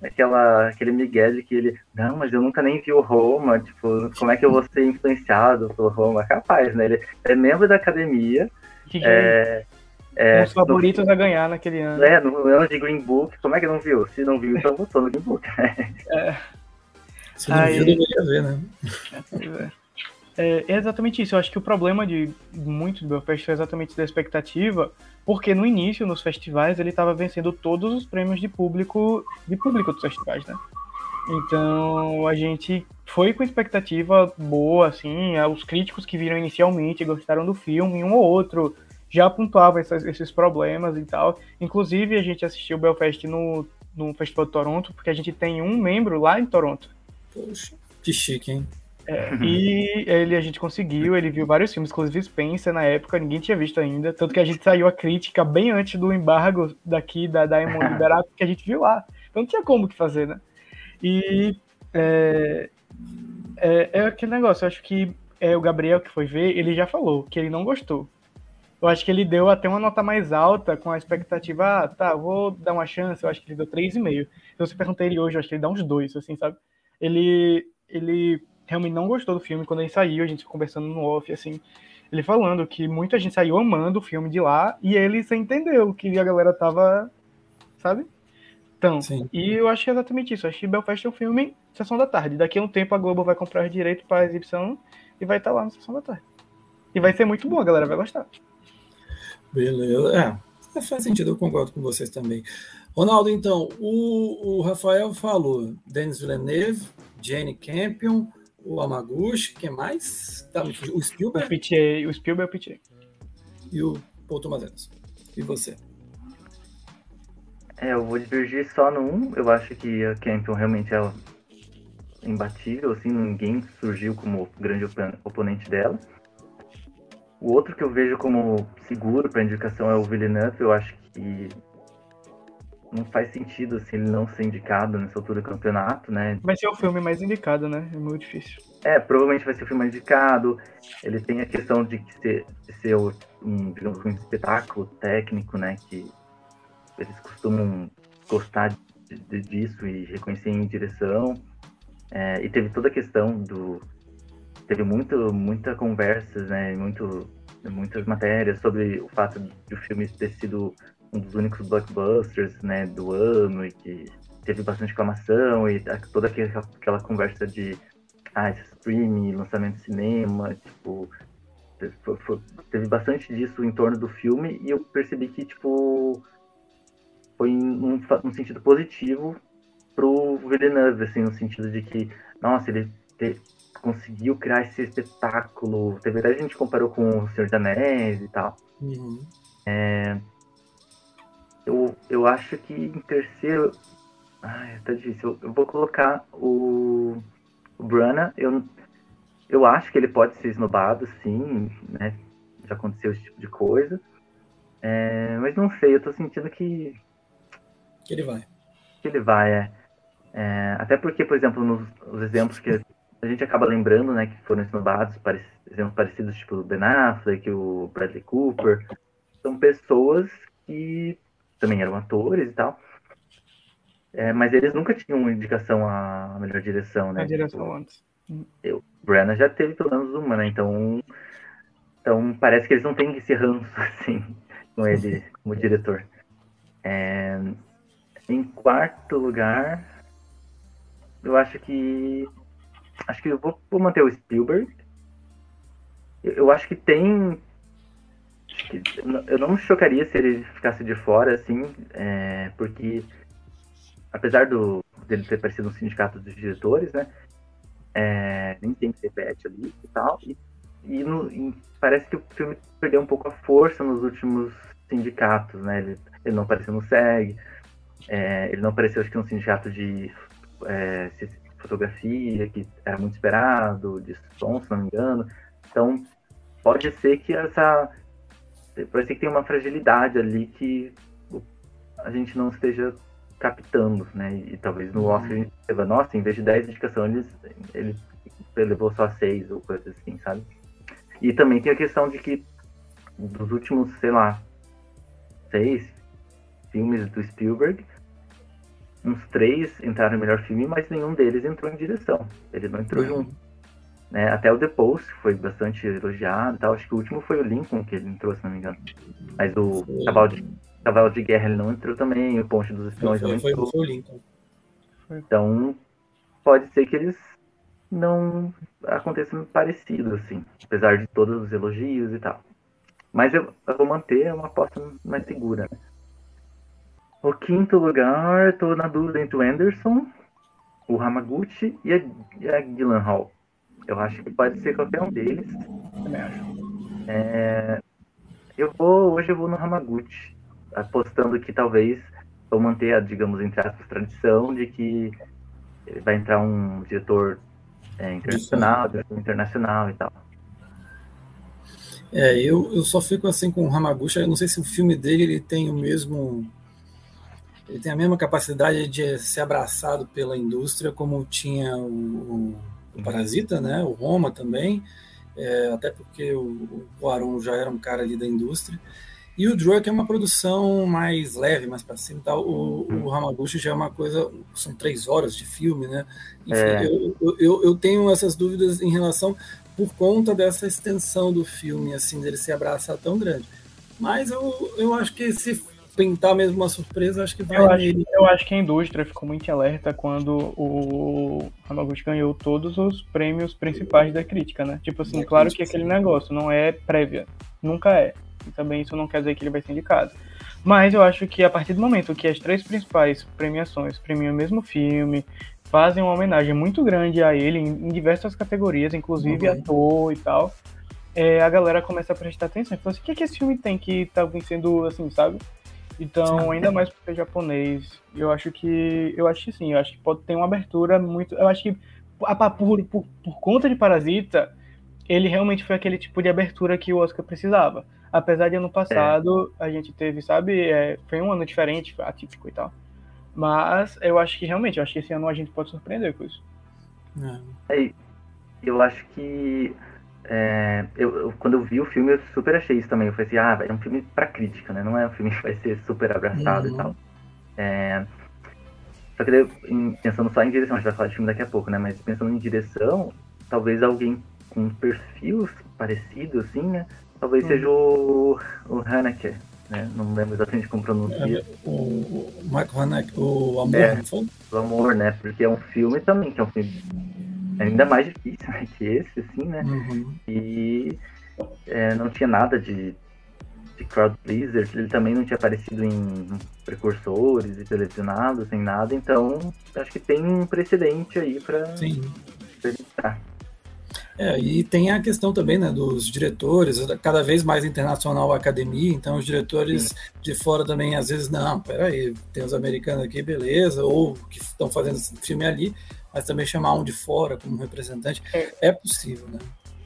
B: Aquela, aquele Miguel que ele, não, mas eu nunca nem vi o Roma, tipo, como é que eu vou ser influenciado pelo Roma? Capaz, né? Ele é membro da academia, que é,
C: é, os favoritos no, a ganhar naquele ano.
B: É, no ano de Green Book, como é que não viu? Se não viu, então votou no Green Book.
A: É. Se não Aí, viu, deveria ver, né?
C: É, é, exatamente isso. Eu acho que o problema de muito do Belfast foi exatamente da expectativa, porque no início, nos festivais, ele estava vencendo todos os prêmios de público de público dos festivais, né? Então a gente foi com expectativa boa, assim. Os críticos que viram inicialmente gostaram do filme, um ou outro já pontuava esses, esses problemas e tal. Inclusive, a gente assistiu o Belfast no, no Festival de Toronto, porque a gente tem um membro lá em Toronto.
A: Poxa, que chique, hein?
C: É, e ele a gente conseguiu, ele viu vários filmes, inclusive Spencer na época, ninguém tinha visto ainda. Tanto que a gente saiu a crítica bem antes do embargo daqui da Diamond liberar, porque a gente viu lá. Então não tinha como que fazer, né? E é, é, é aquele negócio, eu acho que é, o Gabriel que foi ver, ele já falou que ele não gostou. Eu acho que ele deu até uma nota mais alta com a expectativa, ah, tá, vou dar uma chance, eu acho que ele deu 3,5. Se você perguntar ele hoje, eu acho que ele dá uns dois, assim, sabe? Ele, ele realmente não gostou do filme quando ele saiu, a gente conversando no off, assim, ele falando que muita gente saiu amando o filme de lá e ele sem entendeu que a galera tava, sabe? Então, Sim. e eu acho que é exatamente isso. Eu acho que Belfast é um filme Sessão da Tarde. Daqui a um tempo a Globo vai comprar os direitos para exibição e vai estar tá lá na Sessão da Tarde. E vai ser muito bom, a galera vai gostar.
A: Beleza. É, faz sentido, eu concordo com vocês também. Ronaldo, então, o, o Rafael falou Denis Villeneuve, Jane Campion, o Amaguchi, quem mais? Tá, o Spielberg?
C: O, Pichê, o Spielberg e o Pichê.
A: E o Paul Thomas Anderson. E você?
B: É, eu vou divergir só no um. Eu acho que a Campion realmente é imbatível, assim, ninguém surgiu como grande oponente dela. O outro que eu vejo como seguro para indicação é o Villeneuve. Eu acho que não faz sentido assim, ele não ser indicado nessa altura do campeonato, né?
C: Vai ser o filme mais indicado, né? É muito difícil.
B: É, provavelmente vai ser o filme mais indicado. Ele tem a questão de, ser, de ser um, digamos, um espetáculo técnico, né? Que eles costumam gostar de, de, disso e reconhecer em direção. É, e teve toda a questão do. Teve muito, muita conversas, né? Muito, muitas matérias sobre o fato de o filme ter sido um dos únicos blockbusters né, do ano e que teve bastante reclamação e toda aquela, aquela conversa de ah, esse streaming, lançamento de cinema, tipo, foi, foi, teve bastante disso em torno do filme e eu percebi que, tipo, foi num, num sentido positivo pro Villeneuve, assim, no sentido de que, nossa, ele te, conseguiu criar esse espetáculo, teve até a gente comparou com o Senhor dos Anéis e tal. Uhum. É, eu, eu acho que em terceiro. Ai, tá difícil. Eu, eu vou colocar o, o Brana. Eu, eu acho que ele pode ser esnobado, sim, né? Já aconteceu esse tipo de coisa. É, mas não sei, eu tô sentindo que.
A: Que ele vai.
B: Que ele vai, é. é até porque, por exemplo, nos, nos exemplos que a gente acaba lembrando, né, que foram esnobados, exemplos parecidos, tipo o Ben Affleck, o Bradley Cooper, são pessoas que também eram atores e tal. É, mas eles nunca tinham indicação à melhor direção, né?
C: A direção tipo, antes.
B: Eu, Brenna já teve pelo menos uma, né? Então, então parece que eles não têm esse ranço, assim, com ele como diretor. É, em quarto lugar, eu acho que. Acho que eu vou, vou manter o Spielberg. Eu, eu acho que tem eu não me chocaria se ele ficasse de fora, assim, é, porque apesar do dele ter parecido um sindicato dos diretores, né, é, nem sempre repete ali e tal, e, e, no, e, parece que o filme perdeu um pouco a força nos últimos sindicatos, né, ele, ele não apareceu no SEG, é, ele não apareceu, acho que, um sindicato de é, fotografia, que era muito esperado, de som, se não me engano, então pode ser que essa parece que tem uma fragilidade ali que a gente não esteja captando, né? E, talvez no Oscar a gente perceba, nossa, em vez de 10 indicações, ele, ele levou só 6 ou coisa assim, sabe? E também tem a questão de que dos últimos, sei lá, seis filmes do Spielberg, uns três entraram no melhor filme, mas nenhum deles entrou em direção. Ele não entrou uhum. junto. Né? Até o The Post foi bastante elogiado tal. Acho que o último foi o Lincoln que ele entrou, se não me engano. Mas o Cavalo de, Cavalo de Guerra ele não entrou também, o Ponte dos Espiões não entrou. Foi, foi o Lincoln. Então, pode ser que eles não aconteçam parecido, assim, apesar de todos os elogios e tal. Mas eu, eu vou manter uma aposta mais segura. Né? O quinto lugar, estou na dúvida entre o Anderson, o Hamaguchi e a, e a Gyllenhaal. Eu acho que pode ser qualquer um deles. Também acho. É, eu vou, hoje eu vou no Hamaguchi, apostando que talvez vou manter a, digamos, entre aspas, tradição de que vai entrar um diretor é, internacional, diretor internacional e tal.
A: É, eu, eu só fico assim com o Hamaguchi, eu não sei se o filme dele ele tem o mesmo ele tem a mesma capacidade de ser abraçado pela indústria como tinha o, o Parasita, né? O Roma também, é, até porque o, o Aron já era um cara ali da indústria. E o Druk é uma produção mais leve, mais para cima. Tal. O, o Hamaguchi já é uma coisa. São três horas de filme, né? Enfim, é. eu, eu, eu, tenho essas dúvidas em relação por conta dessa extensão do filme, assim, dele se abraçar tão grande. Mas eu, eu acho que se pintar mesmo uma surpresa, acho que vai
C: eu nele. Acho, eu acho que a indústria ficou muito alerta quando o Hamaguchi ganhou todos os prêmios principais da crítica, né? Tipo assim, claro que aquele negócio não é prévia, nunca é. E também isso não quer dizer que ele vai ser indicado. Mas eu acho que a partir do momento que as três principais premiações premiam o mesmo filme, fazem uma homenagem muito grande a ele em, diversas categorias, inclusive uhum. ator e tal, é, a galera começa a prestar atenção. Então, assim, o que, que esse filme tem que tá vencendo, assim, sabe? Então, ainda mais porque é japonês, eu acho que. Eu acho que sim, eu acho que pode ter uma abertura muito. Eu acho que por, por, por conta de Parasita, ele realmente foi aquele tipo de abertura que o Oscar precisava. Apesar de ano passado é. a gente teve, sabe, é, foi um ano diferente, atípico e tal. Mas eu acho que realmente, eu acho que esse ano a gente pode surpreender com isso.
B: É. Eu acho que é, eu, eu, quando eu vi o filme, eu super achei isso também. Eu falei assim, ah, é um filme pra crítica, né? Não é um filme que vai ser super abraçado uhum. e tal. É, só que daí, pensando só em direção, a gente vai falar de filme daqui a pouco, né? Mas pensando em direção, talvez alguém com um perfil parecido, assim, né? Talvez uhum. seja o, o Haneke, né? Não lembro exatamente como pronuncia.
A: É, o, o Michael Haneke, o Amor, é?
B: O Amor, né? Porque é um filme também, que é um filme ainda mais difícil né, que esse, assim, né? Uhum. E é, não tinha nada de, de crowd pleaser, ele também não tinha aparecido em precursores e televisionados, sem nada, então acho que tem um precedente aí para
A: evitar. É, e tem a questão também né, dos diretores, cada vez mais internacional a academia, então os diretores Sim. de fora também, às vezes, não, peraí, tem os americanos aqui, beleza, ou que estão fazendo esse filme ali, mas também chamar um de fora como representante é, é possível, né?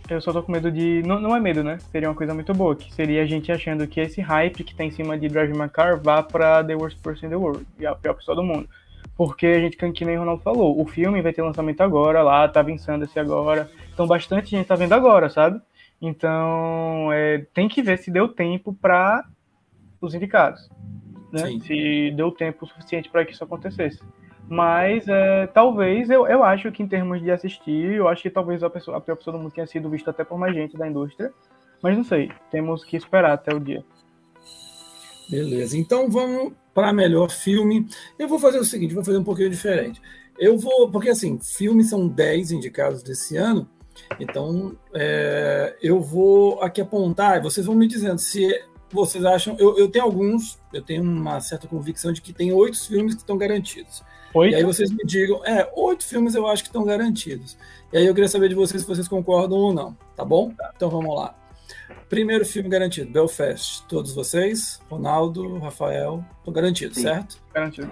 C: Eu só tô com medo de. Não, não é medo, né? Seria uma coisa muito boa, que seria a gente achando que esse hype que tá em cima de Drive My Car vá pra The Worst Person in the World, e a pior pessoa do mundo. Porque a gente, que nem o Ronaldo falou, o filme vai ter lançamento agora, lá, tava em Sundance agora. Então bastante gente tá vendo agora, sabe? Então é, tem que ver se deu tempo para os indicados. Né? Se deu tempo suficiente para que isso acontecesse. Mas é, talvez, eu, eu acho que em termos de assistir, eu acho que talvez a, pessoa, a pior pessoa do mundo tenha sido vista até por mais gente da indústria. Mas não sei, temos que esperar até o dia.
A: Beleza, então vamos para melhor filme. Eu vou fazer o seguinte, vou fazer um pouquinho diferente. Eu vou, porque assim, filmes são 10 indicados desse ano, então é, eu vou aqui apontar, vocês vão me dizendo se vocês acham. Eu, eu tenho alguns, eu tenho uma certa convicção de que tem oito filmes que estão garantidos. Oito? E aí vocês me digam, é, oito filmes eu acho que estão garantidos. E aí eu queria saber de vocês se vocês concordam ou não, tá bom? Então vamos lá. Primeiro filme garantido, Belfast. Todos vocês, Ronaldo, Rafael, estão garantidos, Sim. certo?
C: Garantido.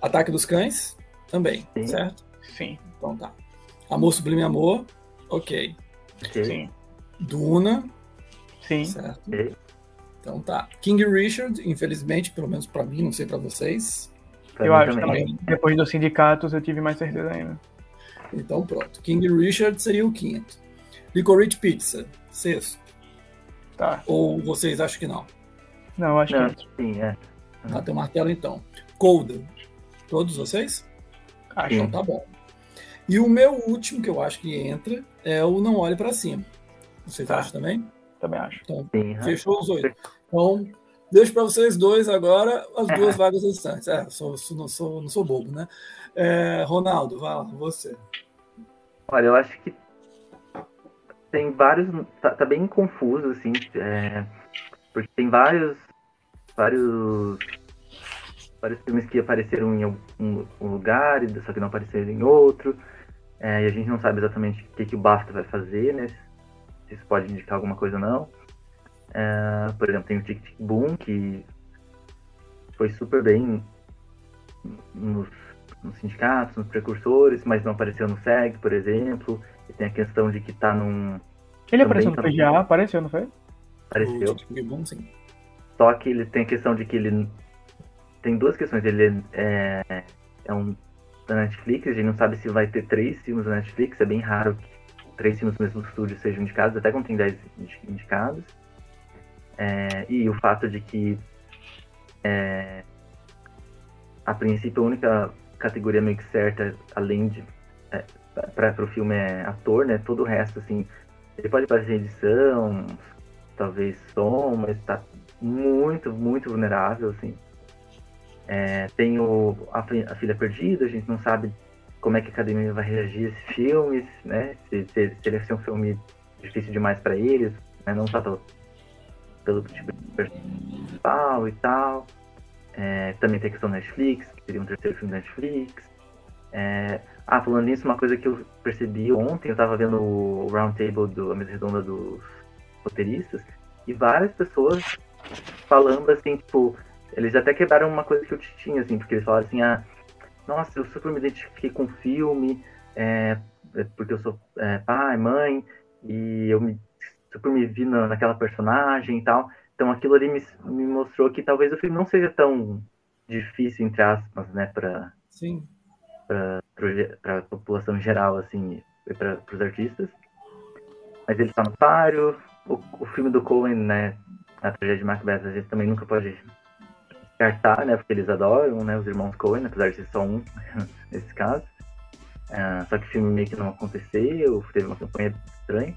A: Ataque dos Cães, também, Sim. certo?
C: Sim.
A: Então tá. Amor Sublime Amor, ok.
C: Sim.
A: Duna.
C: Sim.
A: Certo. Então tá. King Richard, infelizmente, pelo menos para mim, não sei para vocês.
C: Pra eu acho também. também. Depois dos sindicatos eu tive mais certeza ainda.
A: Então pronto. King Richard seria o quinto. Licorice Pizza, sexto.
C: Tá.
A: Ou vocês acham que não?
C: Não, acho não, que
B: sim, é.
A: Tá, tem um martelo então. Colda. Todos vocês?
C: Acho. Então
A: tá bom. E o meu último que eu acho que entra é o Não Olhe para Cima. Vocês tá. acham também?
C: Também acho.
A: Então, sim, fechou os oito. Então, Deixo para vocês dois agora as duas vagas restantes. É, sou, sou, não, sou, não sou bobo, né? É, Ronaldo, vai lá, você.
B: Olha, eu acho que tem vários. Tá, tá bem confuso, assim, é, porque tem vários. Vários. Vários filmes que apareceram em um, um lugar, só que não apareceram em outro. É, e a gente não sabe exatamente o que, que o BAFTA vai fazer, né? Se isso pode indicar alguma coisa ou não. Uh, por exemplo, tem o Tic Tic Boom, que foi super bem nos, nos, sindicatos, nos precursores, mas não apareceu no SEG, por exemplo. E tem a questão de que está num.
C: Ele apareceu no PGA, tá apareceu, não foi?
B: Apareceu.
A: Boom, sim.
B: Só que ele tem a questão de que ele. Tem duas questões. Ele é, é um da Netflix, a gente não sabe se vai ter três filmes da Netflix, é bem raro que três filmes do mesmo estúdio sejam indicados, até quando tem dez indicados. É, e o fato de que, é, a princípio, a única categoria meio que certa, além de. É, para o filme é ator, né? Todo o resto, assim. Ele pode em edição, talvez som, mas está muito, muito vulnerável, assim. É, tem o, a, a, Filha Perdida, a gente não sabe como é que a academia vai reagir a esses filmes, né? Se, se, se ele vai ser um filme difícil demais para eles, né? Não tá pelo tipo de principal e tal. É, também tem a questão da Netflix, que seria um terceiro filme da Netflix. É, ah, falando nisso, uma coisa que eu percebi ontem, eu tava vendo o roundtable do a mesa redonda dos roteiristas, e várias pessoas falando assim, tipo, eles até quebraram uma coisa que eu tinha, assim, porque eles falaram assim, ah, nossa, eu super me identifiquei com o filme, é, é porque eu sou é, pai, mãe, e eu me, super me vi na, naquela personagem e tal. Então aquilo ali me, me mostrou que talvez o filme não seja tão difícil, entre aspas, né, para para a população em geral, assim, e para os artistas. Mas ele está no páreo. O, o filme do Coen, né, a tragédia de Macbeth, a gente também nunca pode descartar, né, porque eles adoram, né, os irmãos Coen, apesar de ser só um nesse caso. Uh, só que o filme meio que não aconteceu, teve uma campanha estranha.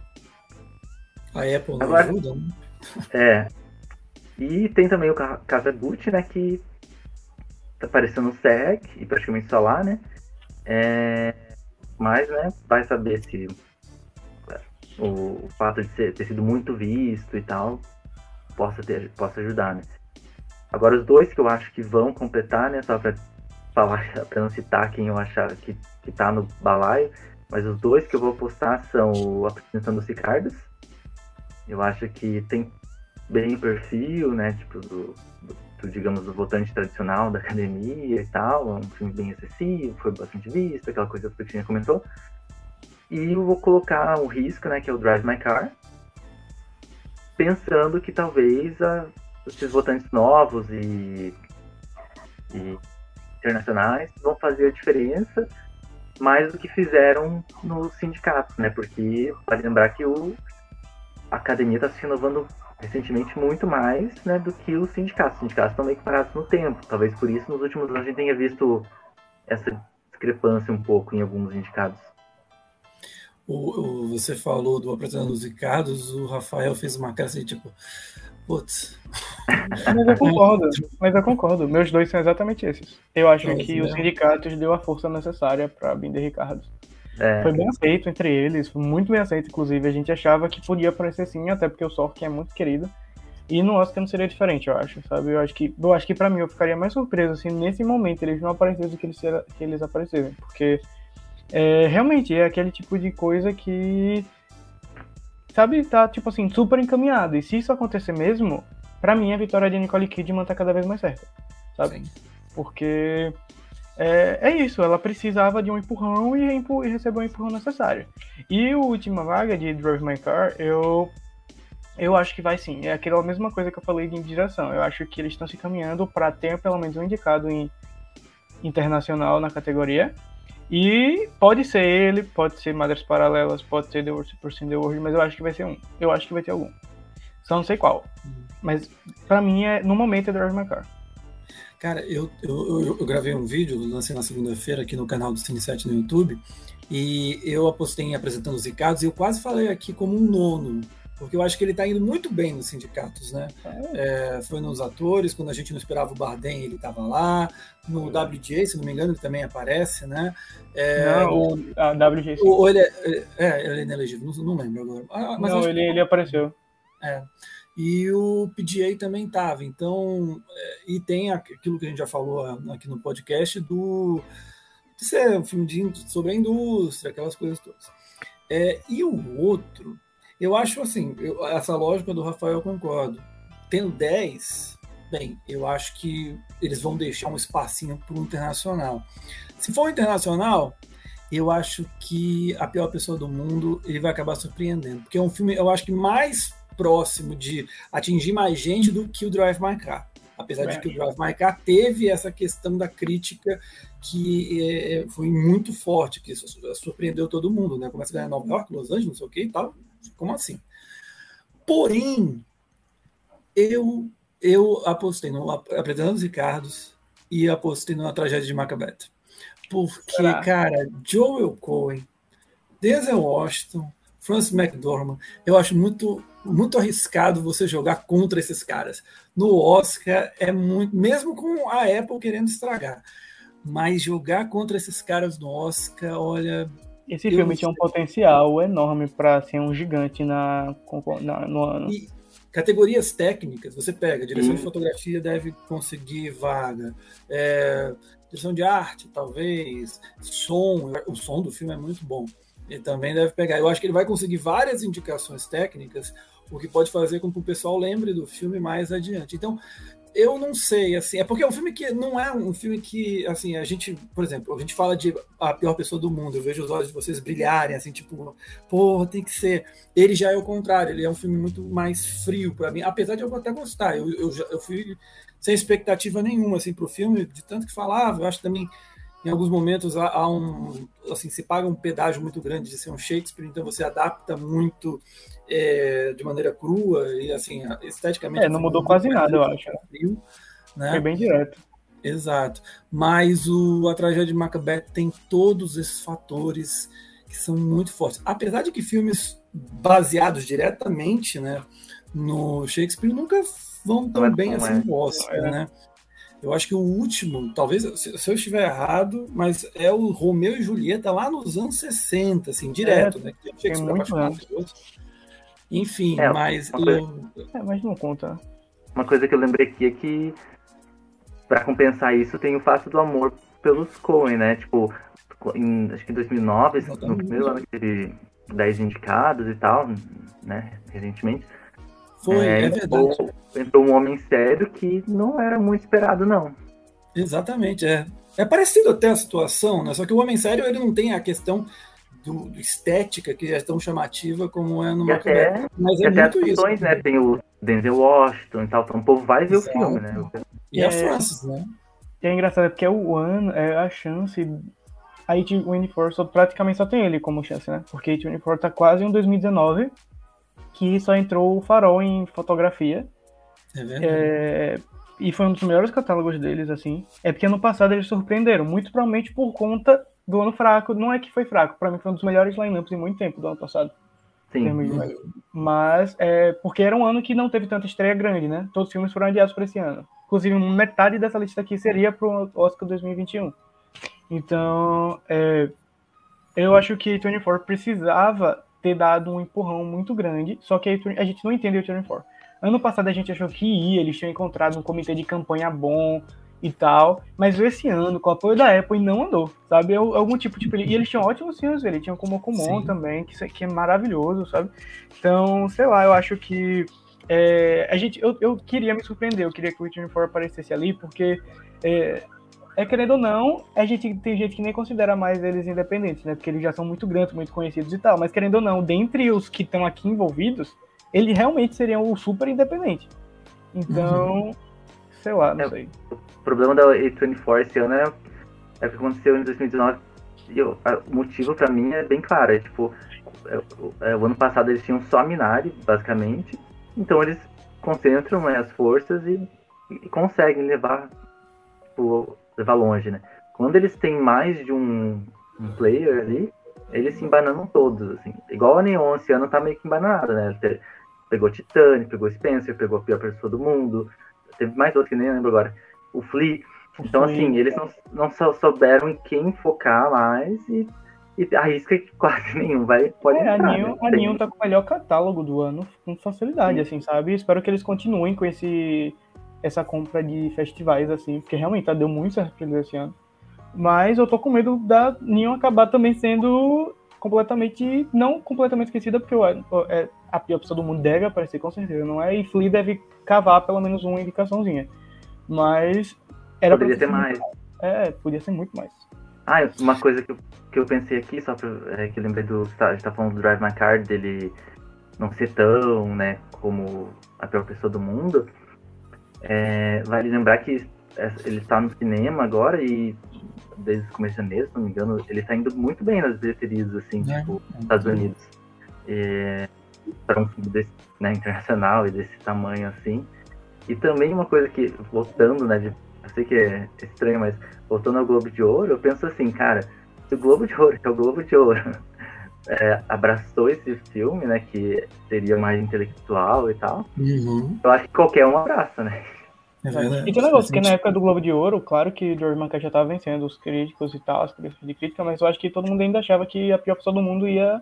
A: A Apple não Agora, ajuda, né?
B: É. E tem também o Casa Gucci, né, que tá aparecendo no SEC e praticamente só lá, né? É, mas, né, vai saber se o, o fato de ser, ter sido muito visto e tal possa, ter, possa ajudar, né? Agora, os dois que eu acho que vão completar, né, só para falar, para não citar quem eu achar que, que tá no balaio, mas os dois que eu vou postar são o Apresentação dos Ricardos. Eu acho que tem bem o perfil, né, tipo, do, do do, digamos, do votante tradicional da academia e tal. É um filme bem acessível, foi bastante visto, aquela coisa que Cristina comentou. E eu vou colocar um risco, né, que é o Drive My Car, pensando que talvez a, esses votantes novos e, e internacionais vão fazer a diferença mais do que fizeram nos sindicatos, né? Porque vale lembrar que o, a academia está se renovando recentemente muito mais né, do que os sindicatos. Os sindicatos estão meio que parados no tempo. Talvez por isso nos últimos anos a gente tenha visto essa discrepância um pouco em alguns indicados.
A: O, o, você falou do apresentador dos Ricardos, o Rafael fez uma cara assim, tipo, putz.
C: Mas eu concordo, mas eu concordo. Meus dois são exatamente esses. Eu acho é que os sindicatos deu a força necessária para Binder Ricardo. É. Foi bem aceito entre eles, foi muito bem aceito, inclusive. A gente achava que podia aparecer sim, até porque o Sork é muito querido. E no Oscar não seria diferente, eu acho, sabe? Eu acho que, eu acho que para mim eu ficaria mais surpreso se nesse momento eles não aparecessem do que eles, que eles aparecerem. Porque é, realmente é aquele tipo de coisa que, sabe, tá tipo assim, super encaminhado. E se isso acontecer mesmo, para mim a vitória de Nicole Kidman tá cada vez mais certa, sabe? Sim. Porque é, é isso, ela precisava de um empurrão e, e recebeu o empurrão necessário. E a última vaga de Drive My Car, eu eu acho que vai sim. É aquela mesma coisa que eu falei de direção. Eu acho que eles estão se caminhando para ter pelo menos um indicado em internacional na categoria. E pode ser ele, pode ser Madres Paralelas, pode ser The Person in the World, mas eu acho que vai ser um. Eu acho que vai ter algum. Só não sei qual. Mas para mim, é, no momento, é Drive My Car.
A: Cara, eu, eu, eu, gravei um vídeo, lancei na segunda-feira aqui no canal do Cine 7 no YouTube, e eu apostei em apresentando os Ricardos, e eu quase falei aqui como um nono, porque eu acho que ele está indo muito bem nos sindicatos, né? É, foi nos atores, quando a gente não esperava o Bardem, ele estava lá. No WJ, se não me engano, ele também aparece, né?
C: É, não, o WJ.
A: Ou ele é, é, ele é inelegível, não, não lembro agora.
C: Ah, mas não, ele, ele apareceu.
A: É e o PGA também estava. Então, é, e tem aquilo que a gente já falou aqui no podcast do de ser um filme de, sobre a indústria, aquelas coisas todas. É, e o outro, eu acho assim, eu, essa lógica do Rafael eu concordo. Tendo 10, bem, eu acho que eles vão deixar um espacinho para o internacional. Se for internacional, eu acho que a pior pessoa do mundo ele vai acabar surpreendendo, porque é um filme, eu acho que mais próximo de atingir mais gente do que o Drive My Car. Apesar é. de que o Drive My Car teve essa questão da crítica que é, foi muito forte, que surpreendeu todo mundo, né? Começa a ganhar Nova York, Los Angeles, não sei o que e tal. Como assim? Porém, eu, eu apostei no Apresentando os Ricardos e apostei na tragédia de Macbeth. Porque, cara, Joel Cohen, Denzel Washington, Francis McDormand, eu acho muito muito arriscado você jogar contra esses caras. No Oscar é muito, mesmo com a Apple querendo estragar, mas jogar contra esses caras no Oscar, olha.
C: Esse filme tinha um potencial enorme para ser um gigante na, na no ano.
A: E categorias técnicas, você pega, direção hum. de fotografia deve conseguir vaga, é, direção de arte, talvez, som, o som do filme é muito bom. Ele também deve pegar. Eu acho que ele vai conseguir várias indicações técnicas o que pode fazer com que o pessoal lembre do filme mais adiante. Então, eu não sei, assim, é porque é um filme que não é um filme que, assim, a gente, por exemplo, a gente fala de a pior pessoa do mundo, eu vejo os olhos de vocês brilharem, assim, tipo, porra, tem que ser. Ele já é o contrário, ele é um filme muito mais frio para mim, apesar de eu até gostar, eu, eu, eu fui sem expectativa nenhuma, assim, pro filme, de tanto que falava, eu acho também em alguns momentos há, há, um assim se paga um pedágio muito grande de ser um Shakespeare então você adapta muito é, de maneira crua e assim esteticamente
C: é, não mudou quase nada eu acho
A: frio, né?
C: foi bem direto
A: exato mas o a tragédia de Macbeth tem todos esses fatores que são muito fortes apesar de que filmes baseados diretamente né no Shakespeare nunca vão tão bem assim é. no Oscar é. né eu acho que o último, talvez, se, eu estiver errado, mas é o Romeu e Julieta lá nos anos 60, assim, direto, é, né?
C: Que tem muito
A: Enfim, é, mas. Eu...
C: É, mas não conta.
B: Uma coisa que eu lembrei aqui é que, para compensar isso, tem o fato do amor pelos Coen, né? Tipo, em, acho que em 2009, Exatamente. no primeiro ano que teve 10 indicados e tal, né? Recentemente
A: foi, é, é verdade.
B: Entrou, um homem sério que não era muito esperado, não.
A: Exatamente, é. É parecido até a situação, né? Só que o Homem Sério ele não tem a questão do, do estética que é tão chamativa como é no
B: Macbeth. Mas é muito isso. Né? Tem o Denzel Washington e tal, então o povo vai ver Exato. o filme, né?
A: E é, a Francis, né?
C: E é engraçado porque é o ano, é a chance. A A24 só, praticamente só tem ele como chance, né? Porque a A24 tá quase em 2019 que só entrou o Farol em fotografia.
A: É verdade. É,
C: e foi um dos melhores catálogos deles, assim. É porque ano passado eles surpreenderam, muito provavelmente por conta do ano fraco. Não é que foi fraco, para mim foi um dos melhores lineups em muito tempo do ano passado.
B: Sim.
C: Mas é porque era um ano que não teve tanta estreia grande, né? Todos os filmes foram adiados para esse ano. Inclusive, metade dessa lista aqui seria pro Oscar 2021. Então, é, eu acho que 24 precisava ter dado um empurrão muito grande, só que a gente não entendeu o Turning 4. Ano passado a gente achou que ia, eles tinham encontrado um comitê de campanha bom e tal, mas esse ano, com o apoio da Apple, não andou, sabe? É algum tipo de... E eles tinham ótimos filmes, eles tinham como Kumon também, que, que é maravilhoso, sabe? Então, sei lá, eu acho que é, a gente, eu, eu queria me surpreender, eu queria que o Turning 4 aparecesse ali, porque é, é querendo ou não, a gente tem gente que nem considera mais eles independentes, né? Porque eles já são muito grandes, muito conhecidos e tal. Mas querendo ou não, dentre os que estão aqui envolvidos, ele realmente seria o super independente. Então, uhum. sei lá, não
B: é,
C: sei.
B: O problema da A24 esse ano é, é o que aconteceu em 2019. E o motivo para mim é bem claro. É tipo, é, é, o ano passado eles tinham só a Minari, basicamente. Então eles concentram né, as forças e, e conseguem levar tipo, levar longe, né? Quando eles têm mais de um, um player ali, eles se embananam todos, assim. Igual a Neon esse ano tá meio que embananada, né? Ele pegou Titane, pegou Spencer, pegou a pior pessoa do mundo. Teve mais outro que nem lembro agora. O Flea. Então, assim, eles não, não souberam em quem focar mais e, e arrisca que quase nenhum vai, pode é, entrar,
C: a Neon, né? a Neon tá com o melhor catálogo do ano com facilidade, Sim. assim, sabe? Espero que eles continuem com esse essa compra de festivais, assim, porque realmente tá, deu muito certo esse ano. Mas eu tô com medo da Neon acabar também sendo completamente, não completamente esquecida, porque é, a pior pessoa do mundo deve aparecer com certeza, não é? E Flea deve cavar pelo menos uma indicaçãozinha. Mas era
B: Poderia ter mais.
C: É, podia ser muito mais.
B: Ah, uma coisa que eu, que eu pensei aqui, só pra, é, que eu lembrei do. Tá, a gente tá falando do Drive My Car, dele não ser tão, né, como a pior pessoa do mundo. É, vale lembrar que é, ele está no cinema agora e desde o começo de janeiro, se não me engano, ele está indo muito bem nas bilheterias, assim, é, tipo, nos Estados Unidos. É, para um filme desse, né, internacional e desse tamanho, assim. E também uma coisa que, voltando, né, de, eu sei que é estranho, mas voltando ao Globo de Ouro, eu penso assim, cara, se o Globo de Ouro, que é o Globo de Ouro, é, abraçou esse filme, né, que seria mais intelectual e tal,
A: uhum.
B: eu acho que qualquer um abraça, né?
C: É verdade. E tem um negócio, que na época do Globo de Ouro, claro que George Mancat já estava vencendo os críticos e tal, as críticas de crítica, mas eu acho que todo mundo ainda achava que a pior pessoa do mundo ia,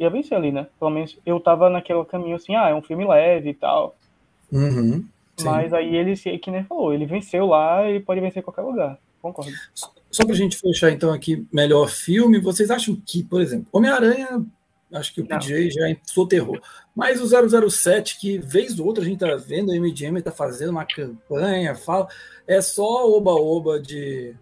C: ia vencer ali, né? Pelo menos eu tava naquele caminho assim, ah, é um filme leve e tal.
A: Uhum,
C: mas aí ele, que nem falou, ele venceu lá e pode vencer em qualquer lugar. Concordo.
A: Só pra gente fechar então aqui, melhor filme, vocês acham que, por exemplo, Homem-Aranha Acho que o não. PJ já soterrou. Mas o 007, que vez ou outra a gente tá vendo, a MGM tá fazendo uma campanha, fala, é só oba-oba de,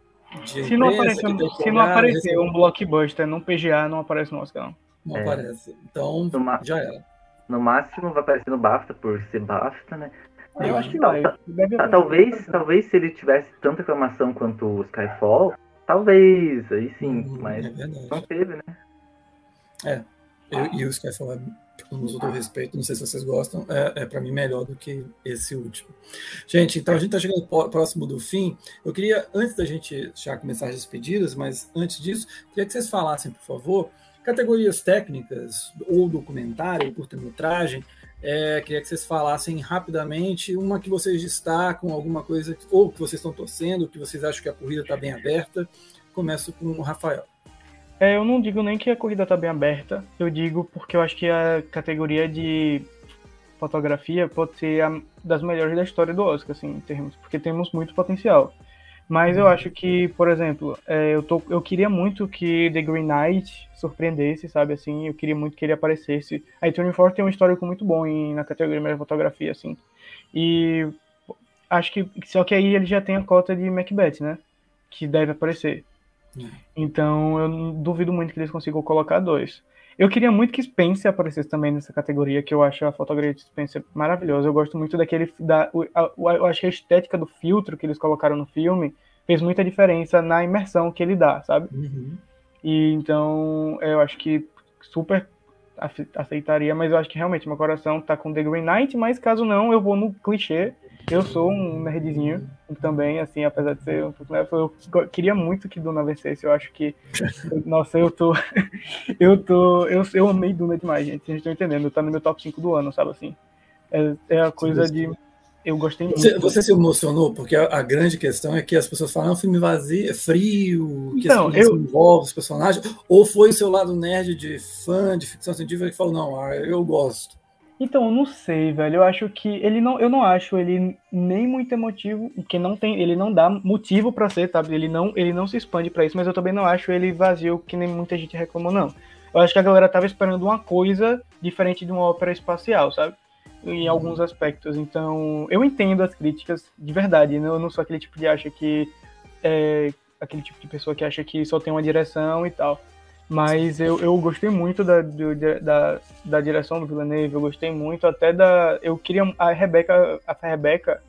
C: de. Se não aparecer, se não aparecer um blockbuster num PGA, não aparece no Oscar, não.
A: Não é. aparece. Então, já era.
B: No máximo vai aparecer no BAFTA, por ser BAFTA, né?
C: Eu acho que vai.
B: Talvez, talvez se ele tivesse tanta reclamação quanto o Skyfall, talvez, aí sim, hum, mas é não teve, né?
A: É, eu, e o Skyfall, com todo respeito, não sei se vocês gostam, é, é para mim melhor do que esse último. Gente, então a gente está chegando próximo do fim. Eu queria, antes da gente já começar as despedidas, mas antes disso, queria que vocês falassem, por favor, categorias técnicas ou documentário, curta-metragem, é, queria que vocês falassem rapidamente uma que vocês destacam, alguma coisa, ou que vocês estão torcendo, que vocês acham que a corrida está bem aberta. Começo com o Rafael.
C: É, eu não digo nem que a corrida está bem aberta, eu digo porque eu acho que a categoria de fotografia pode ser a das melhores da história do Oscar, assim, em termos, porque temos muito potencial. Mas eu acho que, por exemplo, é, eu, tô, eu queria muito que The Green Knight surpreendesse, sabe, assim, eu queria muito que ele aparecesse. A Tony Ford tem um histórico muito bom em, na categoria de fotografia, assim. E acho que, só que aí ele já tem a cota de Macbeth, né, que deve aparecer. Então eu duvido muito que eles consigam colocar dois. Eu queria muito que Spencer aparecesse também nessa categoria, que eu acho a fotografia de Spencer maravilhosa. Eu gosto muito daquele. Da, eu acho que a estética do filtro que eles colocaram no filme fez muita diferença na imersão que ele dá, sabe? Uhum. E então eu acho que super aceitaria, mas eu acho que realmente meu coração tá com The Green Knight, mas caso não, eu vou no clichê. Eu sou um nerdzinho também, assim, apesar de ser um pouco eu queria muito que Duna vencesse. Eu acho que, nossa, eu tô, eu tô, eu, eu amei Duna demais, gente. Vocês estão entendendo? Tá no meu top 5 do ano, sabe assim? É, é a coisa de eu gostei muito.
A: Você, você, se emocionou, porque a, a, grande questão é que as pessoas falam, é um filme vazio, é frio, que então, eu... envolve os personagens, ou foi o seu lado nerd de fã de ficção científica que falou, não, ah, eu gosto.
C: Então, eu não sei, velho. Eu acho que ele não, eu não acho ele nem muito emotivo, porque não tem, ele não dá motivo para ser, sabe? Ele não, ele não se expande para isso, mas eu também não acho ele vazio, que nem muita gente reclamou não. Eu acho que a galera tava esperando uma coisa diferente de uma ópera espacial, sabe? em alguns aspectos. Então, eu entendo as críticas de verdade. Né? Eu não sou aquele tipo de acha que é aquele tipo de pessoa que acha que só tem uma direção e tal. Mas eu, eu gostei muito da, do, da, da direção do Villeneuve, eu gostei muito até da. Eu queria. A Rebeca, a Rebeca,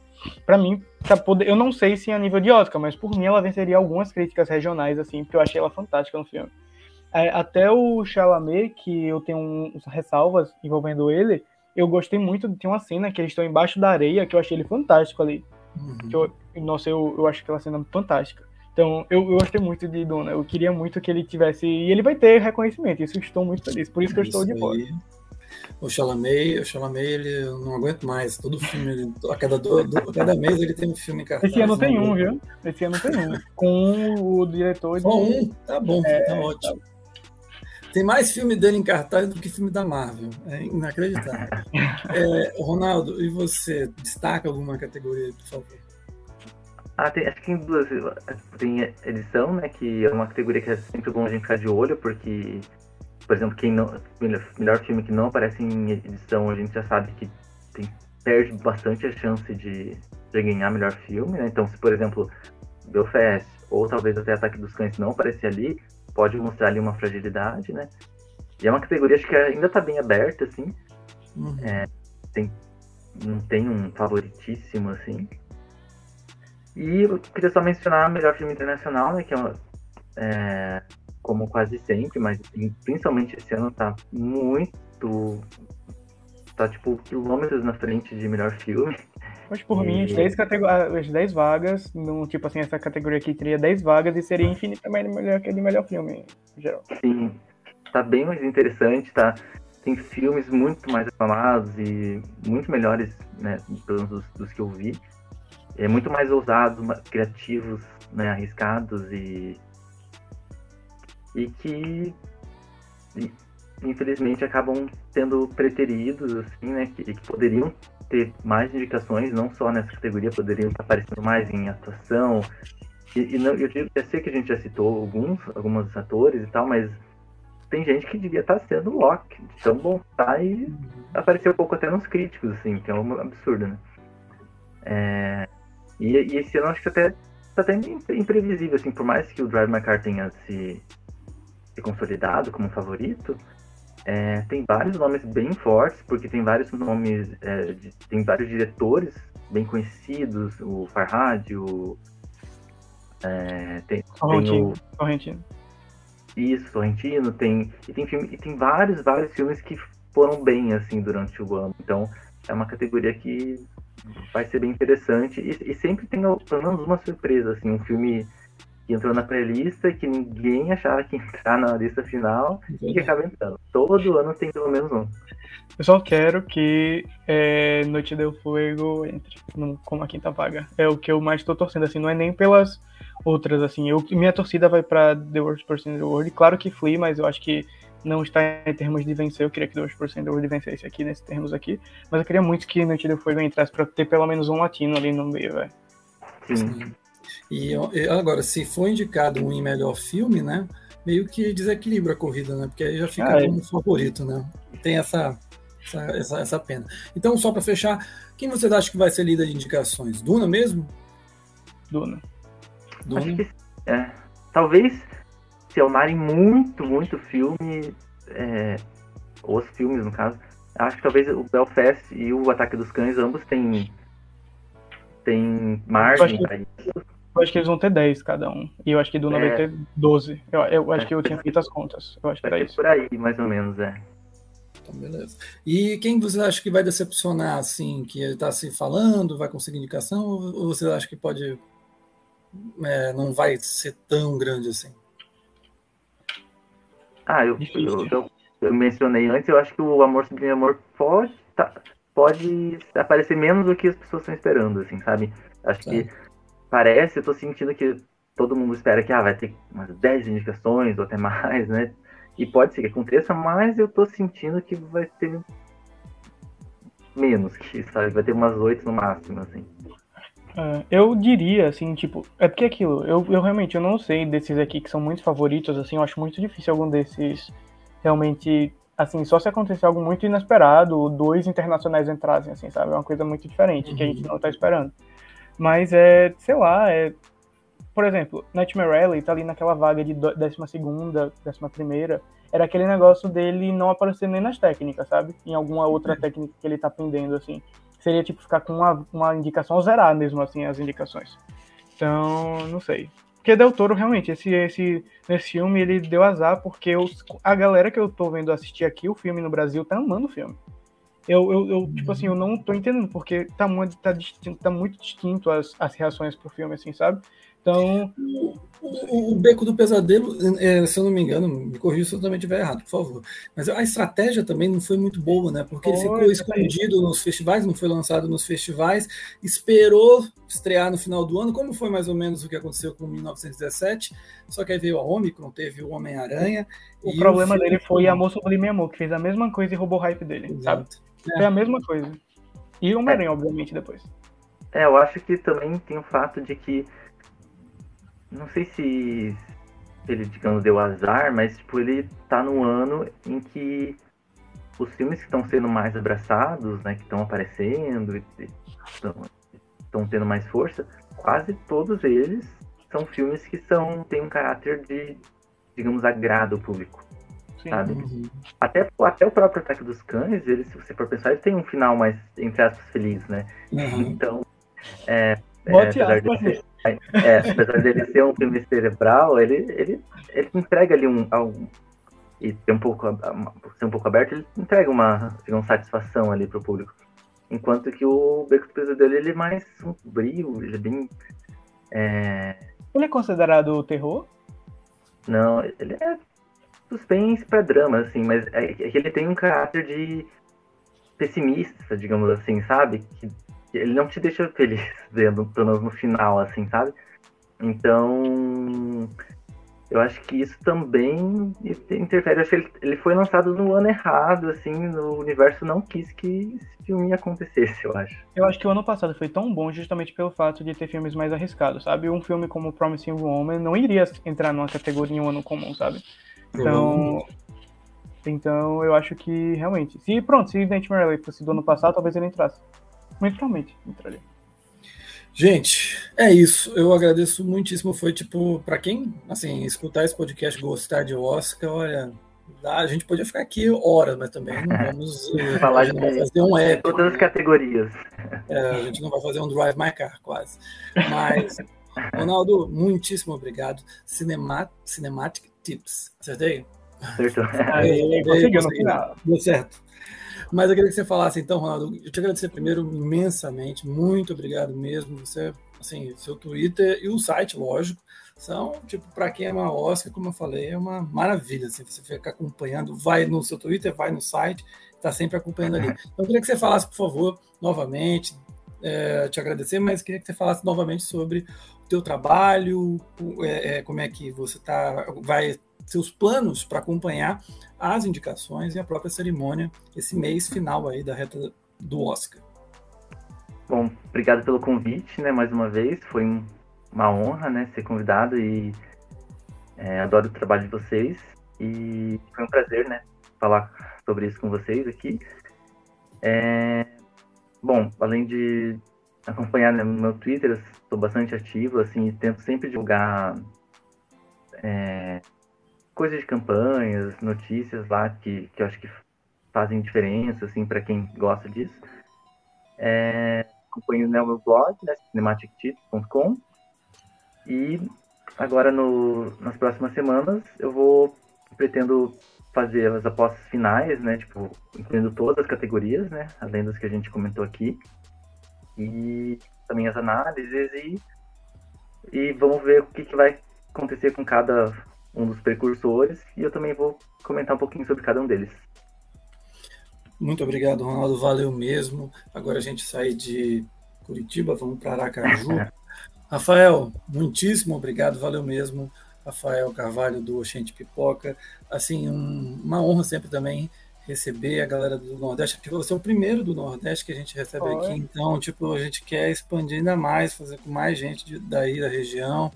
C: pra mim, pra poder, eu não sei se a nível de Oscar, mas por mim ela venceria algumas críticas regionais, assim, porque eu achei ela fantástica no filme. É, até o Chalamet, que eu tenho um, ressalvas envolvendo ele, eu gostei muito, tem uma cena que eles estão embaixo da areia, que eu achei ele fantástico ali. Uhum. Eu, nossa, eu, eu acho aquela cena fantástica. Então, eu, eu gostei muito de Duna. Eu queria muito que ele tivesse. E ele vai ter reconhecimento. Isso eu estou muito feliz. Por isso que eu estou de fora.
A: O Chalamet, o Chalamet, ele não aguento mais. Todo filme, ele, a, cada do, do, a cada mês ele tem um filme em cartaz.
C: Esse ano tem um, viu? Esse ano tem um. Com o diretor.
A: Só um? Tá bom, é, tá ótimo. Tá tem mais filme dele em cartaz do que filme da Marvel. É inacreditável. É, Ronaldo, e você? Destaca alguma categoria, por favor?
B: Ah, tem, acho que tem duas. Tem edição, né? Que é uma categoria que é sempre bom a gente ficar de olho, porque, por exemplo, quem não. Melhor filme que não aparece em edição, a gente já sabe que tem, perde bastante a chance de, de ganhar melhor filme, né? Então, se, por exemplo, Belfast ou talvez até Ataque dos Cães não aparecer ali, pode mostrar ali uma fragilidade, né? E é uma categoria acho que ainda está bem aberta, assim. Uhum. É, tem, não tem um favoritíssimo, assim. E eu queria só mencionar o melhor filme internacional, né? Que é, uma, é como quase sempre, mas principalmente esse ano tá muito. tá tipo quilômetros na frente de melhor filme.
C: Mas por e... mim, as 10, as 10 vagas, no, tipo assim, essa categoria aqui teria 10 vagas e seria infinitamente melhor que de melhor filme, em geral.
B: Sim, tá bem mais interessante, tá? Tem filmes muito mais aclamados e muito melhores, né, dos, dos que eu vi. É muito mais ousados, criativos, né, arriscados e e que infelizmente acabam sendo preteridos, assim, né, que, que poderiam ter mais indicações, não só nessa categoria, poderiam estar aparecendo mais em atuação. E, e não, eu, eu sei que a gente já citou alguns, alguns atores e tal, mas tem gente que devia estar sendo Loki, tão bom tá e uhum. apareceu um pouco até nos críticos, assim, que é um absurdo, né? É, e, e, esse ano acho que até tá até imprevisível, assim, por mais que o Drive My Car tenha se, se consolidado como favorito, é, tem vários nomes bem fortes, porque tem vários nomes, é, de, tem vários diretores bem conhecidos, o Farhad, o. É, tem,
C: Sorrentino. Tem o, Sorrentino.
B: Isso, Sorrentino, tem. E tem, filme, e tem vários, vários filmes que foram bem assim durante o ano. Então é uma categoria que vai ser bem interessante. E, e sempre tem pelo menos uma surpresa, assim, um filme que entrou na pré-lista que ninguém achava que ia entrar na lista final e que acaba entrando. Todo ano tem pelo menos um.
C: Eu só quero que é, Noite del Fuego entre no, como a quinta vaga. É o que eu mais estou torcendo, assim, não é nem pelas outras, assim. Eu, minha torcida vai para The Worst Person in the World. Claro que Flea, mas eu acho que não está em termos de vencer. Eu queria que The Worst Person in the World vencesse aqui, nesses termos aqui. Mas eu queria muito que Noite del Fuego entrasse para ter pelo menos um latino ali no meio, velho.
A: Sim. E agora, se for indicado um em melhor filme, né? Meio que desequilibra a corrida, né? Porque aí já fica ah, é. como favorito, né? Tem essa, essa, essa, essa pena. Então, só para fechar, quem você acha que vai ser líder de indicações? Duna mesmo?
C: Duna.
B: Duna? Acho que, é, talvez se amarem muito, muito filme, é, os filmes no caso, acho que talvez o Belfast e o Ataque dos Cães ambos têm, têm margem para isso.
C: Eu acho que eles vão ter 10 cada um. E eu acho que Duna é. vai ter 12. Eu, eu acho é. que eu tinha feito as contas. Eu acho que era isso.
B: Por aí, mais ou menos, é.
A: Então, beleza. E quem você acha que vai decepcionar, assim, que ele está se falando, vai conseguir indicação, ou você acha que pode. É, não vai ser tão grande assim?
B: Ah, eu, eu, eu, eu, mencionei antes, eu acho que o Amor Sublime Amor pode, tá, pode aparecer menos do que as pessoas estão esperando, assim, sabe? Acho que parece, eu tô sentindo que todo mundo espera que ah, vai ter umas 10 indicações ou até mais, né? E pode ser que aconteça, mas eu tô sentindo que vai ter menos que isso, sabe? Vai ter umas 8 no máximo, assim.
C: É, eu diria, assim, tipo, é porque aquilo, eu, eu realmente eu não sei desses aqui que são muito favoritos, assim, eu acho muito difícil algum desses realmente, assim, só se acontecer algo muito inesperado, dois internacionais entrassem, assim, sabe? É uma coisa muito diferente uhum. que a gente uhum. não tá esperando. Mas é, sei lá, é. Por exemplo, Nightmare Alley tá ali naquela vaga de 12 ª 11 Era aquele negócio dele não aparecer nem nas técnicas, sabe? Em alguma outra técnica que ele tá aprendendo, assim. Seria tipo ficar com uma, uma indicação zerar mesmo, assim, as indicações. Então, não sei. Porque Del Toro, realmente, esse, esse, nesse filme, ele deu azar, porque os, a galera que eu tô vendo assistir aqui, o filme no Brasil, tá amando o filme. Eu, eu, eu, tipo assim, eu não tô entendendo, porque tá muito, tá distinto, tá muito distinto as, as reações pro filme, assim, sabe? Então.
A: O, o, Beco do Pesadelo, é, se eu não me engano, me corrija se eu também estiver errado, por favor. Mas a estratégia também não foi muito boa, né? Porque ele ficou escondido nos festivais, não foi lançado nos festivais, esperou estrear no final do ano, como foi mais ou menos o que aconteceu com 1917. Só que aí veio a Omicron, teve o Homem-Aranha.
C: O problema o dele foi a Moça Sublime Amor, que fez a mesma coisa e roubou o hype dele, Exato. sabe? É. Foi a mesma coisa. E o Homem-Aranha, obviamente, depois.
B: É, eu acho que também tem o fato de que não sei se ele, digamos, deu azar, mas tipo, ele tá no ano em que os filmes que estão sendo mais abraçados, né, que estão aparecendo, estão tendo mais força, quase todos eles são filmes que são têm um caráter de, digamos, agrado ao público. Sim. Sabe? Uhum. Até, até o próprio Ataque dos Cães, ele, se você for pensar, ele tem um final mais, entre aspas, feliz, né? Uhum. Então, é, é, apesar de é, apesar dele ser um filme cerebral, ele, ele, ele entrega ali um, um e ter um pouco ser um pouco aberto, ele entrega uma, uma satisfação ali pro público. Enquanto que o Beco do Pesadelo ele é mais sombrio, ele é bem. É...
C: Ele é considerado terror?
B: Não, ele é suspense para drama, assim, mas é, é que ele tem um caráter de pessimista, digamos assim, sabe? Que ele não te deixa feliz vendo, pelo menos no final, assim, sabe? Então, eu acho que isso também interfere. Eu acho que ele, ele foi lançado no ano errado, assim, no universo não quis que esse filme acontecesse, eu acho.
C: Eu acho que o ano passado foi tão bom justamente pelo fato de ter filmes mais arriscados, sabe? Um filme como Promising Woman não iria entrar numa categoria em um ano comum, sabe? Então, Então eu acho que realmente. Se pronto, se Dante Morelli fosse do ano passado, talvez ele entrasse. Muito entraria.
A: Gente, é isso. Eu agradeço muitíssimo. Foi tipo, para quem assim, escutar esse podcast gostar de Oscar, olha, a gente podia ficar aqui horas, mas também não vamos
B: eh, falar de fazer um app. Todas as categorias.
A: É, a gente não vai fazer um Drive My Car, quase. Mas, Ronaldo, muitíssimo obrigado. Cinema, Cinematic Tips. Acertei?
B: Acertou.
C: Aí, conseguiu no final.
A: Deu certo. Mas eu queria que você falasse, então, Ronaldo, eu te agradecer primeiro imensamente, muito obrigado mesmo. Você, assim, seu Twitter e o site, lógico, são, tipo, para quem é uma Oscar, como eu falei, é uma maravilha. Assim, você fica acompanhando, vai no seu Twitter, vai no site, está sempre acompanhando ali. Então, eu queria que você falasse, por favor, novamente, é, te agradecer, mas queria que você falasse novamente sobre o teu trabalho, é, é, como é que você tá, vai seus planos para acompanhar as indicações e a própria cerimônia esse mês final aí da reta do Oscar.
B: Bom, obrigado pelo convite, né, mais uma vez, foi uma honra, né, ser convidado e é, adoro o trabalho de vocês e foi um prazer, né, falar sobre isso com vocês aqui. É, bom, além de acompanhar né, no meu Twitter, eu sou bastante ativo, assim, tento sempre divulgar é, coisas de campanhas, notícias lá que, que eu acho que fazem diferença, assim, para quem gosta disso. É, acompanho né, o meu blog, né, cinematictips.com e agora no, nas próximas semanas eu vou pretendo fazer as apostas finais, né, tipo, incluindo todas as categorias, né, além das que a gente comentou aqui, e também as análises e, e vamos ver o que, que vai acontecer com cada um dos precursores, e eu também vou comentar um pouquinho sobre cada um deles.
A: Muito obrigado, Ronaldo, valeu mesmo. Agora a gente sai de Curitiba, vamos para Aracaju. Rafael, muitíssimo obrigado, valeu mesmo. Rafael Carvalho do Oxente Pipoca. Assim, um, uma honra sempre também receber a galera do Nordeste, porque você é o primeiro do Nordeste que a gente recebe Oi. aqui, então, tipo, a gente quer expandir ainda mais, fazer com mais gente de, daí da região.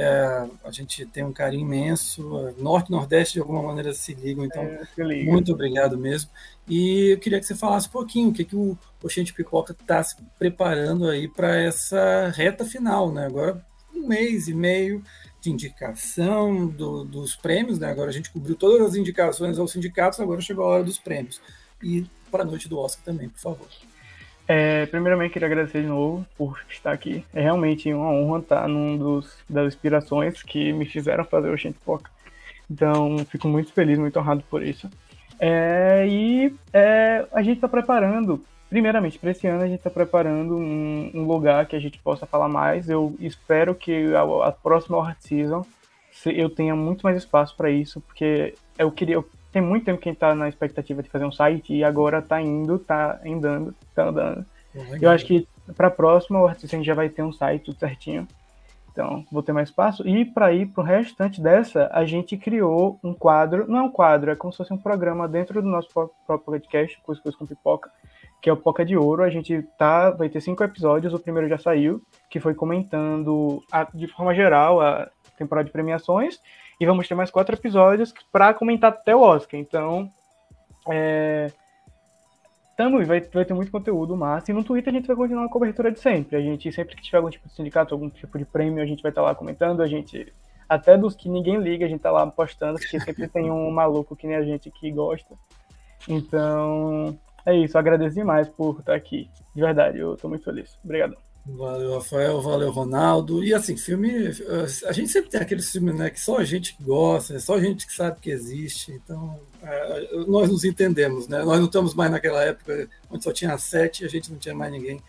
A: É, a gente tem um carinho imenso. Norte e Nordeste, de alguma maneira, se ligam. Então, é, muito obrigado mesmo. E eu queria que você falasse um pouquinho o que, que o Oxente Pipoca está se preparando aí para essa reta final, né? Agora, um mês e meio de indicação do, dos prêmios, né? Agora a gente cobriu todas as indicações aos sindicatos, agora chegou a hora dos prêmios. E para a noite do Oscar também, por favor.
C: É, primeiramente, queria agradecer de novo por estar aqui. É realmente uma honra estar num dos, das inspirações que me fizeram fazer o Gente Poca. Então, fico muito feliz, muito honrado por isso. É, e é, a gente está preparando, primeiramente, para esse ano, a gente está preparando um, um, lugar que a gente possa falar mais. Eu espero que a, a próxima Art Season eu tenha muito mais espaço para isso, porque eu queria, eu tem muito tempo que a gente tá na expectativa de fazer um site e agora tá indo, tá andando, tá andando. Eu acho que para a próxima o artista a gente já vai ter um site tudo certinho. Então, vou ter mais espaço. E para ir para o restante dessa, a gente criou um quadro. Não é um quadro, é como se fosse um programa dentro do nosso próprio podcast, Coisa Coisa com Pipoca, que é o Poca de Ouro. A gente tá, vai ter cinco episódios. O primeiro já saiu, que foi comentando a, de forma geral a temporada de premiações. E vamos ter mais quatro episódios para comentar até o Oscar. Então, é... Tamo, vai, vai ter muito conteúdo massa. E no Twitter a gente vai continuar a cobertura de sempre. A gente, sempre que tiver algum tipo de sindicato, algum tipo de prêmio, a gente vai estar tá lá comentando. A gente, até dos que ninguém liga, a gente tá lá postando, porque sempre tem um maluco que nem a gente que gosta. Então, é isso. Agradeço demais por estar aqui. De verdade, eu tô muito feliz. Obrigado.
A: Valeu, Rafael, valeu, Ronaldo. E assim, filme. A gente sempre tem aqueles filmes né, que só a gente gosta, é só a gente que sabe que existe. Então, é, nós nos entendemos, né? Nós não estamos mais naquela época onde só tinha sete e a gente não tinha mais ninguém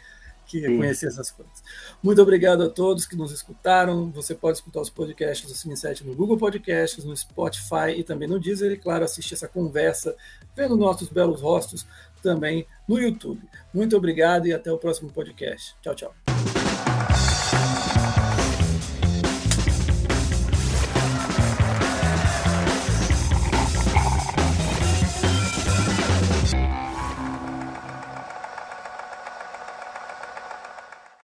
A: que Sim. conhecia essas coisas. Muito obrigado a todos que nos escutaram. Você pode escutar os podcasts do Cine 7 no Google Podcasts, no Spotify e também no Deezer. E, claro, assistir essa conversa, vendo nossos belos rostos também no YouTube. Muito obrigado e até o próximo podcast. Tchau, tchau.